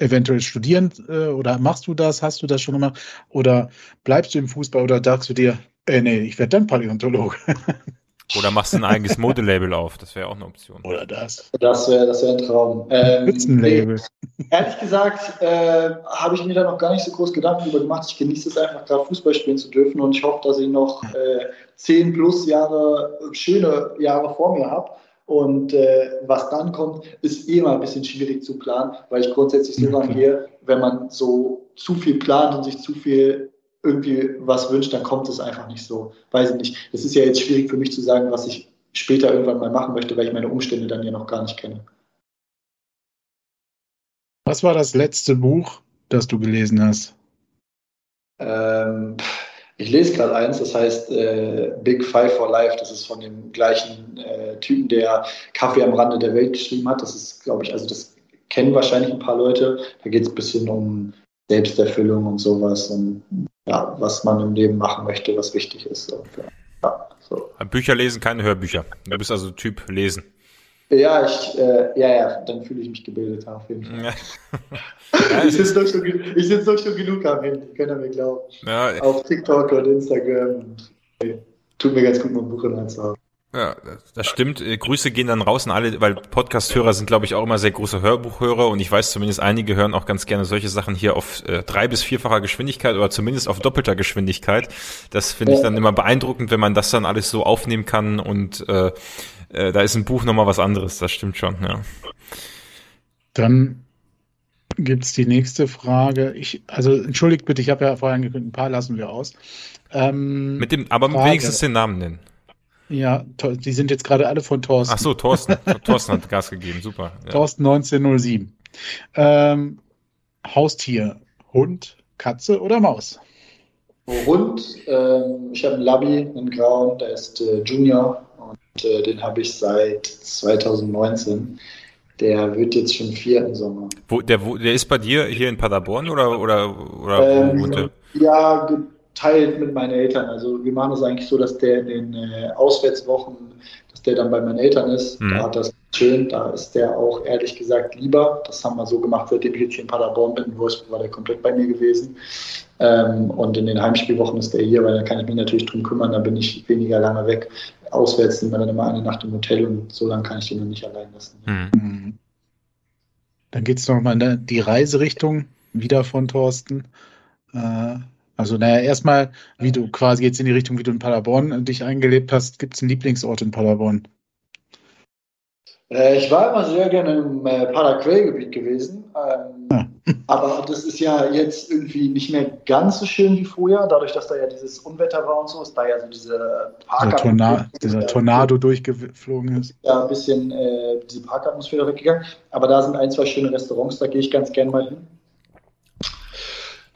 eventuell studieren äh, oder machst du das? Hast du das schon gemacht? Oder bleibst du im Fußball oder sagst du dir, äh, nee, ich werde dann Paläontologe? oder machst du ein eigenes Modelabel auf? Das wäre auch eine Option. Oder das. Das wäre das wär ein Traum. Ähm, Spitzenlabel. Nee, ehrlich gesagt, äh, habe ich mir da noch gar nicht so groß Gedanken über gemacht. Ich genieße es einfach gerade Fußball spielen zu dürfen und ich hoffe, dass ich noch äh, zehn plus Jahre, schöne Jahre vor mir habe Und äh, was dann kommt, ist eh mal ein bisschen schwierig zu planen, weil ich grundsätzlich so rangehe, wenn man so zu viel plant und sich zu viel irgendwie was wünscht, dann kommt es einfach nicht so. Weiß ich nicht. Es ist ja jetzt schwierig für mich zu sagen, was ich später irgendwann mal machen möchte, weil ich meine Umstände dann ja noch gar nicht kenne. Was war das letzte Buch, das du gelesen hast? Ähm, ich lese gerade eins, das heißt äh, Big Five for Life. Das ist von dem gleichen äh, Typen, der Kaffee am Rande der Welt geschrieben hat. Das ist, glaube ich, also das kennen wahrscheinlich ein paar Leute. Da geht es ein bisschen um Selbsterfüllung und sowas und ja, was man im Leben machen möchte, was wichtig ist. Und, ja, so. Bücher lesen, keine Hörbücher. Du bist also Typ Lesen. Ja, ich, äh, ja, ja, dann fühle ich mich gebildet auf jeden Fall. Ja. ich sitze doch, schon, sitz doch schon genug am Handy, könnt ihr mir glauben. Ja. Auf TikTok und Instagram. Tut mir ganz gut, mein Buch in der zu haben. Ja, das stimmt. Äh, Grüße gehen dann raus an alle, weil Podcast-Hörer sind, glaube ich, auch immer sehr große Hörbuchhörer und ich weiß zumindest, einige hören auch ganz gerne solche Sachen hier auf äh, drei- bis vierfacher Geschwindigkeit oder zumindest auf doppelter Geschwindigkeit. Das finde ich dann immer beeindruckend, wenn man das dann alles so aufnehmen kann und äh, äh, da ist ein Buch nochmal was anderes, das stimmt schon, ja. Dann gibt's die nächste Frage. Ich, also entschuldigt bitte, ich habe ja vorher angekündigt, ein paar lassen wir aus. Ähm, Mit dem, aber Frage. wenigstens den Namen nennen. Ja, die sind jetzt gerade alle von Thorsten. Ach so, Thorsten. Thorsten hat Gas gegeben, super. Ja. Thorsten 1907. Ähm, Haustier, Hund, Katze oder Maus? Hund, ähm, ich habe einen Labby, einen Grauen, der ist äh, Junior und äh, den habe ich seit 2019. Der wird jetzt schon vier im Sommer. Wo, der, wo, der ist bei dir hier in Paderborn oder, oder, oder ähm, wo Ja, geteilt mit meinen Eltern. Also wir machen es eigentlich so, dass der in den äh, Auswärtswochen, dass der dann bei meinen Eltern ist. Mhm. Da hat das schön, da ist der auch ehrlich gesagt lieber. Das haben wir so gemacht, seitdem ich jetzt hier in Paderborn bin. In Wolfsburg war der komplett bei mir gewesen. Ähm, und in den Heimspielwochen ist der hier, weil da kann ich mich natürlich drum kümmern, da bin ich weniger lange weg. Auswärts sind wir dann immer eine Nacht im Hotel und so lange kann ich den noch nicht allein lassen. Mhm. Dann geht es nochmal in die Reiserichtung wieder von Thorsten. Äh, also, naja, erstmal, wie du quasi jetzt in die Richtung, wie du in Paderborn dich eingelebt hast, gibt es einen Lieblingsort in Paderborn? Äh, ich war immer sehr gerne im äh, Paderquell-Gebiet gewesen. Ähm, ja. Aber das ist ja jetzt irgendwie nicht mehr ganz so schön wie früher, dadurch, dass da ja dieses Unwetter war und so, ist da ja so diese Park Torna dieser Tornado durchgeflogen ist. Ja, ein bisschen äh, diese Parkatmosphäre weggegangen. Aber da sind ein, zwei schöne Restaurants, da gehe ich ganz gern mal hin.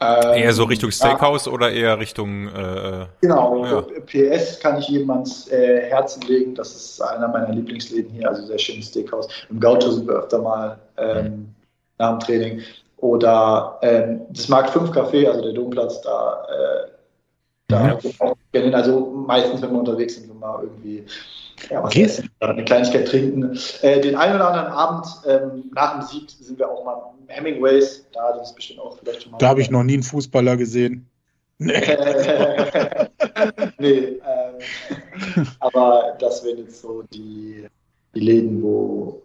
Ähm, eher so Richtung Steakhouse ja. oder eher Richtung. Äh, genau, ja. PS kann ich jedem ans äh, Herzen legen. Das ist einer meiner Lieblingsläden hier, also sehr schönes Steakhouse. Im Gaucho sind wir öfter mal ähm, mhm. nach dem Training. Oder ähm, das Markt 5 Café, also der Domplatz, da, äh, da ja. auch gerne Also meistens, wenn wir unterwegs sind, wir mal irgendwie ja, was essen, eine Kleinigkeit trinken. Äh, den einen oder anderen Abend ähm, nach dem Sieg sind wir auch mal Hemingways. Da das ist bestimmt auch vielleicht schon mal. Da habe ich noch nie einen Fußballer gesehen. Nee. nee ähm, aber das wären jetzt so die, die Läden, wo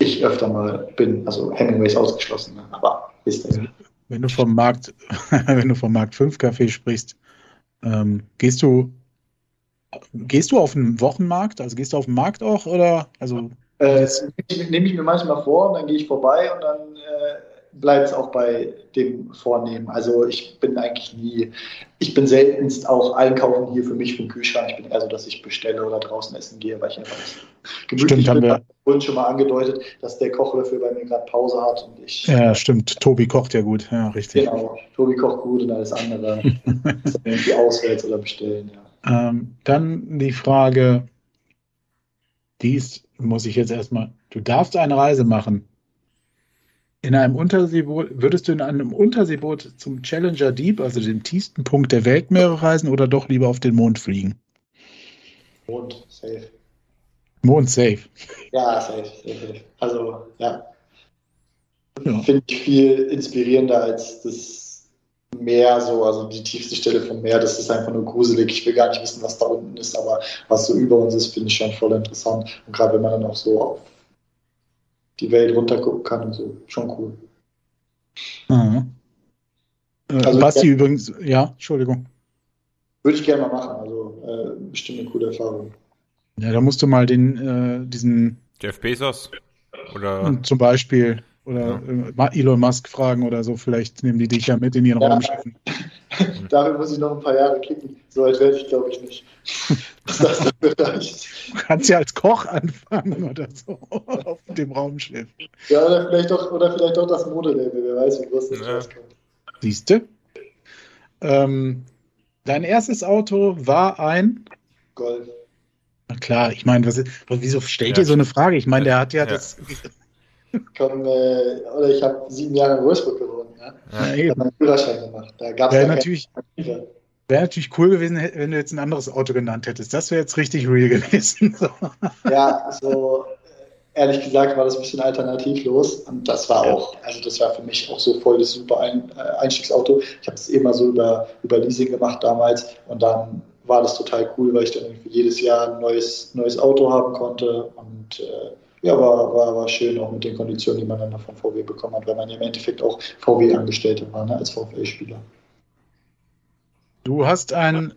ich öfter mal bin. Also Hemingways ausgeschlossen, ne? aber ist das. Wenn du vom Markt, wenn du vom Markt 5 Café sprichst, ähm, gehst du Gehst du auf den Wochenmarkt? Also gehst du auf den Markt auch oder? Also äh, das nehme ich mir manchmal vor und dann gehe ich vorbei und dann äh, bleibt es auch bei dem Vornehmen. Also ich bin eigentlich nie, ich bin seltenst auch einkaufen hier für mich für den Kühlschrank. Ich bin eher so, dass ich bestelle oder draußen essen gehe, weil ich einfach gemütlich stimmt, bin. Haben wir schon mal angedeutet, dass der Kochlöffel bei mir gerade Pause hat und ich. Ja, stimmt. Tobi kocht ja gut, ja, richtig. Genau, Tobi kocht gut und alles andere. irgendwie auswärts oder bestellen, ja. Ähm, dann die Frage, die ist, muss ich jetzt erstmal, du darfst eine Reise machen. In einem Unterseeboot, würdest du in einem Unterseeboot zum Challenger Deep, also dem tiefsten Punkt der Weltmeere reisen oder doch lieber auf den Mond fliegen? Mond, safe. Mond, safe. Ja, safe, safe. Also, ja. ja. Finde ich viel inspirierender als das Meer, so, also die tiefste Stelle vom Meer, das ist einfach nur gruselig. Ich will gar nicht wissen, was da unten ist, aber was so über uns ist, finde ich schon voll interessant. Und gerade wenn man dann auch so auf die Welt runtergucken kann und so, schon cool. Mhm. Äh, also Basti ja, übrigens, ja, Entschuldigung. Würde ich gerne mal machen, also äh, bestimmt eine coole Erfahrung. Ja, da musst du mal den, äh, diesen. Jeff Bezos? Oder? Zum Beispiel. Oder ja. Äh, Elon Musk fragen oder so. Vielleicht nehmen die dich ja mit in ihren ja. Raumschiffen. Dafür muss ich noch ein paar Jahre kicken. So alt werde ich, glaube ich, nicht. das du kannst ja als Koch anfangen oder so auf dem Raumschiff. Ja, oder vielleicht doch, oder vielleicht doch das Modelabel. Wer weiß, wie groß das ja. rauskommt. Siehst du? Ähm, dein erstes Auto war ein Golf. Na klar, ich meine, wieso stellt ja, ihr so eine Frage? Ich meine, der hat ja, ja. das. Komm, äh, oder ich habe sieben Jahre in Wolfsburg gewohnt. Ja, ja ich habe meinen Führerschein gemacht. Da gab es natürlich. Wäre natürlich cool gewesen, wenn du jetzt ein anderes Auto genannt hättest. Das wäre jetzt richtig real gewesen. So. Ja, so ehrlich gesagt war das ein bisschen alternativlos und das war auch, also das war für mich auch so voll das super ein, äh, Einstiegsauto. Ich habe das immer so über, über Leasing gemacht damals und dann war das total cool, weil ich dann irgendwie jedes Jahr ein neues, neues Auto haben konnte und äh, ja, war, war, war schön auch mit den Konditionen, die man dann von VW bekommen hat, weil man ja im Endeffekt auch VW-Angestellte war, ne, als VfL-Spieler. Du hast einen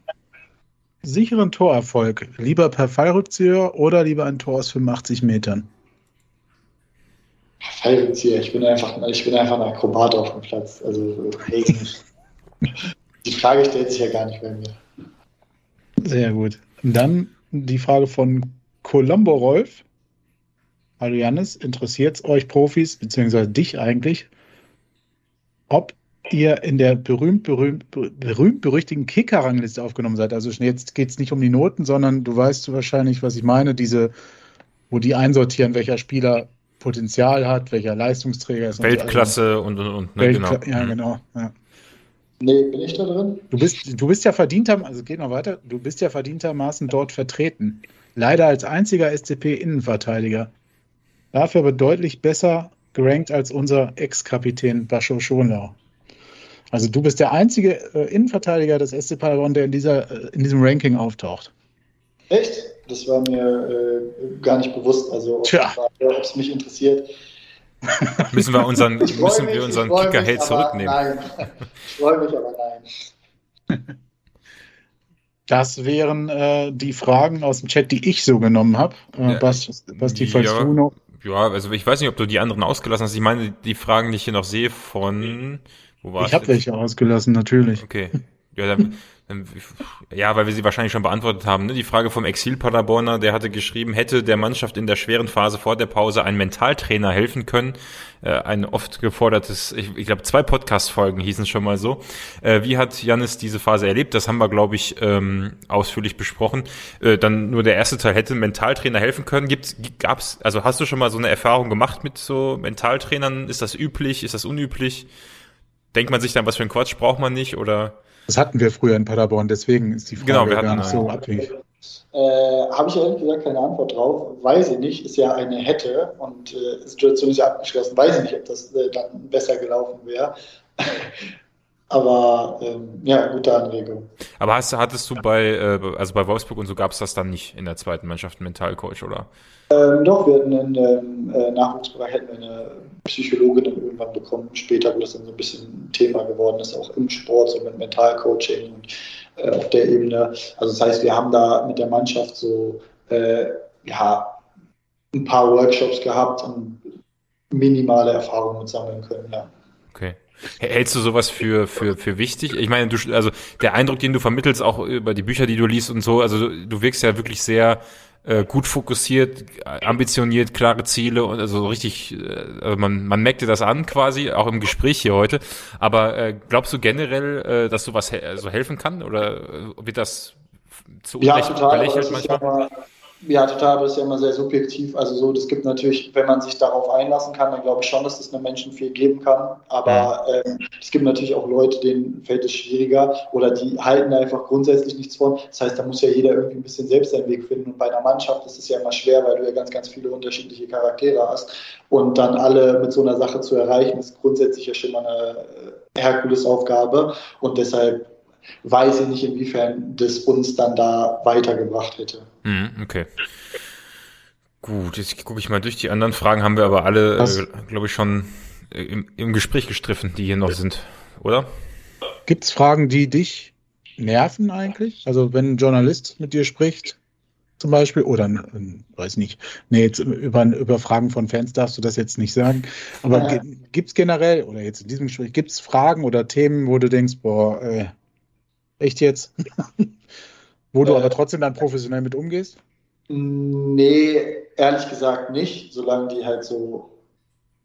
sicheren Torerfolg. Lieber per Fallrückzieher oder lieber ein Tor aus 85 Metern? Fallrückzieher. Ich bin einfach, ich bin einfach ein Akrobat auf dem Platz. Also, die Frage stellt sich ja gar nicht bei mir. Sehr gut. Dann die Frage von Colombo Rolf. Hallo Janis, interessiert es euch Profis, beziehungsweise dich eigentlich, ob ihr in der berühmt, berühmt, berühmt berüchtigten Kicker-Rangliste aufgenommen seid? Also jetzt geht es nicht um die Noten, sondern du weißt wahrscheinlich, was ich meine, diese, wo die einsortieren, welcher Spieler Potenzial hat, welcher Leistungsträger ist. Weltklasse und, und, und, ne, genau. Ja, mhm. genau. Ja. Nee, bin ich da drin? Du bist, du bist ja verdienter, also geht noch weiter, du bist ja verdientermaßen dort vertreten. Leider als einziger SCP-Innenverteidiger. Dafür aber deutlich besser gerankt als unser Ex-Kapitän Bascho Schonlau. Also du bist der einzige äh, Innenverteidiger des SC Paderborn, der in, dieser, äh, in diesem Ranking auftaucht. Echt? Das war mir äh, gar nicht bewusst. Also ob es mich interessiert. müssen wir unseren, müssen mich, wir unseren Kicker-Hate zurücknehmen. Nein. Ich freue mich, aber nein. Das wären äh, die Fragen aus dem Chat, die ich so genommen habe. Äh, was, was die falls ja, du noch. Ja, also ich weiß nicht, ob du die anderen ausgelassen hast. Ich meine, die Fragen, die ich hier noch sehe von. Wo war ich habe welche ausgelassen, natürlich. Okay. Ja, dann, ja, weil wir sie wahrscheinlich schon beantwortet haben. Ne? Die Frage vom Exil-Paderborner, der hatte geschrieben, hätte der Mannschaft in der schweren Phase vor der Pause ein Mentaltrainer helfen können? Äh, ein oft gefordertes, ich, ich glaube, zwei Podcast-Folgen hießen schon mal so. Äh, wie hat Janis diese Phase erlebt? Das haben wir, glaube ich, ähm, ausführlich besprochen. Äh, dann nur der erste Teil hätte Mentaltrainer helfen können. Gibt's, gab's, also hast du schon mal so eine Erfahrung gemacht mit so Mentaltrainern? Ist das üblich? Ist das unüblich? Denkt man sich dann, was für ein Quatsch braucht man nicht? Oder das hatten wir früher in Paderborn, deswegen ist die Frage genau, wir gar nicht so abhängig. Äh, Habe ich ehrlich gesagt keine Antwort drauf. Weiß ich nicht, ist ja eine hätte und äh, Situation ist ja abgeschlossen. Weiß ich nicht, ob das äh, dann besser gelaufen wäre. Aber ähm, ja, gute Anregung. Aber hast, hattest du bei, äh, also bei Wolfsburg und so gab es das dann nicht in der zweiten Mannschaft, einen Mentalcoach, oder? Ähm, doch, wir hatten in dem äh, Nachwuchsbereich hätten wir eine Psychologin dann irgendwann bekommen, später, wo das dann so ein bisschen Thema geworden ist, auch im Sport, so mit Mentalcoaching und äh, auf der Ebene. Also das heißt, wir haben da mit der Mannschaft so äh, ja, ein paar Workshops gehabt und minimale Erfahrungen sammeln können, ja. Okay. Hältst du sowas für, für, für wichtig? Ich meine, du, also der Eindruck, den du vermittelst, auch über die Bücher, die du liest und so, also du wirkst ja wirklich sehr äh, gut fokussiert, ambitioniert, klare Ziele und also richtig, äh, also man, man merkt dir das an quasi, auch im Gespräch hier heute. Aber äh, glaubst du generell, äh, dass sowas he so helfen kann oder äh, wird das zu Unrecht ja, total, belächelt manchmal? Ja, total, aber das ist ja immer sehr subjektiv. Also so, das gibt natürlich, wenn man sich darauf einlassen kann, dann glaube ich schon, dass das einem Menschen viel geben kann. Aber ähm, es gibt natürlich auch Leute, denen fällt es schwieriger oder die halten einfach grundsätzlich nichts von. Das heißt, da muss ja jeder irgendwie ein bisschen selbst seinen Weg finden. Und bei einer Mannschaft ist es ja immer schwer, weil du ja ganz, ganz viele unterschiedliche Charaktere hast. Und dann alle mit so einer Sache zu erreichen, ist grundsätzlich ja schon mal eine äh, Herkulesaufgabe. Und deshalb weiß ich nicht, inwiefern das uns dann da weitergebracht hätte. Mhm, okay. Gut, jetzt gucke ich mal durch. Die anderen Fragen haben wir aber alle, äh, glaube ich, schon äh, im, im Gespräch gestriffen, die hier noch sind, oder? Gibt es Fragen, die dich nerven eigentlich? Also wenn ein Journalist mit dir spricht, zum Beispiel? Oder, weiß nicht, nee, jetzt über, über Fragen von Fans darfst du das jetzt nicht sagen. Aber ja. gibt es generell, oder jetzt in diesem Gespräch, gibt es Fragen oder Themen, wo du denkst, boah, äh, echt jetzt? wo du äh, aber trotzdem dann professionell mit umgehst? Nee, ehrlich gesagt nicht, solange die halt so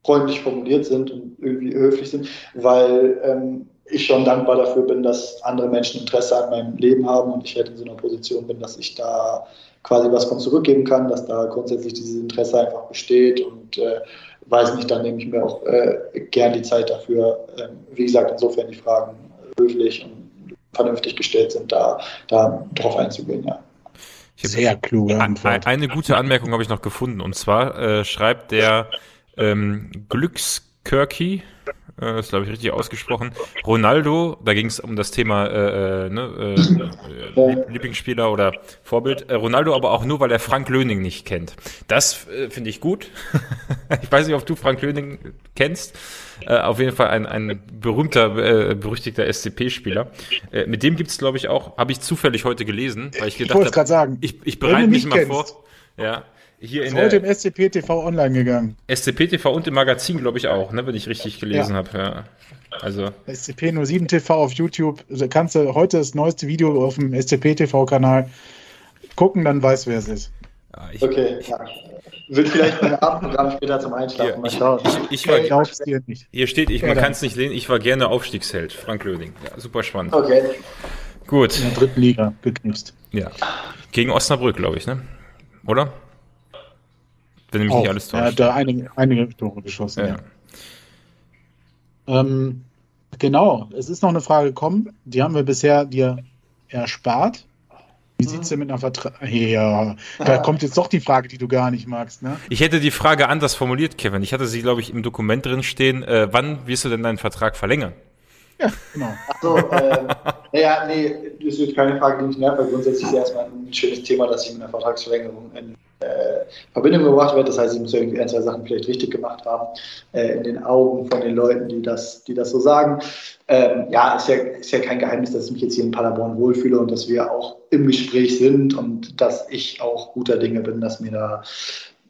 freundlich formuliert sind und irgendwie höflich sind, weil ähm, ich schon dankbar dafür bin, dass andere Menschen Interesse an meinem Leben haben und ich halt in so einer Position bin, dass ich da quasi was von zurückgeben kann, dass da grundsätzlich dieses Interesse einfach besteht und äh, weiß nicht, dann nehme ich mir auch äh, gern die Zeit dafür. Ähm, wie gesagt, insofern die Fragen höflich und vernünftig gestellt sind, da, da drauf einzugehen, ja. Sehr kluge Antwort. Eine gute Anmerkung habe ich noch gefunden und zwar äh, schreibt der ähm, Glückskirky, äh, ist glaube ich richtig ausgesprochen. Ronaldo, da ging es um das Thema äh, äh, ne, äh, Lieblingsspieler oder Vorbild. Äh, Ronaldo aber auch nur, weil er Frank Löning nicht kennt. Das äh, finde ich gut. ich weiß nicht, ob du Frank Löning kennst. Auf jeden Fall ein, ein berühmter, äh, berüchtigter SCP-Spieler. Mit dem gibt's glaube ich, auch, habe ich zufällig heute gelesen, weil ich gedacht habe, ich, ich bereite mich mal kennst. vor. Ja, hier in heute im SCP TV online gegangen. SCP TV und im Magazin, glaube ich, auch, ne, wenn ich richtig gelesen ja. habe. Ja. Also. SCP 07 TV auf YouTube. Also kannst du heute das neueste Video auf dem SCP TV-Kanal gucken, dann weißt du, wer es ist. Ja, ich, okay, ja. Wird vielleicht mein Abendprogramm später zum Einschlafen. Mal schauen. Ich, ich, ich war, dir nicht. Hier steht, ich, man kann es nicht lehnen, ich war gerne Aufstiegsheld. Frank Löding. Ja, super spannend. Okay. Gut. In der dritten Liga geknipst. Ja. Gegen Osnabrück, glaube ich, ne? Oder? Wenn nämlich nicht alles täuscht. Er hat da einige, einige Tore geschossen, ja. ja. Ähm, genau, es ist noch eine Frage gekommen, die haben wir bisher dir erspart. Wie sieht es denn mit einer Vertrag? Ja, da kommt jetzt doch die Frage, die du gar nicht magst, ne? Ich hätte die Frage anders formuliert, Kevin. Ich hatte sie, glaube ich, im Dokument drin stehen. Äh, wann wirst du denn deinen Vertrag verlängern? Ja, genau. Achso, äh, naja, nee, das ist keine Frage, die mich nervt, weil grundsätzlich ist erstmal ein schönes Thema, dass ich mit einer Vertragsverlängerung in äh, Verbindung gebracht wird. Das heißt, ich muss irgendwie ein, zwei Sachen vielleicht richtig gemacht haben äh, in den Augen von den Leuten, die das, die das so sagen. Ähm, ja, ist ja, ist ja kein Geheimnis, dass ich mich jetzt hier in Paderborn wohlfühle und dass wir auch im Gespräch sind und dass ich auch guter Dinge bin, dass mir da,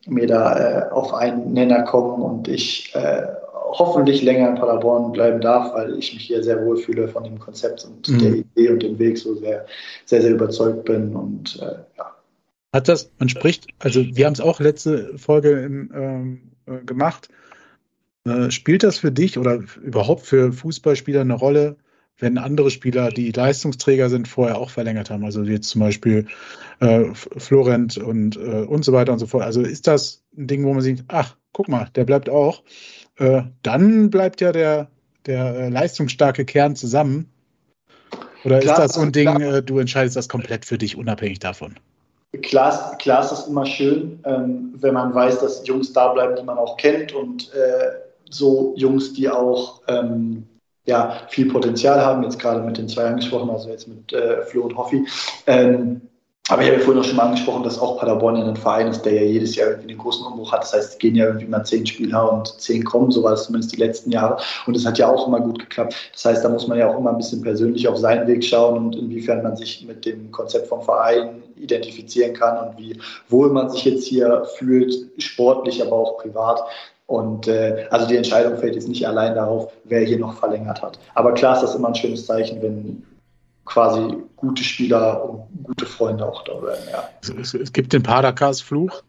mir da äh, auf einen Nenner kommen und ich äh, hoffentlich länger in Paderborn bleiben darf, weil ich mich hier sehr wohlfühle von dem Konzept und mhm. der Idee und dem Weg so sehr, sehr, sehr überzeugt bin und äh, ja hat das, man spricht, also wir haben es auch letzte Folge in, ähm, äh, gemacht. Äh, spielt das für dich oder überhaupt für Fußballspieler eine Rolle, wenn andere Spieler, die Leistungsträger sind, vorher auch verlängert haben? Also jetzt zum Beispiel äh, Florent und, äh, und so weiter und so fort. Also ist das ein Ding, wo man sieht, ach, guck mal, der bleibt auch. Äh, dann bleibt ja der, der äh, leistungsstarke Kern zusammen. Oder klar, ist das so ein Ding, klar. du entscheidest das komplett für dich, unabhängig davon? Klar, klar ist es immer schön, ähm, wenn man weiß, dass Jungs da bleiben, die man auch kennt und äh, so Jungs, die auch ähm, ja, viel Potenzial haben, jetzt gerade mit den zwei angesprochen, also jetzt mit äh, Flo und Hoffi. Ähm, aber ich habe ja vorhin auch schon mal angesprochen, dass auch Paderborn ja ein Verein ist, der ja jedes Jahr irgendwie einen großen Umbruch hat. Das heißt, es gehen ja irgendwie mal zehn Spieler und zehn kommen, so war es zumindest die letzten Jahre. Und es hat ja auch immer gut geklappt. Das heißt, da muss man ja auch immer ein bisschen persönlich auf seinen Weg schauen und inwiefern man sich mit dem Konzept vom Verein identifizieren kann und wie wohl man sich jetzt hier fühlt, sportlich, aber auch privat. Und äh, also die Entscheidung fällt jetzt nicht allein darauf, wer hier noch verlängert hat. Aber klar ist das immer ein schönes Zeichen, wenn quasi gute Spieler und gute Freunde auch da werden. Ja. Es, es gibt den Padercast-Fluch.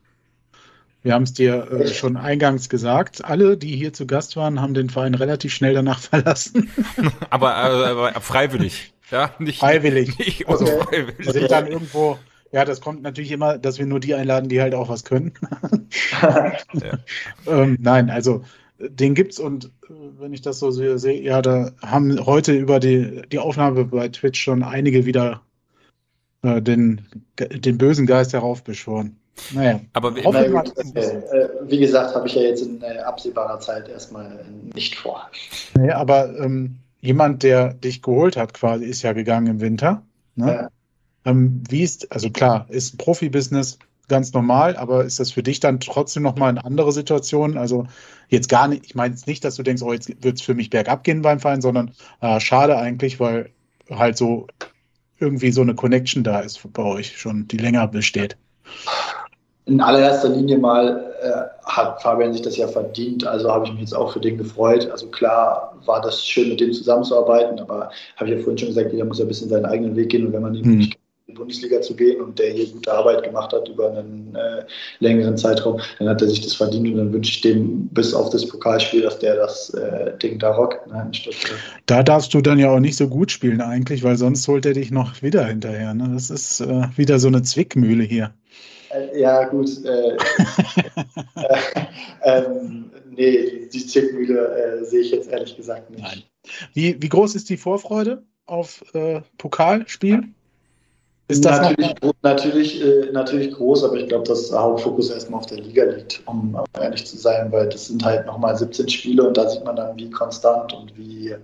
Wir haben es dir äh, schon eingangs gesagt. Alle, die hier zu Gast waren, haben den Verein relativ schnell danach verlassen. aber, aber, aber freiwillig. Ja, nicht freiwillig. Nicht also, freiwillig. sind dann irgendwo. Ja, das kommt natürlich immer, dass wir nur die einladen, die halt auch was können. ja. ähm, nein, also den gibt's und äh, wenn ich das so sehe, ja, da haben heute über die, die Aufnahme bei Twitch schon einige wieder äh, den, den bösen Geist heraufbeschworen. Naja, aber wie, na gut, äh, wie gesagt, habe ich ja jetzt in äh, absehbarer Zeit erstmal nicht vor. Nee, aber ähm, jemand, der dich geholt hat, quasi, ist ja gegangen im Winter. Ne? Ja. Ähm, wie ist, also klar, ist ein Profibusiness, ganz normal, aber ist das für dich dann trotzdem nochmal eine andere Situation? Also jetzt gar nicht, ich meine jetzt nicht, dass du denkst, oh, jetzt wird es für mich bergab gehen beim Verein, sondern äh, schade eigentlich, weil halt so irgendwie so eine Connection da ist bei euch schon, die länger besteht. In allererster Linie mal äh, hat Fabian sich das ja verdient, also habe ich mich jetzt auch für den gefreut. Also klar war das schön, mit dem zusammenzuarbeiten, aber habe ich ja vorhin schon gesagt, jeder muss ja ein bisschen seinen eigenen Weg gehen und wenn man die Möglichkeit hm die Bundesliga zu gehen und der hier gute Arbeit gemacht hat über einen äh, längeren Zeitraum, dann hat er sich das verdient und dann wünsche ich dem bis auf das Pokalspiel, dass der das äh, Ding da rockt. Ne, da darfst du dann ja auch nicht so gut spielen eigentlich, weil sonst holt er dich noch wieder hinterher. Ne? Das ist äh, wieder so eine Zwickmühle hier. Äh, ja, gut. Äh, äh, ähm, nee, die Zwickmühle sehe ich jetzt ehrlich gesagt nicht. Nein. Wie, wie groß ist die Vorfreude auf Pokalspiel? Ist das natürlich, natürlich, äh, natürlich groß, aber ich glaube, dass der Hauptfokus erstmal auf der Liga liegt, um ehrlich zu sein, weil das sind halt nochmal 17 Spiele und da sieht man dann, wie konstant und wie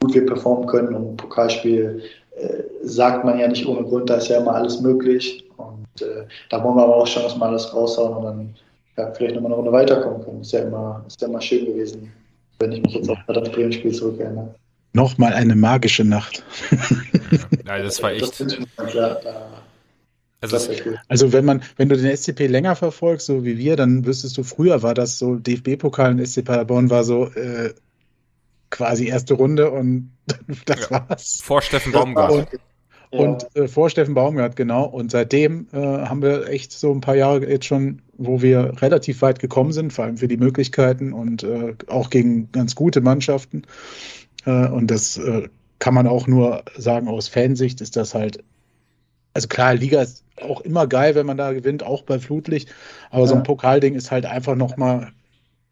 gut wir performen können. Und Pokalspiel äh, sagt man ja nicht ohne Grund, da ist ja immer alles möglich. Und äh, da wollen wir aber auch schon, wir alles raushauen und dann ja, vielleicht nochmal eine Runde weiterkommen können. Ist ja immer, ist ja immer schön gewesen, wenn ich mich jetzt auf das Bremen-Spiel zurückerinnere. Nochmal eine magische Nacht. ja, das war echt. Also, also, wenn man, wenn du den SCP länger verfolgst, so wie wir, dann wüsstest du, früher war das so, DFB-Pokal und SCP Paderborn war so äh, quasi erste Runde und das ja. war's. Vor Steffen Baumgart. Und, ja. und äh, vor Steffen Baumgart, genau. Und seitdem äh, haben wir echt so ein paar Jahre jetzt schon, wo wir relativ weit gekommen sind, vor allem für die Möglichkeiten und äh, auch gegen ganz gute Mannschaften. Äh, und das äh, kann man auch nur sagen, aus Fansicht ist das halt, also klar, Liga ist auch immer geil, wenn man da gewinnt, auch bei Flutlicht, aber ja. so ein Pokalding ist halt einfach nochmal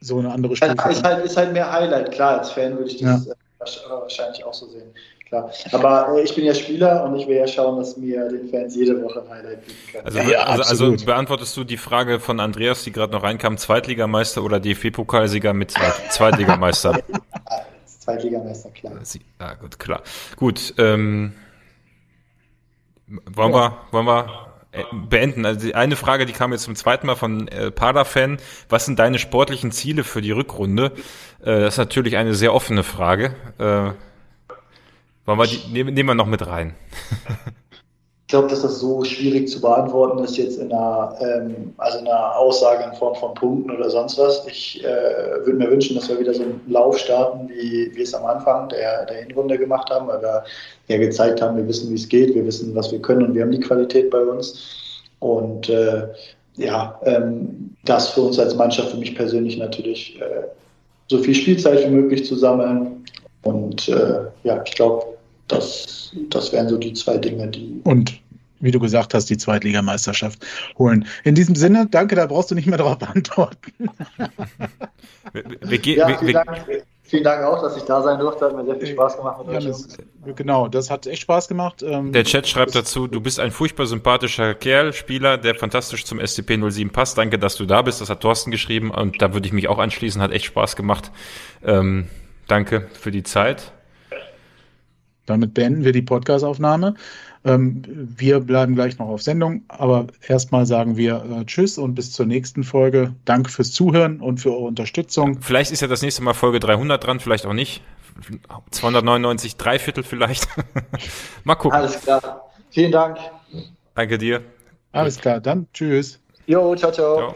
so eine andere Stufe. Ja, ist, halt, ist halt mehr Highlight, klar, als Fan würde ich das ja. Äh, wahrscheinlich auch so sehen. Klar. Aber äh, ich bin ja Spieler und ich will ja schauen, dass mir den Fans jede Woche ein Highlight bieten kann. Also, ja, also, also, beantwortest du die Frage von Andreas, die gerade noch reinkam, Zweitligameister oder DFB-Pokalsieger mit Zweitligameister? Zweitligameister, klar. Ja, gut, klar. Gut, ähm, wollen, ja. wir, wollen wir äh, beenden? Also die eine Frage, die kam jetzt zum zweiten Mal von äh, Pada-Fan. Was sind deine sportlichen Ziele für die Rückrunde? Äh, das ist natürlich eine sehr offene Frage. Äh, wollen wir die, nehmen, nehmen wir noch mit rein. Ich glaube, dass das so schwierig zu beantworten ist jetzt in einer, ähm, also in einer Aussage in Form von Punkten oder sonst was. Ich äh, würde mir wünschen, dass wir wieder so einen Lauf starten, wie wir es am Anfang der, der Hinrunde gemacht haben, weil wir ja gezeigt haben, wir wissen, wie es geht, wir wissen, was wir können und wir haben die Qualität bei uns. Und äh, ja, ähm, das für uns als Mannschaft, für mich persönlich natürlich äh, so viel Spielzeit wie möglich zu sammeln. Und äh, ja, ich glaube, das, das wären so die zwei Dinge, die. Und wie du gesagt hast, die Zweitligameisterschaft holen. In diesem Sinne, danke, da brauchst du nicht mehr darauf antworten. wir, wir, ja, vielen, Dank, vielen Dank auch, dass ich da sein durfte. Hat mir sehr viel Spaß gemacht. Ja, das, genau, das hat echt Spaß gemacht. Ähm, der Chat schreibt dazu, du bist ein furchtbar sympathischer Kerl, Spieler, der fantastisch zum SCP-07 passt. Danke, dass du da bist. Das hat Thorsten geschrieben und da würde ich mich auch anschließen. Hat echt Spaß gemacht. Ähm, danke für die Zeit. Damit beenden wir die Podcastaufnahme. Ähm, wir bleiben gleich noch auf Sendung, aber erstmal sagen wir äh, Tschüss und bis zur nächsten Folge. Danke fürs Zuhören und für eure Unterstützung. Vielleicht ist ja das nächste Mal Folge 300 dran, vielleicht auch nicht. 299, drei Viertel vielleicht. Mal gucken. Alles klar. Vielen Dank. Danke dir. Alles Gut. klar, dann tschüss. Jo, ciao, ciao. ciao.